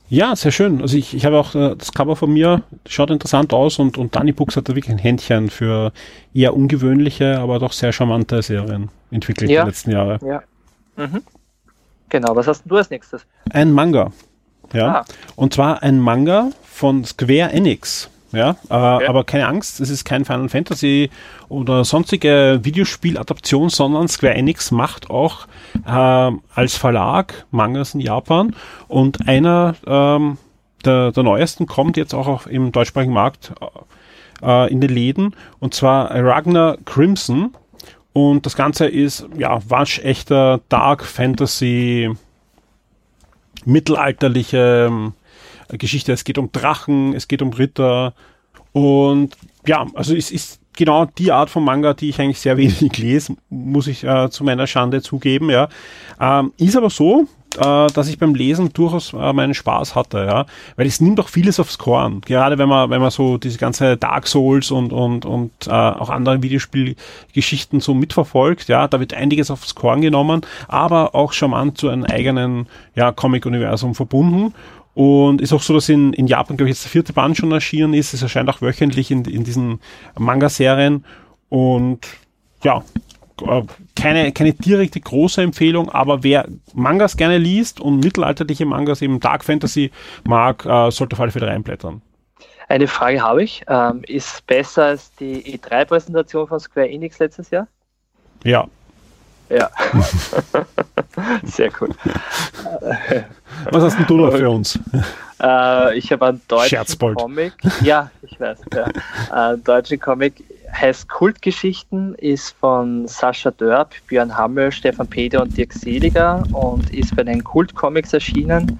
Ja. Sehr schön. Also ich, ich habe auch äh, das Cover von mir, schaut interessant aus und, und Danny Books hat da wirklich ein Händchen für eher ungewöhnliche, aber doch sehr charmante Serien entwickelt ja. die letzten Jahre. Ja. Mhm. Genau, was hast du als nächstes? Ein Manga. Ja. Ah. Und zwar ein Manga von Square Enix ja, äh, okay. aber keine Angst, es ist kein Final Fantasy oder sonstige Videospieladaption, sondern Square Enix macht auch äh, als Verlag Mangas in Japan. Und einer ähm, der, der neuesten kommt jetzt auch auf, im deutschsprachigen Markt äh, in den Läden. Und zwar Ragnar Crimson. Und das Ganze ist ja waschechter Dark Fantasy mittelalterliche ähm, Geschichte. Es geht um Drachen, es geht um Ritter und ja, also es ist genau die Art von Manga, die ich eigentlich sehr wenig lese, muss ich äh, zu meiner Schande zugeben. Ja, ähm, ist aber so, äh, dass ich beim Lesen durchaus äh, meinen Spaß hatte, ja, weil es nimmt auch vieles aufs Korn. Gerade wenn man, wenn man so diese ganze Dark Souls und und und äh, auch andere Videospielgeschichten so mitverfolgt, ja, da wird einiges aufs Korn genommen, aber auch charmant zu einem eigenen ja, Comic-Universum verbunden. Und ist auch so, dass in, in Japan, glaube ich, jetzt der vierte Band schon erschienen ist. Es erscheint auch wöchentlich in, in diesen Manga-Serien. Und ja, äh, keine, keine direkte große Empfehlung, aber wer Mangas gerne liest und mittelalterliche Mangas, eben Dark Fantasy mag, äh, sollte auf alle Fälle reinblättern. Eine Frage habe ich. Ähm, ist besser als die E3-Präsentation von Square Enix letztes Jahr? Ja. Ja. Sehr cool. Was hast denn du noch für uns? Äh, ich habe einen deutschen Scherzbold. Comic. Ja, ich weiß. Ja. Äh, deutschen Comic heißt Kultgeschichten, ist von Sascha Dörp, Björn Hammel, Stefan Peder und Dirk Seliger und ist bei den Kultcomics erschienen.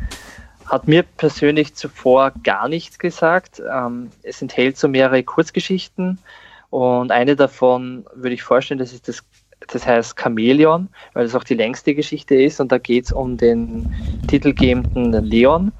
Hat mir persönlich zuvor gar nichts gesagt. Ähm, es enthält so mehrere Kurzgeschichten und eine davon würde ich vorstellen, das ist das, das heißt Chamäleon, weil es auch die längste Geschichte ist und da geht es um den titelgebenden Leon,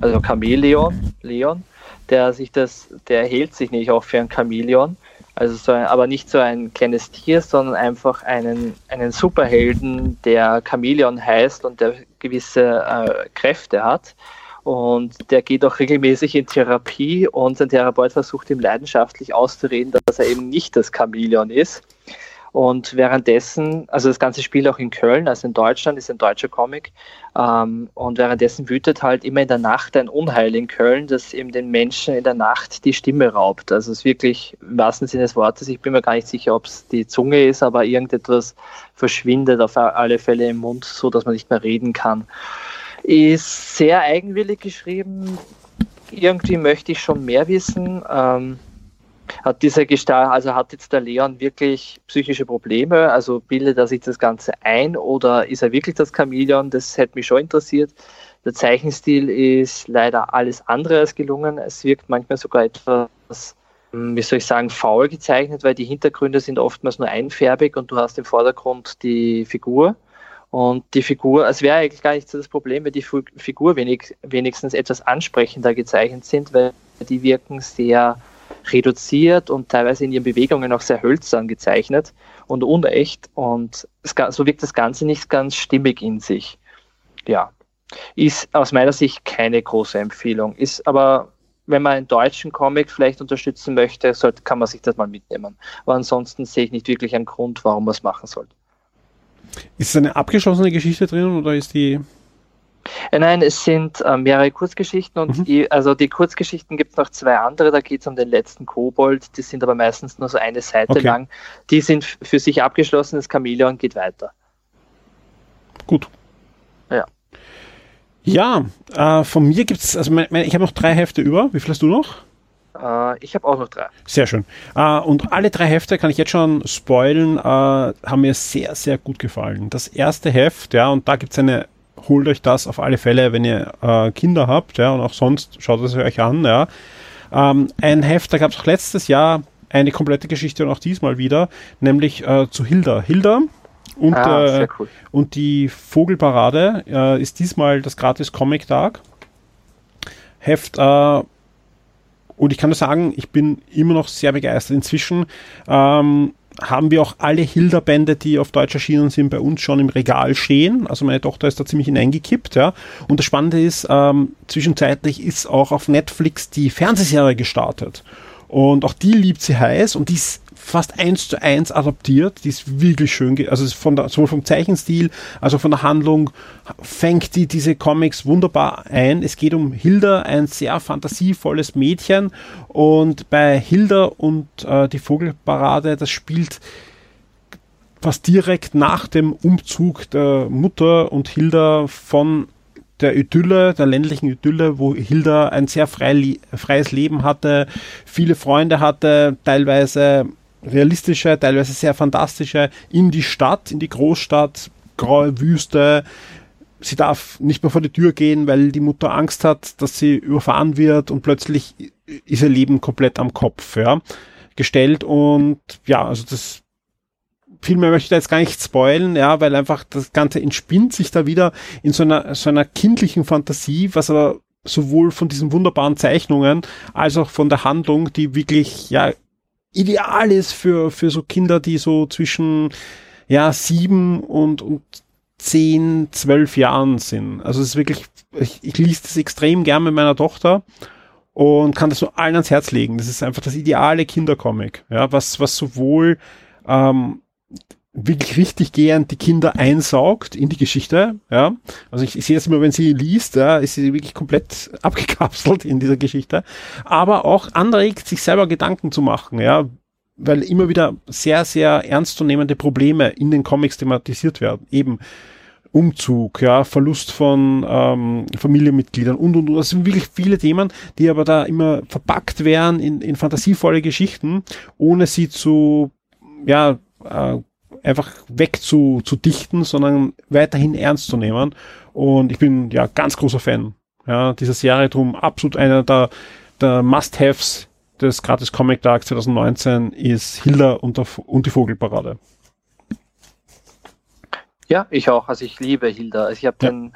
also Chamäleon, Leon, der sich das, der hält sich nicht auch für ein Chamäleon also so ein, aber nicht so ein kleines Tier, sondern einfach einen, einen Superhelden, der Chameleon heißt und der gewisse äh, Kräfte hat. Und der geht auch regelmäßig in Therapie und sein Therapeut versucht ihm leidenschaftlich auszureden, dass er eben nicht das Chameleon ist. Und währenddessen, also das ganze Spiel auch in Köln, also in Deutschland, ist ein deutscher Comic. Ähm, und währenddessen wütet halt immer in der Nacht ein Unheil in Köln, das eben den Menschen in der Nacht die Stimme raubt. Also es ist wirklich im wahrsten Sinne des Wortes, ich bin mir gar nicht sicher, ob es die Zunge ist, aber irgendetwas verschwindet auf alle Fälle im Mund, so dass man nicht mehr reden kann. Ist sehr eigenwillig geschrieben. Irgendwie möchte ich schon mehr wissen. Ähm, hat dieser Gestalt, also hat jetzt der Leon wirklich psychische Probleme? Also bildet er sich das Ganze ein oder ist er wirklich das Chameleon? Das hätte mich schon interessiert. Der Zeichenstil ist leider alles andere als gelungen. Es wirkt manchmal sogar etwas, hm, wie soll ich sagen, faul gezeichnet, weil die Hintergründe sind oftmals nur einfärbig und du hast im Vordergrund die Figur. Und die Figur, es wäre eigentlich gar nicht so das Problem, wenn die Figur wenig, wenigstens etwas ansprechender gezeichnet sind, weil die wirken sehr reduziert und teilweise in ihren Bewegungen auch sehr hölzern gezeichnet und unecht. Und es, so wirkt das Ganze nicht ganz stimmig in sich. Ja, ist aus meiner Sicht keine große Empfehlung. Ist aber, wenn man einen deutschen Comic vielleicht unterstützen möchte, sollte, kann man sich das mal mitnehmen. Aber ansonsten sehe ich nicht wirklich einen Grund, warum man es machen sollte. Ist es eine abgeschlossene Geschichte drin oder ist die nein, es sind äh, mehrere Kurzgeschichten und mhm. die, also die Kurzgeschichten gibt es noch zwei andere, da geht es um den letzten Kobold, die sind aber meistens nur so eine Seite okay. lang. Die sind für sich abgeschlossen, das Chameleon geht weiter. Gut. Ja. Ja, äh, von mir gibt es, also mein, mein, ich habe noch drei Hefte über. Wie viel hast du noch? Äh, ich habe auch noch drei. Sehr schön. Uh, und alle drei Hefte kann ich jetzt schon spoilen, haben mir sehr, sehr gut gefallen. Das erste Heft, ja, und da gibt es eine holt euch das auf alle Fälle, wenn ihr äh, Kinder habt, ja, und auch sonst schaut es euch an, ja. Ähm, ein Heft, da gab es auch letztes Jahr eine komplette Geschichte und auch diesmal wieder, nämlich äh, zu Hilda. Hilda und, ah, äh, cool. und die Vogelparade äh, ist diesmal das gratis Comic Tag. Heft, äh, und ich kann nur sagen, ich bin immer noch sehr begeistert. Inzwischen ähm, haben wir auch alle Hilda-Bände, die auf Deutsch erschienen sind, bei uns schon im Regal stehen. Also meine Tochter ist da ziemlich hineingekippt, ja. Und das Spannende ist, ähm, zwischenzeitlich ist auch auf Netflix die Fernsehserie gestartet. Und auch die liebt sie heiß und die ist fast eins zu eins adaptiert. Die ist wirklich schön, also von der, sowohl vom Zeichenstil als auch von der Handlung fängt die diese Comics wunderbar ein. Es geht um Hilda, ein sehr fantasievolles Mädchen und bei Hilda und äh, die Vogelparade, das spielt fast direkt nach dem Umzug der Mutter und Hilda von der Idylle, der ländlichen Idylle, wo Hilda ein sehr frei, freies Leben hatte, viele Freunde hatte, teilweise realistische, teilweise sehr fantastische, in die Stadt, in die Großstadt, graue Wüste. Sie darf nicht mehr vor die Tür gehen, weil die Mutter Angst hat, dass sie überfahren wird und plötzlich ist ihr Leben komplett am Kopf, ja, gestellt und ja, also das viel mehr möchte ich da jetzt gar nicht spoilen, ja, weil einfach das Ganze entspinnt sich da wieder in so einer, so einer kindlichen Fantasie, was aber sowohl von diesen wunderbaren Zeichnungen als auch von der Handlung, die wirklich, ja, ideal ist für, für so Kinder, die so zwischen, ja, sieben und, und zehn, zwölf Jahren sind. Also es ist wirklich, ich, ich lese das extrem gern mit meiner Tochter und kann das nur allen ans Herz legen. Das ist einfach das ideale Kindercomic, ja, was, was sowohl ähm, wirklich richtig gern die Kinder einsaugt in die Geschichte. Ja, also ich, ich sehe das immer, wenn sie liest, ja, ist sie wirklich komplett abgekapselt in dieser Geschichte, aber auch anregt, sich selber Gedanken zu machen. Ja, weil immer wieder sehr, sehr ernstzunehmende Probleme in den Comics thematisiert werden. Eben Umzug, ja, Verlust von ähm, Familienmitgliedern und und und. Das sind wirklich viele Themen, die aber da immer verpackt werden in, in fantasievolle Geschichten, ohne sie zu ja, äh, einfach weg zu, zu dichten, sondern weiterhin ernst zu nehmen. Und ich bin ja ganz großer Fan ja, dieser Serie, drum absolut einer der, der Must-Haves des Gratis Comic Tag 2019 ist Hilda und, und die Vogelparade. Ja, ich auch. Also ich liebe Hilda. Also ich habe ja. den,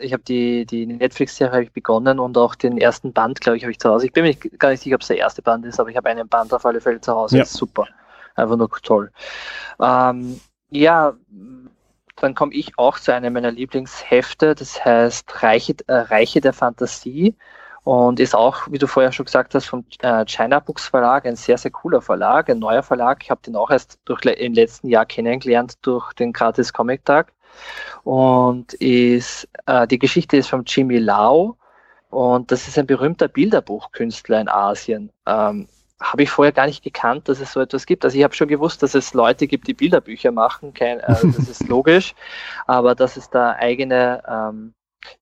ich habe die, die Netflix-Serie begonnen und auch den ersten Band, glaube ich, habe ich zu Hause. Ich bin mir gar nicht sicher, ob es der erste Band ist, aber ich habe einen Band auf alle Fälle zu Hause. Ja. Das ist super einfach nur toll. Ähm, ja, dann komme ich auch zu einem meiner Lieblingshefte, das heißt Reiche, äh, Reiche der Fantasie und ist auch, wie du vorher schon gesagt hast, vom äh, China Books Verlag, ein sehr, sehr cooler Verlag, ein neuer Verlag. Ich habe den auch erst durch, im letzten Jahr kennengelernt durch den Gratis Comic Tag. Und ist, äh, die Geschichte ist von Jimmy Lau und das ist ein berühmter Bilderbuchkünstler in Asien. Ähm, habe ich vorher gar nicht gekannt, dass es so etwas gibt. Also ich habe schon gewusst, dass es Leute gibt, die Bilderbücher machen, kein, äh, das ist logisch, aber dass es da eigene ähm,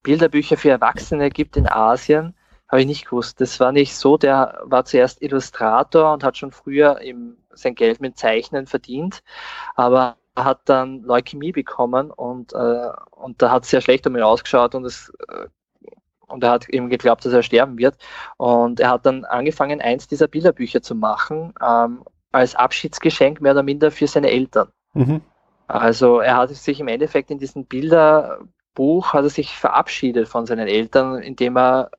Bilderbücher für Erwachsene gibt in Asien, habe ich nicht gewusst. Das war nicht so, der war zuerst Illustrator und hat schon früher im, sein Geld mit Zeichnen verdient, aber hat dann Leukämie bekommen und, äh, und da hat es sehr schlecht um ihn ausgeschaut und es äh, und er hat eben geglaubt, dass er sterben wird. Und er hat dann angefangen, eins dieser Bilderbücher zu machen, ähm, als Abschiedsgeschenk mehr oder minder für seine Eltern. Mhm. Also er hat sich im Endeffekt in diesem Bilderbuch, hat er sich verabschiedet von seinen Eltern, indem er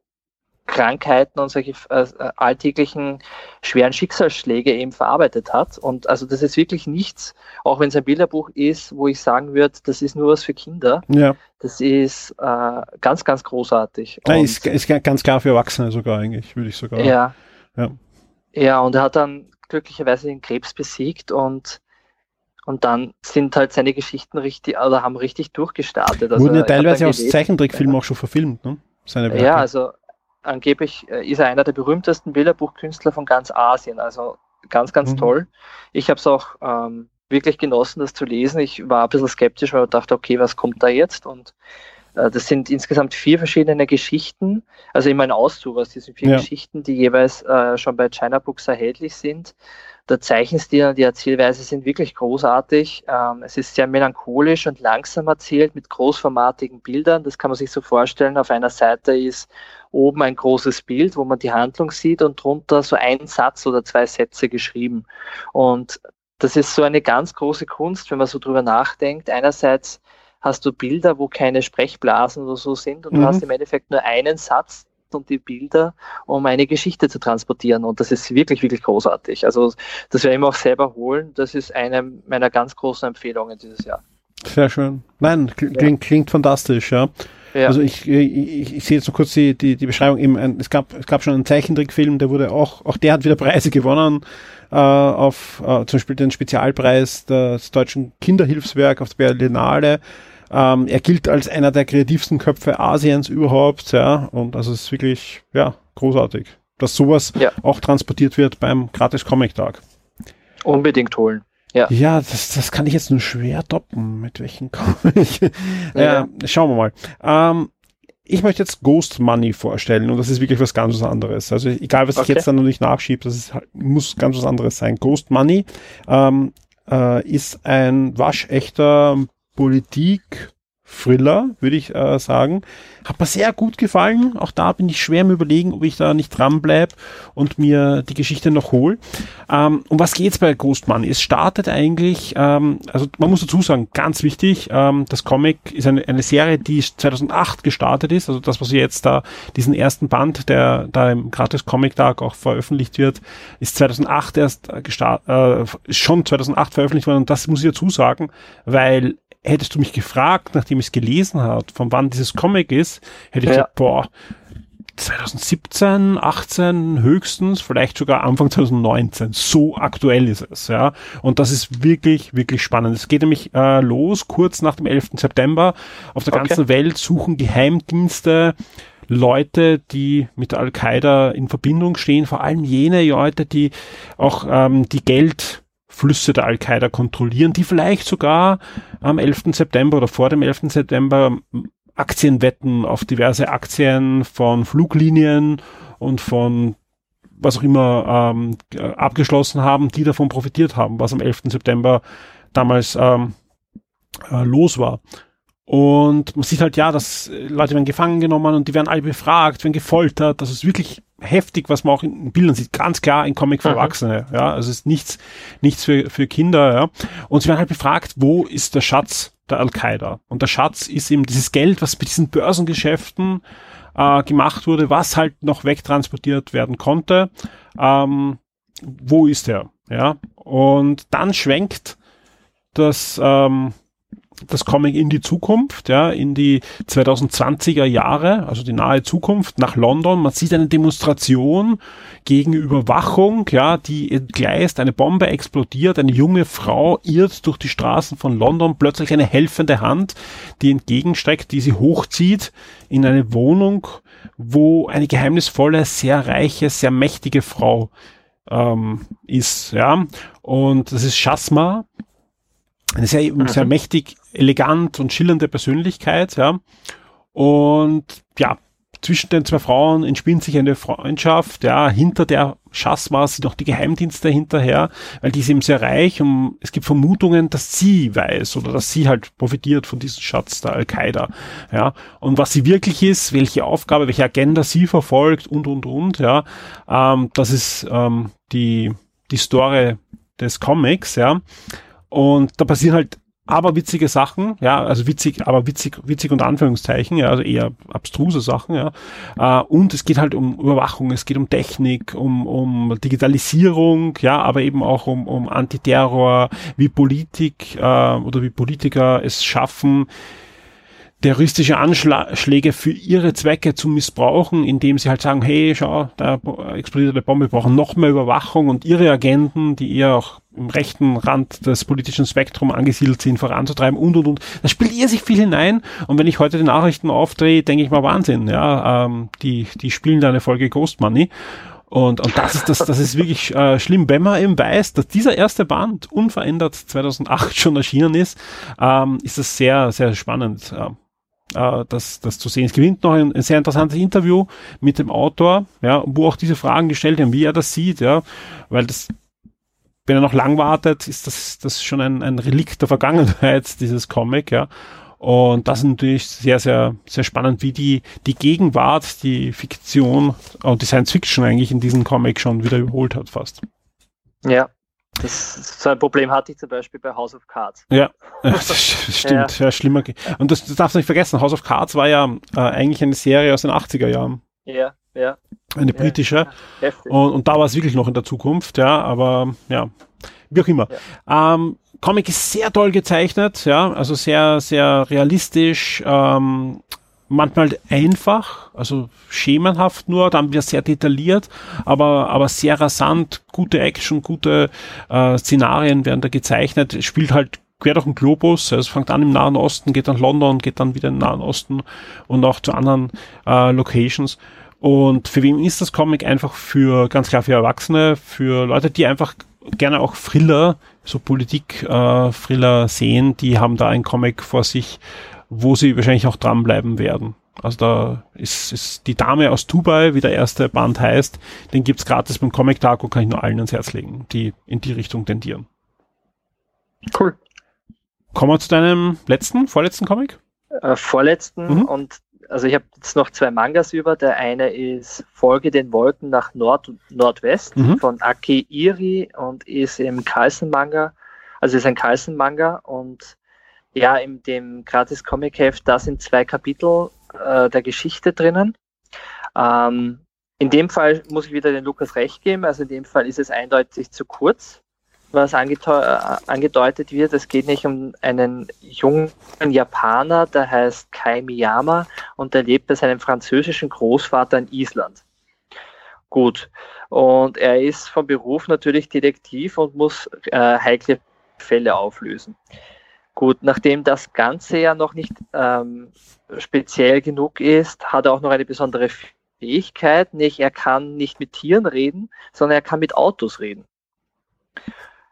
Krankheiten und solche äh, alltäglichen schweren Schicksalsschläge eben verarbeitet hat. Und also das ist wirklich nichts, auch wenn es ein Bilderbuch ist, wo ich sagen würde, das ist nur was für Kinder. Ja. Das ist äh, ganz, ganz großartig. Ja, ist, ist ganz klar für Erwachsene sogar eigentlich, würde ich sogar. Ja. ja. Ja, und er hat dann glücklicherweise den Krebs besiegt und und dann sind halt seine Geschichten richtig, oder haben richtig durchgestartet. Also Wurden ja teilweise aus Zeichentrickfilmen auch schon verfilmt, ne? Seine Ja, also angeblich äh, ist er einer der berühmtesten Bilderbuchkünstler von ganz Asien. Also ganz, ganz mhm. toll. Ich habe es auch ähm, wirklich genossen, das zu lesen. Ich war ein bisschen skeptisch, weil ich dachte, okay, was kommt da jetzt? Und äh, das sind insgesamt vier verschiedene Geschichten, also immer ein Auszug aus diesen vier ja. Geschichten, die jeweils äh, schon bei China Books erhältlich sind. Der Zeichenstil und die Erzählweise sind wirklich großartig. Ähm, es ist sehr melancholisch und langsam erzählt mit großformatigen Bildern. Das kann man sich so vorstellen. Auf einer Seite ist oben ein großes Bild, wo man die Handlung sieht und drunter so ein Satz oder zwei Sätze geschrieben. Und das ist so eine ganz große Kunst, wenn man so drüber nachdenkt. Einerseits hast du Bilder, wo keine Sprechblasen oder so sind und mhm. du hast im Endeffekt nur einen Satz, und die Bilder, um eine Geschichte zu transportieren. Und das ist wirklich, wirklich großartig. Also das werde ich mir auch selber holen. Das ist eine meiner ganz großen Empfehlungen dieses Jahr. Sehr schön. Nein, klingt, ja. klingt fantastisch, ja. Ja. Also ich, ich, ich sehe jetzt noch kurz die, die, die Beschreibung. Eben ein, es, gab, es gab schon einen Zeichentrickfilm, der wurde auch, auch der hat wieder Preise gewonnen, äh, auf äh, zum Beispiel den Spezialpreis des Deutschen Kinderhilfswerk auf der Berlinale. Ähm, er gilt als einer der kreativsten Köpfe Asiens überhaupt, ja, und also es ist wirklich, ja, großartig, dass sowas ja. auch transportiert wird beim Gratis Comic Tag. Unbedingt holen. Ja, ja das, das kann ich jetzt nur schwer toppen, mit welchen Comic. ja. äh, schauen wir mal. Ähm, ich möchte jetzt Ghost Money vorstellen und das ist wirklich was ganz was anderes. Also egal, was okay. ich jetzt dann noch nicht nachschiebe, das ist, halt, muss ganz was anderes sein. Ghost Money ähm, äh, ist ein waschechter Politik Thriller, würde ich äh, sagen. Hat mir sehr gut gefallen. Auch da bin ich schwer im Überlegen, ob ich da nicht dran bleib und mir die Geschichte noch hol. Ähm, um was geht's bei Ghost Money? Es startet eigentlich, ähm, also man muss dazu sagen, ganz wichtig, ähm, das Comic ist eine, eine Serie, die 2008 gestartet ist. Also das, was jetzt da, diesen ersten Band, der da im Gratis Comic Tag auch veröffentlicht wird, ist 2008 erst gestartet, äh, schon 2008 veröffentlicht worden. Und das muss ich dazu sagen, weil hättest du mich gefragt, nachdem ich es gelesen habe, von wann dieses Comic ist, hätte ich ja. gesagt, boah, 2017, 18 höchstens, vielleicht sogar Anfang 2019. So aktuell ist es, ja. Und das ist wirklich, wirklich spannend. Es geht nämlich äh, los kurz nach dem 11. September. Auf der okay. ganzen Welt suchen Geheimdienste Leute, die mit Al-Qaida in Verbindung stehen, vor allem jene Leute, die auch ähm, die Geld Flüsse der Al-Qaida kontrollieren, die vielleicht sogar am 11. September oder vor dem 11. September Aktienwetten auf diverse Aktien von Fluglinien und von was auch immer ähm, abgeschlossen haben, die davon profitiert haben, was am 11. September damals ähm, äh, los war. Und man sieht halt ja, dass Leute werden gefangen genommen und die werden alle befragt, werden gefoltert. Das ist wirklich heftig, was man auch in Bildern sieht. Ganz klar ein Comic für. Erwachsene. Ja, also es ist nichts, nichts für, für Kinder. Ja. Und sie werden halt befragt, wo ist der Schatz der Al-Qaida? Und der Schatz ist eben dieses Geld, was bei diesen Börsengeschäften äh, gemacht wurde, was halt noch wegtransportiert werden konnte. Ähm, wo ist er? Ja. Und dann schwenkt das, ähm, das Comic in die Zukunft, ja, in die 2020er Jahre, also die nahe Zukunft nach London. Man sieht eine Demonstration gegen Überwachung, ja, die entgleist, eine Bombe explodiert, eine junge Frau irrt durch die Straßen von London, plötzlich eine helfende Hand, die entgegenstreckt, die sie hochzieht in eine Wohnung, wo eine geheimnisvolle, sehr reiche, sehr mächtige Frau ähm, ist, ja. Und das ist Shasma, eine sehr, mhm. sehr mächtig, elegant und schillernde Persönlichkeit, ja. Und ja, zwischen den zwei Frauen entspinnt sich eine Freundschaft, ja, hinter der Schasma sind noch die Geheimdienste hinterher, weil die ist eben sehr reich und es gibt Vermutungen, dass sie weiß oder dass sie halt profitiert von diesem Schatz der Al-Qaida, ja. Und was sie wirklich ist, welche Aufgabe, welche Agenda sie verfolgt und, und, und, ja, ähm, das ist ähm, die, die Story des Comics, ja. Und da passieren halt aber witzige Sachen, ja, also witzig, aber witzig, witzig und Anführungszeichen, ja, also eher abstruse Sachen, ja. Äh, und es geht halt um Überwachung, es geht um Technik, um, um Digitalisierung, ja, aber eben auch um, um Antiterror, wie Politik äh, oder wie Politiker es schaffen, terroristische Anschläge für ihre Zwecke zu missbrauchen, indem sie halt sagen, hey, schau, da explodiert eine Bombe, wir brauchen noch mehr Überwachung und ihre Agenten, die eher auch im rechten Rand des politischen Spektrum angesiedelt sind, voranzutreiben und und und. Da spielt ihr sich viel hinein. Und wenn ich heute die Nachrichten aufdrehe, denke ich mal Wahnsinn. Ja, ähm, die die spielen da eine Folge Ghost Money. Und, und das ist das, das ist wirklich äh, schlimm, wenn man eben weiß, dass dieser erste Band unverändert 2008 schon erschienen ist, ähm, ist das sehr, sehr spannend. Äh, äh, das, das zu sehen. Es gewinnt noch ein, ein, sehr interessantes Interview mit dem Autor, ja, wo auch diese Fragen gestellt werden, wie er das sieht, ja, weil das wenn er noch lang wartet, ist das, das schon ein, ein Relikt der Vergangenheit, dieses Comic, ja. Und das ist natürlich sehr, sehr, sehr spannend, wie die, die Gegenwart, die Fiktion und die Science Fiction eigentlich in diesem Comic schon wieder überholt hat fast. Ja, das, so ein Problem hatte ich zum Beispiel bei House of Cards. Ja, das stimmt, ja. ja schlimmer. Und das, das darfst du nicht vergessen, House of Cards war ja äh, eigentlich eine Serie aus den 80er Jahren. Ja, ja. Eine britische. Ja, und, und da war es wirklich noch in der Zukunft, ja, aber ja, wie auch immer. Ähm, Comic ist sehr toll gezeichnet, ja, also sehr, sehr realistisch, ähm, manchmal einfach, also schemenhaft nur, dann wird sehr detailliert, aber, aber sehr rasant, gute Action, gute äh, Szenarien werden da gezeichnet, es spielt halt quer durch den Globus, also es fängt an im Nahen Osten, geht dann London, geht dann wieder in den Nahen Osten und auch zu anderen äh, Locations. Und für wen ist das Comic einfach für, ganz klar für Erwachsene, für Leute, die einfach gerne auch Thriller, so Politik-Thriller äh, sehen, die haben da ein Comic vor sich, wo sie wahrscheinlich auch dranbleiben werden. Also da ist, ist die Dame aus Dubai, wie der erste Band heißt, den gibt's gratis beim Comic Taco, kann ich nur allen ans Herz legen, die in die Richtung tendieren. Cool. Kommen wir zu deinem letzten, vorletzten Comic? Äh, vorletzten mhm. und also ich habe jetzt noch zwei Mangas über. Der eine ist Folge den Wolken nach Nord Nordwest mhm. von Aki Iri und ist im Carlsen-Manga. Also ist ein Carlsen-Manga und ja, in dem gratis Comic-Heft, da sind zwei Kapitel äh, der Geschichte drinnen. Ähm, in dem Fall muss ich wieder den Lukas recht geben. Also in dem Fall ist es eindeutig zu kurz was angedeutet wird. Es geht nicht um einen jungen Japaner, der heißt Kai Miyama und der lebt bei seinem französischen Großvater in Island. Gut. Und er ist vom Beruf natürlich Detektiv und muss äh, heikle Fälle auflösen. Gut, nachdem das Ganze ja noch nicht ähm, speziell genug ist, hat er auch noch eine besondere Fähigkeit, nicht er kann nicht mit Tieren reden, sondern er kann mit Autos reden.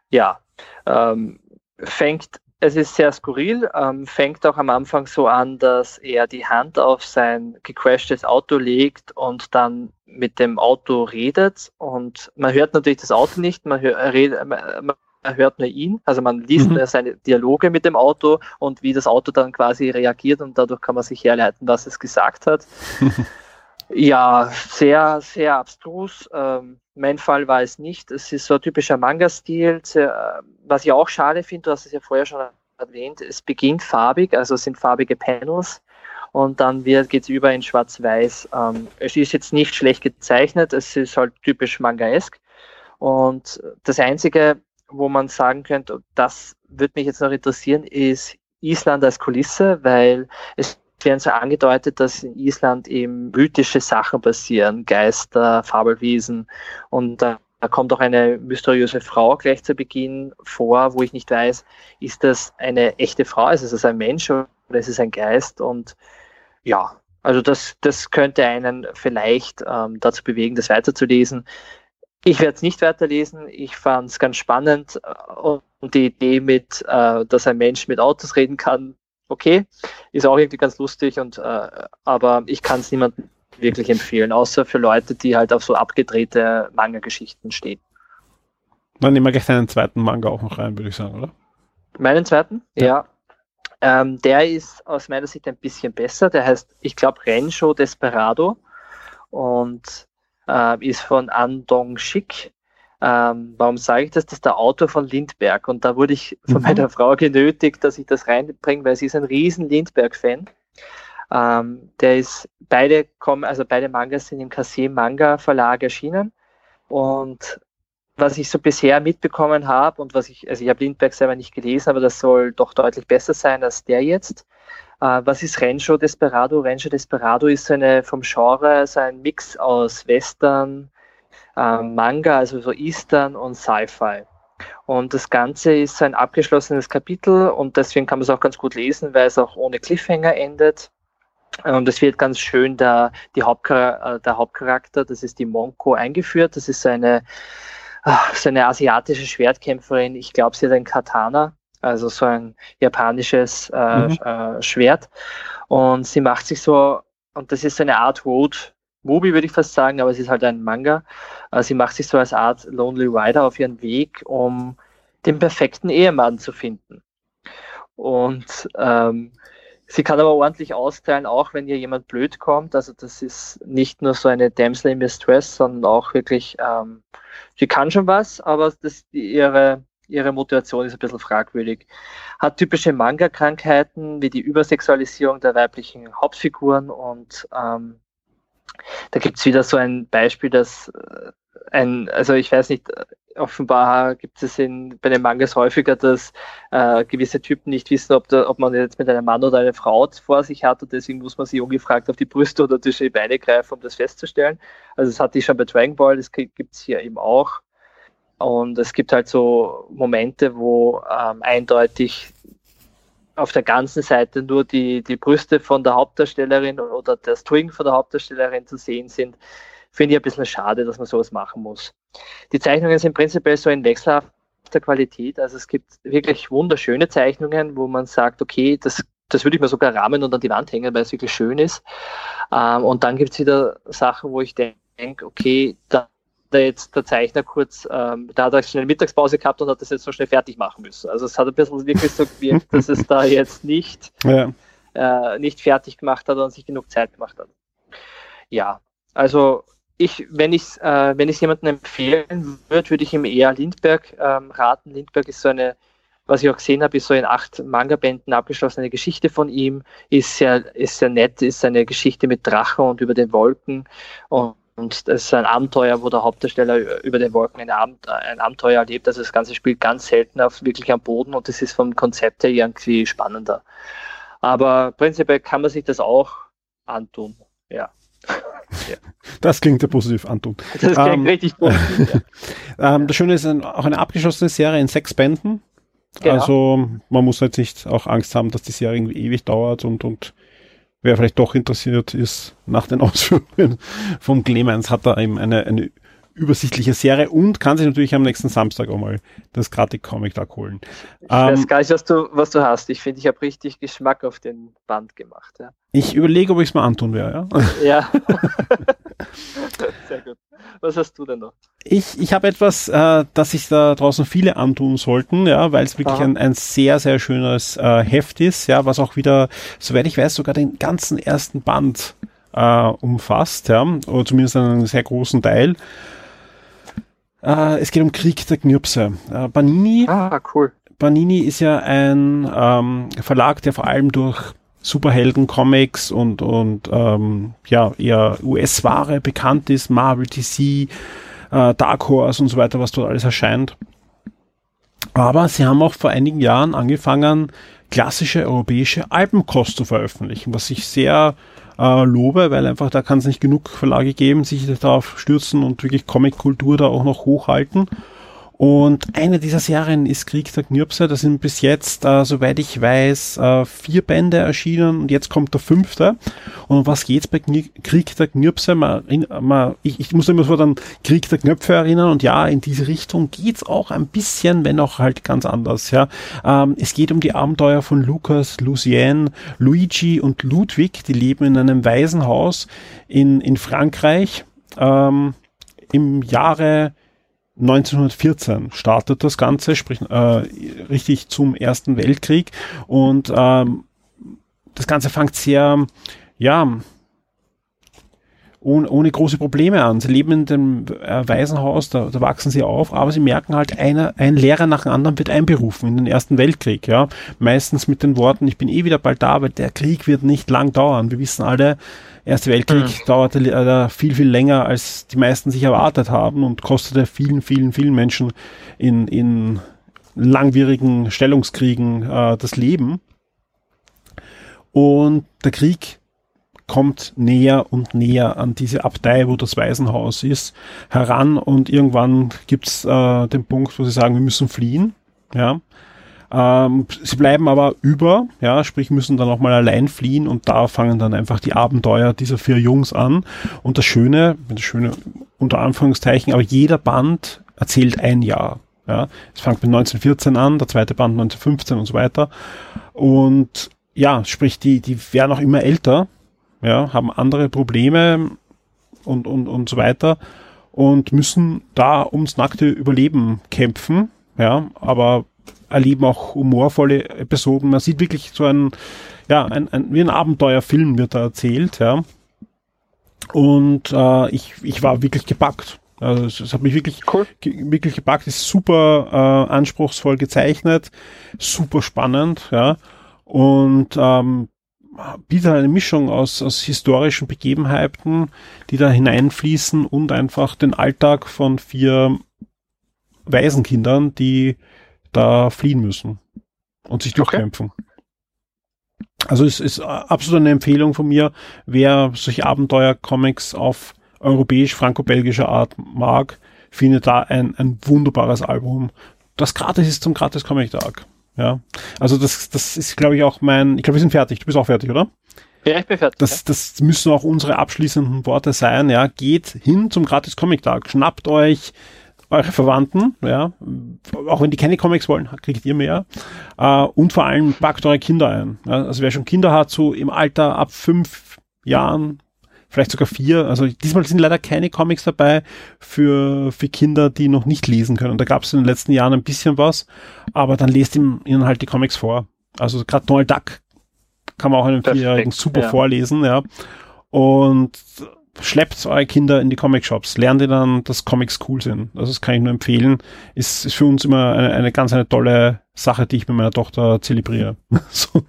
Ja, ähm, fängt, es ist sehr skurril, ähm, fängt auch am Anfang so an, dass er die Hand auf sein gecrashtes Auto legt und dann mit dem Auto redet. Und man hört natürlich das Auto nicht, man, hör, man hört nur ihn, also man liest mhm. seine Dialoge mit dem Auto und wie das Auto dann quasi reagiert und dadurch kann man sich herleiten, was es gesagt hat. ja, sehr, sehr abstrus. Ähm, mein Fall war es nicht. Es ist so ein typischer Manga-Stil. Was ich auch schade finde, du hast es ja vorher schon erwähnt, es beginnt farbig, also es sind farbige Panels und dann geht es über in Schwarz-Weiß. Ähm, es ist jetzt nicht schlecht gezeichnet, es ist halt typisch Manga-esk. Und das Einzige, wo man sagen könnte, das würde mich jetzt noch interessieren, ist Island als Kulisse, weil es werden so angedeutet, dass in Island eben mythische Sachen passieren, Geister, Fabelwesen. Und da kommt auch eine mysteriöse Frau gleich zu Beginn vor, wo ich nicht weiß, ist das eine echte Frau, ist es ein Mensch oder ist es ein Geist? Und ja, also das, das könnte einen vielleicht ähm, dazu bewegen, das weiterzulesen. Ich werde es nicht weiterlesen. Ich fand es ganz spannend äh, und die Idee mit, äh, dass ein Mensch mit Autos reden kann, okay, ist auch irgendwie ganz lustig und äh, aber ich kann es niemandem wirklich empfehlen, außer für Leute, die halt auf so abgedrehte Manga-Geschichten stehen. Dann nehmen wir gleich deinen zweiten Manga auch noch rein, würde ich sagen, oder? Meinen zweiten? Ja. ja. Ähm, der ist aus meiner Sicht ein bisschen besser. Der heißt, ich glaube, Rensho Desperado und äh, ist von Andong Shik. Ähm, warum sage ich das? Das ist der Autor von Lindberg. Und da wurde ich von mhm. meiner Frau genötigt, dass ich das reinbringe, weil sie ist ein riesen Lindberg-Fan. Ähm, der ist, beide kommen, also beide Mangas sind im Kase Manga Verlag erschienen. Und was ich so bisher mitbekommen habe und was ich, also ich habe Lindberg selber nicht gelesen, aber das soll doch deutlich besser sein als der jetzt. Äh, was ist Rancho Desperado? Rancho Desperado ist eine vom Genre so ein Mix aus Western, äh, Manga, also so Eastern und Sci-Fi. Und das Ganze ist ein abgeschlossenes Kapitel und deswegen kann man es auch ganz gut lesen, weil es auch ohne Cliffhanger endet. Und es wird ganz schön der, Hauptchar äh, der Hauptcharakter, das ist die Monko, eingeführt. Das ist eine, ah, so eine asiatische Schwertkämpferin. Ich glaube, sie hat ein Katana, also so ein japanisches äh, mhm. äh, Schwert. Und sie macht sich so, und das ist so eine Art Road, Movie, würde ich fast sagen, aber es ist halt ein Manga. Äh, sie macht sich so als Art Lonely Rider auf ihren Weg, um den perfekten Ehemann zu finden. Und ähm, sie kann aber ordentlich austeilen, auch wenn ihr jemand blöd kommt. Also das ist nicht nur so eine Damsel in Distress, sondern auch wirklich, ähm, sie kann schon was, aber das, ihre, ihre Motivation ist ein bisschen fragwürdig. Hat typische Manga-Krankheiten wie die Übersexualisierung der weiblichen Hauptfiguren und ähm, da gibt es wieder so ein Beispiel, dass äh, ein, also ich weiß nicht, offenbar gibt es in, bei den Mangas häufiger, dass äh, gewisse Typen nicht wissen, ob, da, ob man jetzt mit einem Mann oder einer Frau vor sich hat und deswegen muss man sich ungefragt auf die Brüste oder zwischen die Beine greifen, um das festzustellen. Also das hatte ich schon bei Dragon Ball, das gibt es hier eben auch. Und es gibt halt so Momente, wo ähm, eindeutig auf der ganzen Seite nur die, die Brüste von der Hauptdarstellerin oder das Twing von der Hauptdarstellerin zu sehen sind, finde ich ein bisschen schade, dass man sowas machen muss. Die Zeichnungen sind prinzipiell so in wechselhafter Qualität. Also es gibt wirklich wunderschöne Zeichnungen, wo man sagt, okay, das, das würde ich mir sogar rahmen und an die Wand hängen, weil es wirklich schön ist. Ähm, und dann gibt es wieder Sachen, wo ich denke, okay, da da jetzt der Zeichner kurz, ähm, da hat er schnell Mittagspause gehabt und hat das jetzt so schnell fertig machen müssen. Also es hat ein bisschen wirklich so gewirkt, dass es da jetzt nicht, ja. äh, nicht fertig gemacht hat und sich genug Zeit gemacht hat. Ja, also ich, wenn ich äh, wenn ich jemandem empfehlen würde, würde ich ihm eher Lindberg ähm, raten. Lindberg ist so eine, was ich auch gesehen habe, ist so in acht Manga-Bänden abgeschlossene Geschichte von ihm, ist sehr, ist sehr nett, ist eine Geschichte mit Drachen und über den Wolken und und das ist ein Abenteuer, wo der Hauptdarsteller über den Wolken ein, Abend, ein Abenteuer erlebt. Also das ganze spielt ganz selten auf wirklich am Boden und das ist vom Konzept her irgendwie spannender. Aber prinzipiell kann man sich das auch antun. Ja. ja. Das klingt ja positiv, antun. Das klingt ähm, richtig positiv. Ja. ähm, das Schöne ist ein, auch eine abgeschlossene Serie in sechs Bänden. Genau. Also man muss jetzt nicht auch Angst haben, dass die Serie irgendwie ewig dauert und, und wer vielleicht doch interessiert ist nach den Ausführungen vom Clemens, hat da eben eine, eine übersichtliche Serie und kann sich natürlich am nächsten Samstag auch mal das Gratis Comic da holen. Ich ähm, weiß gar nicht, was du, was du hast. Ich finde, ich habe richtig Geschmack auf den Band gemacht. Ja. Ich überlege, ob ich es mal antun werde. Ja. ja. Sehr gut. Was hast du denn noch? Ich, ich habe etwas, äh, das sich da draußen viele antun sollten, ja, weil es wirklich ein, ein sehr, sehr schönes äh, Heft ist, ja, was auch wieder, soweit ich weiß, sogar den ganzen ersten Band äh, umfasst, ja, oder zumindest einen sehr großen Teil. Äh, es geht um Krieg der Knirpse. Äh, Banini. Ah, cool. Banini ist ja ein ähm, Verlag, der vor allem durch Superhelden-Comics und, und ähm, ja, eher US-Ware bekannt ist, Marvel, DC, äh, Dark Horse und so weiter, was dort alles erscheint. Aber sie haben auch vor einigen Jahren angefangen, klassische europäische Alpenkost zu veröffentlichen, was ich sehr äh, lobe, weil einfach da kann es nicht genug Verlage geben, sich darauf stürzen und wirklich Comic-Kultur da auch noch hochhalten. Und eine dieser Serien ist Krieg der Knirpse. Da sind bis jetzt, äh, soweit ich weiß, äh, vier Bände erschienen und jetzt kommt der fünfte. Und was geht's bei Knie Krieg der Knirpse? Man, man, ich, ich muss immer so an Krieg der Knöpfe erinnern und ja, in diese Richtung geht's auch ein bisschen, wenn auch halt ganz anders. Ja, ähm, Es geht um die Abenteuer von Lukas, Lucienne, Luigi und Ludwig. Die leben in einem Waisenhaus in, in Frankreich. Ähm, Im Jahre 1914 startet das Ganze, sprich äh, richtig zum Ersten Weltkrieg und ähm, das Ganze fängt sehr, ja, ohne, ohne große Probleme an. Sie leben in dem äh, Waisenhaus, da, da wachsen sie auf, aber sie merken halt, einer, ein Lehrer nach dem anderen wird einberufen in den Ersten Weltkrieg. Ja, Meistens mit den Worten, ich bin eh wieder bald da, weil der Krieg wird nicht lang dauern. Wir wissen alle, Erste Weltkrieg mhm. dauerte äh, viel, viel länger, als die meisten sich erwartet haben und kostete vielen, vielen, vielen Menschen in, in langwierigen Stellungskriegen äh, das Leben. Und der Krieg kommt näher und näher an diese Abtei, wo das Waisenhaus ist, heran und irgendwann gibt's äh, den Punkt, wo sie sagen, wir müssen fliehen. Ja. Ähm, sie bleiben aber über, ja, sprich müssen dann auch mal allein fliehen und da fangen dann einfach die Abenteuer dieser vier Jungs an. Und das Schöne, das Schöne unter Anführungszeichen, aber jeder Band erzählt ein Jahr. Ja, es fängt mit 1914 an, der zweite Band 1915 und so weiter. Und ja, sprich, die, die werden auch immer älter, ja, haben andere Probleme und, und, und so weiter und müssen da ums nackte Überleben kämpfen, ja, aber erleben auch humorvolle Episoden. Man sieht wirklich so ein, ja, ein, ein wie ein Abenteuerfilm wird da erzählt, ja. Und äh, ich, ich war wirklich gepackt. Also es, es hat mich wirklich, cool. ge wirklich gepackt. Ist super äh, anspruchsvoll gezeichnet, super spannend, ja. Und ähm, bietet eine Mischung aus, aus historischen Begebenheiten, die da hineinfließen und einfach den Alltag von vier Waisenkindern, die da fliehen müssen und sich durchkämpfen. Okay. Also es ist absolut eine Empfehlung von mir, wer solche Abenteuer-Comics auf europäisch-franco-belgischer Art mag, findet da ein, ein wunderbares Album, das gratis ist zum gratis Comic Tag. Ja, also das, das ist, glaube ich, auch mein, ich glaube, wir sind fertig. Du bist auch fertig, oder? Ja, ich bin fertig. Das, das müssen auch unsere abschließenden Worte sein. Ja, geht hin zum gratis Comic Tag, schnappt euch eure Verwandten, ja, auch wenn die keine Comics wollen, kriegt ihr mehr. Äh, und vor allem packt eure Kinder ein. Ja, also wer schon Kinder hat, so im Alter ab fünf Jahren, vielleicht sogar vier. Also diesmal sind leider keine Comics dabei für, für Kinder, die noch nicht lesen können. Da gab es in den letzten Jahren ein bisschen was, aber dann lest ihm, ihnen halt die Comics vor. Also gerade Donald Duck kann man auch einem Vierjährigen super ja. vorlesen, ja. Und schleppt eure Kinder in die Comic-Shops, lernt ihr dann, dass Comics cool sind. Also das kann ich nur empfehlen. Ist, ist für uns immer eine, eine ganz eine tolle Sache, die ich mit meiner Tochter zelebriere. so.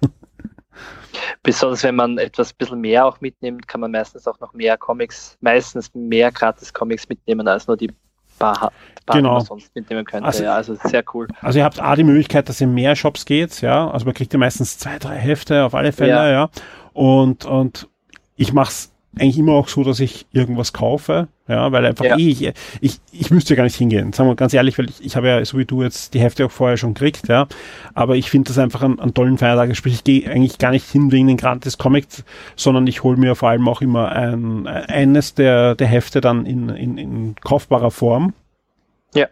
Besonders wenn man etwas ein bisschen mehr auch mitnimmt, kann man meistens auch noch mehr Comics, meistens mehr gratis Comics mitnehmen als nur die paar, paar genau. die man sonst mitnehmen könnte. Also, ja, also sehr cool. Also ihr habt A die Möglichkeit, dass ihr mehr Shops geht, ja. Also man kriegt ja meistens zwei, drei Hefte auf alle Fälle, ja. ja. Und, und ich mache es eigentlich immer auch so, dass ich irgendwas kaufe, ja, weil einfach ja. eh, ich, ich, ich müsste ja gar nicht hingehen, sagen wir ganz ehrlich, weil ich, ich habe ja, so wie du jetzt, die Hefte auch vorher schon gekriegt, ja, aber ich finde das einfach an, an tollen Feiertagen, sprich, ich gehe eigentlich gar nicht hin wegen den gratis Comics, sondern ich hole mir vor allem auch immer ein, eines der, der Hefte dann in, in, in kaufbarer Form. Ja.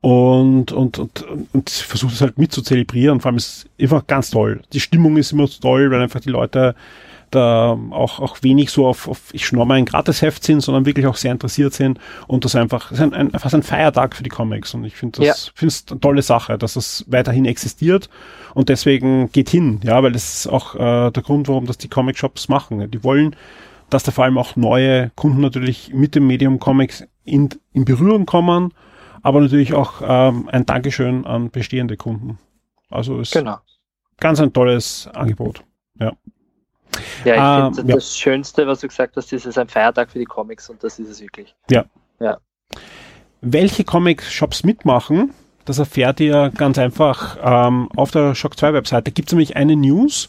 Und, und, und, und versuche es halt mit zu zelebrieren. Vor allem ist es einfach ganz toll. Die Stimmung ist immer so toll, weil einfach die Leute da auch, auch wenig so auf, auf ich schnorre mal ein Gratisheft sind, sondern wirklich auch sehr interessiert sind und das einfach, das ist ein, ein, fast ein Feiertag für die Comics und ich finde das, ja. finde es eine tolle Sache, dass das weiterhin existiert und deswegen geht hin, ja, weil das ist auch äh, der Grund, warum das die Comic-Shops machen. Die wollen, dass da vor allem auch neue Kunden natürlich mit dem Medium Comics in, in Berührung kommen, aber natürlich auch ähm, ein Dankeschön an bestehende Kunden. Also ist genau. ganz ein tolles Angebot. Ja. Ja, ich ähm, finde ja. das Schönste, was du gesagt hast, ist es ein Feiertag für die Comics und das ist es wirklich. Ja. ja. Welche Comic-Shops mitmachen, das erfährt ihr ganz einfach ähm, auf der Shock 2 Webseite. Gibt es nämlich eine News,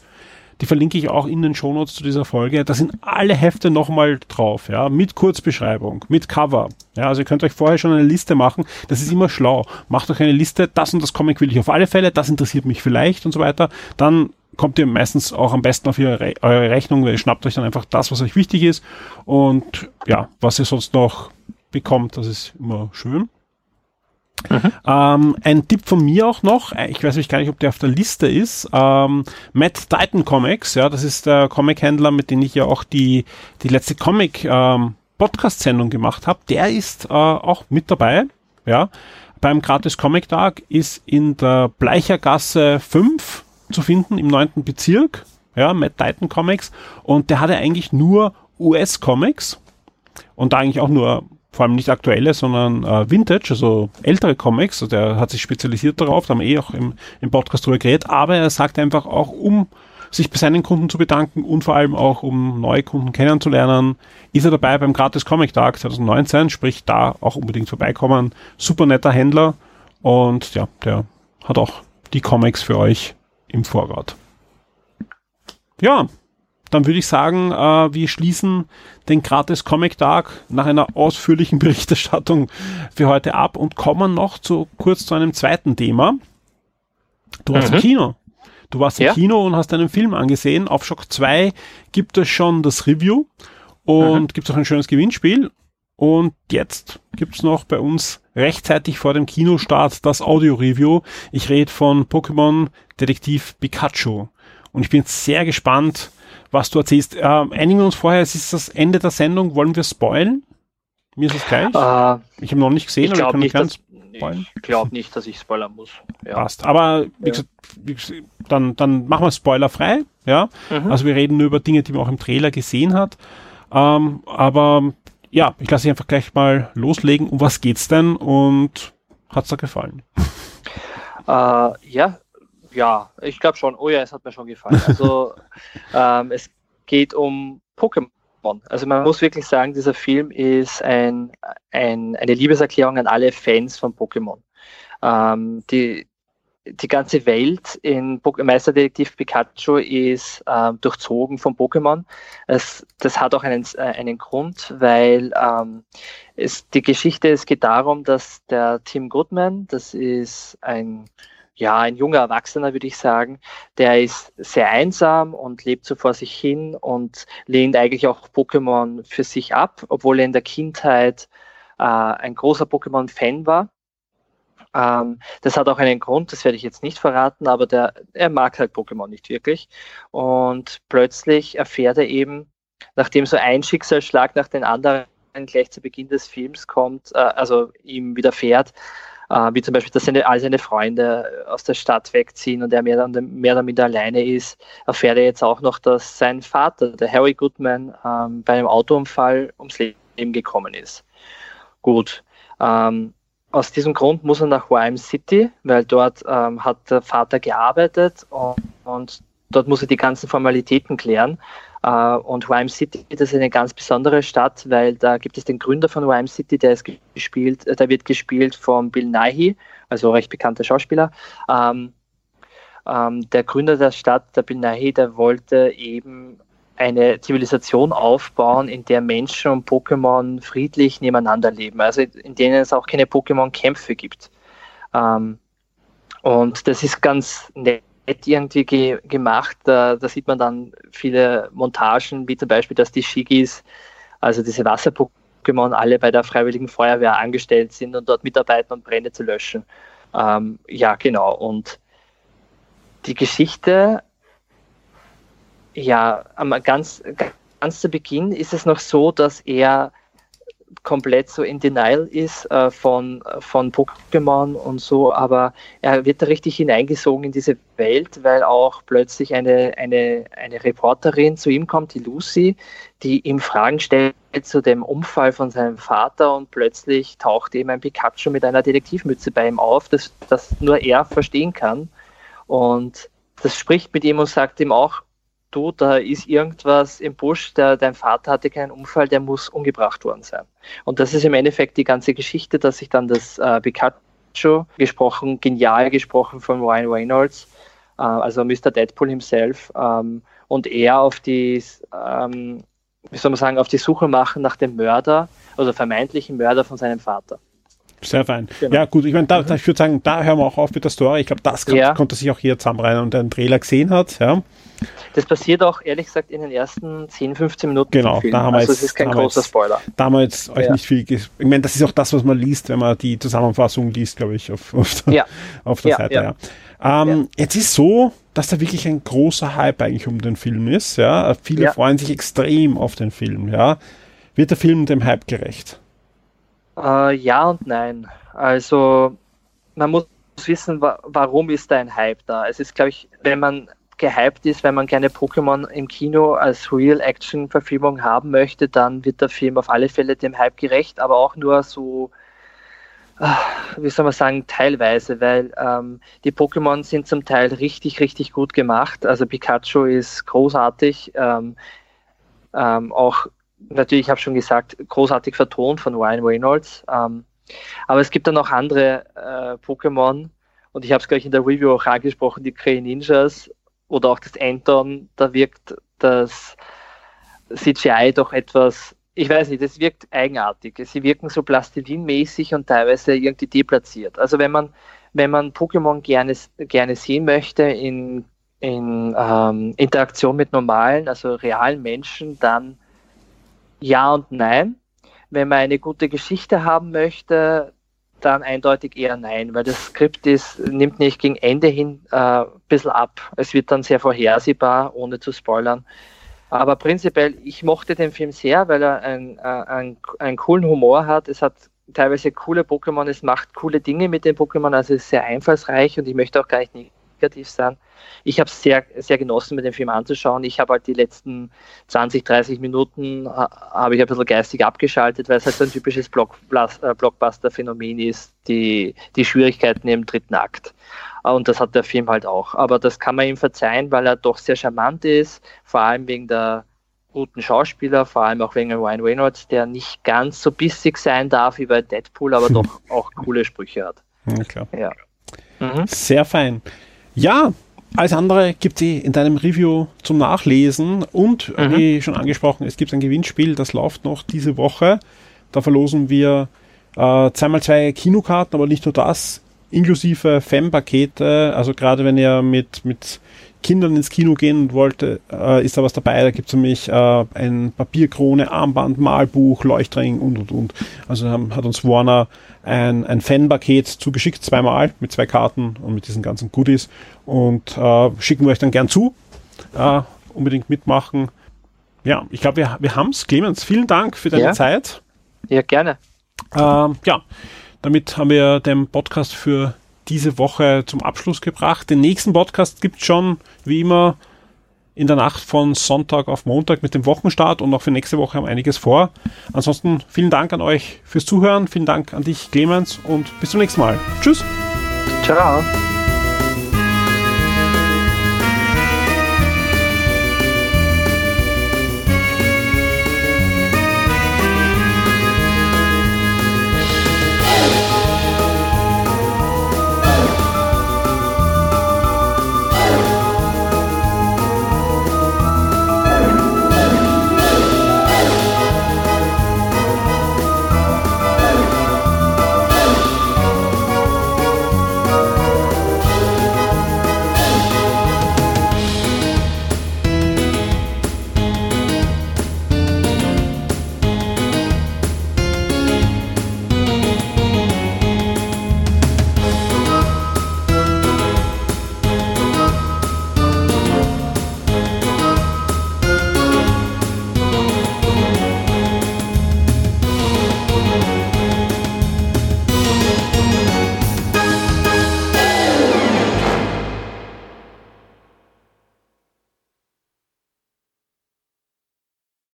die verlinke ich auch in den Shownotes zu dieser Folge. Da sind alle Hefte nochmal drauf, ja, mit Kurzbeschreibung, mit Cover. Ja, also ihr könnt euch vorher schon eine Liste machen. Das ist immer schlau. Macht euch eine Liste, das und das Comic will ich auf alle Fälle, das interessiert mich vielleicht und so weiter. Dann kommt ihr meistens auch am besten auf ihre, eure Rechnung, weil ihr schnappt euch dann einfach das, was euch wichtig ist und ja, was ihr sonst noch bekommt, das ist immer schön. Mhm. Ähm, ein Tipp von mir auch noch, ich weiß nicht gar nicht, ob der auf der Liste ist, ähm, Matt Titan Comics, ja, das ist der Comic-Händler, mit dem ich ja auch die, die letzte Comic ähm, Podcast-Sendung gemacht habe, der ist äh, auch mit dabei, ja. Beim Gratis Comic Tag ist in der Bleichergasse 5 zu finden im neunten Bezirk, ja, Matt Titan Comics. Und der hatte eigentlich nur US-Comics und eigentlich auch nur vor allem nicht aktuelle, sondern äh, Vintage, also ältere Comics. Also der hat sich spezialisiert darauf, da haben wir eh auch im, im Podcast drüber geredet. Aber er sagt einfach auch, um sich bei seinen Kunden zu bedanken und vor allem auch um neue Kunden kennenzulernen, ist er dabei beim Gratis Comic Tag 2019, sprich da auch unbedingt vorbeikommen. Super netter Händler und ja, der hat auch die Comics für euch im Vorrat. Ja, dann würde ich sagen, äh, wir schließen den gratis Comic Tag nach einer ausführlichen Berichterstattung für heute ab und kommen noch zu, kurz zu einem zweiten Thema. Du warst mhm. im Kino. Du warst im ja. Kino und hast einen Film angesehen. Auf Shock 2 gibt es schon das Review und mhm. gibt es auch ein schönes Gewinnspiel. Und jetzt gibt es noch bei uns rechtzeitig vor dem Kinostart das Audio-Review. Ich rede von Pokémon Detektiv Pikachu. Und ich bin sehr gespannt, was du erzählst. Äh, einigen wir uns vorher, es ist das Ende der Sendung. Wollen wir spoilen? Mir ist es gleich. Uh, ich habe noch nicht gesehen, ich aber ich kann nicht, spoilen. Ich glaube nicht, dass ich spoilern muss. Ja. Passt. Aber wie ja. gesagt, dann, dann machen wir spoilerfrei. Ja? Mhm. Also wir reden nur über Dinge, die man auch im Trailer gesehen hat. Ähm, aber ja, ich lasse dich einfach gleich mal loslegen. Um was geht's denn und hat's dir gefallen? Uh, ja, ja, ich glaube schon. Oh ja, es hat mir schon gefallen. Also ähm, es geht um Pokémon. Also man muss wirklich sagen, dieser Film ist ein, ein, eine Liebeserklärung an alle Fans von Pokémon. Ähm, die, die ganze Welt in Meisterdetektiv Pikachu ist äh, durchzogen von Pokémon. Es, das hat auch einen, äh, einen Grund, weil ähm, es, die Geschichte, es geht darum, dass der Tim Goodman, das ist ein, ja, ein junger Erwachsener, würde ich sagen, der ist sehr einsam und lebt so vor sich hin und lehnt eigentlich auch Pokémon für sich ab, obwohl er in der Kindheit äh, ein großer Pokémon-Fan war ähm, das hat auch einen Grund, das werde ich jetzt nicht verraten, aber der, er mag halt Pokémon nicht wirklich. Und plötzlich erfährt er eben, nachdem so ein Schicksalsschlag nach den anderen gleich zu Beginn des Films kommt, äh, also ihm widerfährt, äh, wie zum Beispiel, dass seine, all seine Freunde aus der Stadt wegziehen und er mehr, mehr oder alleine ist, erfährt er jetzt auch noch, dass sein Vater, der Harry Goodman, ähm, bei einem Autounfall ums Leben gekommen ist. Gut. Ähm, aus diesem Grund muss er nach Wyme City, weil dort ähm, hat der Vater gearbeitet und, und, dort muss er die ganzen Formalitäten klären. Äh, und Wyme City, das ist eine ganz besondere Stadt, weil da gibt es den Gründer von Wyme City, der ist gespielt, äh, der wird gespielt von Bill Nighy, also recht bekannter Schauspieler. Ähm, ähm, der Gründer der Stadt, der Bill Nighy, der wollte eben eine Zivilisation aufbauen, in der Menschen und Pokémon friedlich nebeneinander leben, also in denen es auch keine Pokémon-Kämpfe gibt. Ähm, und das ist ganz nett irgendwie ge gemacht. Da, da, sieht man dann viele Montagen, wie zum Beispiel, dass die Shigis, also diese Wasser-Pokémon, alle bei der Freiwilligen Feuerwehr angestellt sind und dort mitarbeiten, um Brände zu löschen. Ähm, ja, genau. Und die Geschichte ja, am ganz, ganz zu Beginn ist es noch so, dass er komplett so in Denial ist äh, von, von Pokémon und so, aber er wird da richtig hineingesogen in diese Welt, weil auch plötzlich eine, eine, eine Reporterin zu ihm kommt, die Lucy, die ihm Fragen stellt zu dem Unfall von seinem Vater und plötzlich taucht eben ein Pikachu mit einer Detektivmütze bei ihm auf, das, das nur er verstehen kann. Und das spricht mit ihm und sagt ihm auch, du, da ist irgendwas im Busch, der, dein Vater hatte keinen Unfall, der muss umgebracht worden sein. Und das ist im Endeffekt die ganze Geschichte, dass sich dann das äh, Pikachu gesprochen, genial gesprochen von Ryan Reynolds, äh, also Mr. Deadpool himself, ähm, und er auf die, ähm, wie soll man sagen, auf die Suche machen nach dem Mörder, also vermeintlichen Mörder von seinem Vater. Sehr fein. Genau. Ja, gut, ich meine, da, da, ich würde sagen, da hören wir auch auf mit der Story. Ich glaube, das kann, ja. konnte sich auch hier zusammenreihen und einen Trailer gesehen hat. Ja. Das passiert auch, ehrlich gesagt, in den ersten 10, 15 Minuten. Genau, da haben wir also jetzt, ist kein großer Spoiler. Da haben wir jetzt euch ja. nicht viel. Ich meine, das ist auch das, was man liest, wenn man die Zusammenfassung liest, glaube ich, auf, auf der, ja. auf der Seite. Ja. Ähm, Jetzt ist so, dass da wirklich ein großer Hype eigentlich um den Film ist. Ja, viele freuen sich extrem auf den Film. Ja, wird der Film dem Hype gerecht? Äh, ja und nein. Also man muss wissen, wa warum ist da ein Hype da. Es ist, glaube ich, wenn man gehypt ist, wenn man gerne Pokémon im Kino als Real-Action-Verfilmung haben möchte, dann wird der Film auf alle Fälle dem Hype gerecht, aber auch nur so, ah, wie soll man sagen, teilweise, weil ähm, die Pokémon sind zum Teil richtig, richtig gut gemacht. Also Pikachu ist großartig. Ähm, ähm, auch natürlich, ich habe schon gesagt, großartig vertont von Ryan Reynolds. Ähm, aber es gibt dann auch andere äh, Pokémon und ich habe es gleich in der Review auch angesprochen, die Grey Ninjas oder auch das Anton, da wirkt das CGI doch etwas, ich weiß nicht, das wirkt eigenartig. Sie wirken so plastilinmäßig und teilweise irgendwie deplatziert. Also wenn man, wenn man Pokémon gerne, gerne sehen möchte in, in ähm, Interaktion mit normalen, also realen Menschen, dann ja und nein. Wenn man eine gute Geschichte haben möchte, dann eindeutig eher nein, weil das Skript ist, nimmt nicht gegen Ende hin äh, ein bisschen ab. Es wird dann sehr vorhersehbar, ohne zu spoilern. Aber prinzipiell, ich mochte den Film sehr, weil er einen, äh, einen, einen coolen Humor hat. Es hat teilweise coole Pokémon, es macht coole Dinge mit den Pokémon, also es ist sehr einfallsreich und ich möchte auch gar nicht negativ sein. Ich habe es sehr, sehr genossen, mir den Film anzuschauen. Ich habe halt die letzten 20, 30 Minuten habe ich ein bisschen geistig abgeschaltet, weil es halt so ein typisches äh, Blockbuster-Phänomen ist, die, die Schwierigkeiten im dritten Akt. Und das hat der Film halt auch. Aber das kann man ihm verzeihen, weil er doch sehr charmant ist, vor allem wegen der guten Schauspieler, vor allem auch wegen Ryan Reynolds, der nicht ganz so bissig sein darf wie bei Deadpool, aber doch auch coole Sprüche hat. Ja, klar. Ja. Mhm. Sehr fein. Ja, alles andere gibt es eh in deinem Review zum Nachlesen und, Mhm. wie schon angesprochen, es gibt ein Gewinnspiel, das läuft noch diese Woche. Da verlosen wir äh, zweimal zwei Kinokarten, aber nicht nur das, inklusive Fan-Pakete. Also gerade wenn ihr mit, mit Kindern ins Kino gehen wollt, äh, ist da was dabei. Da gibt es nämlich äh, ein Papierkrone, Armband, Malbuch, Leuchtring und und und. Also haben, hat uns Warner ein, ein Fan-Paket zugeschickt, zweimal mit zwei Karten und mit diesen ganzen Goodies. Und äh, schicken wir euch dann gern zu. Äh, unbedingt mitmachen. Ja, ich glaube, wir, wir haben es. Clemens, vielen Dank für deine Ja. Zeit. Ja, gerne. Ähm, ja, damit haben wir den Podcast für diese Woche zum Abschluss gebracht. Den nächsten Podcast gibt es schon, wie immer, in der Nacht von Sonntag auf Montag mit dem Wochenstart und auch für nächste Woche haben einiges vor. Ansonsten vielen Dank an euch fürs Zuhören, vielen Dank an dich, Clemens, und bis zum nächsten Mal. Tschüss! Ciao.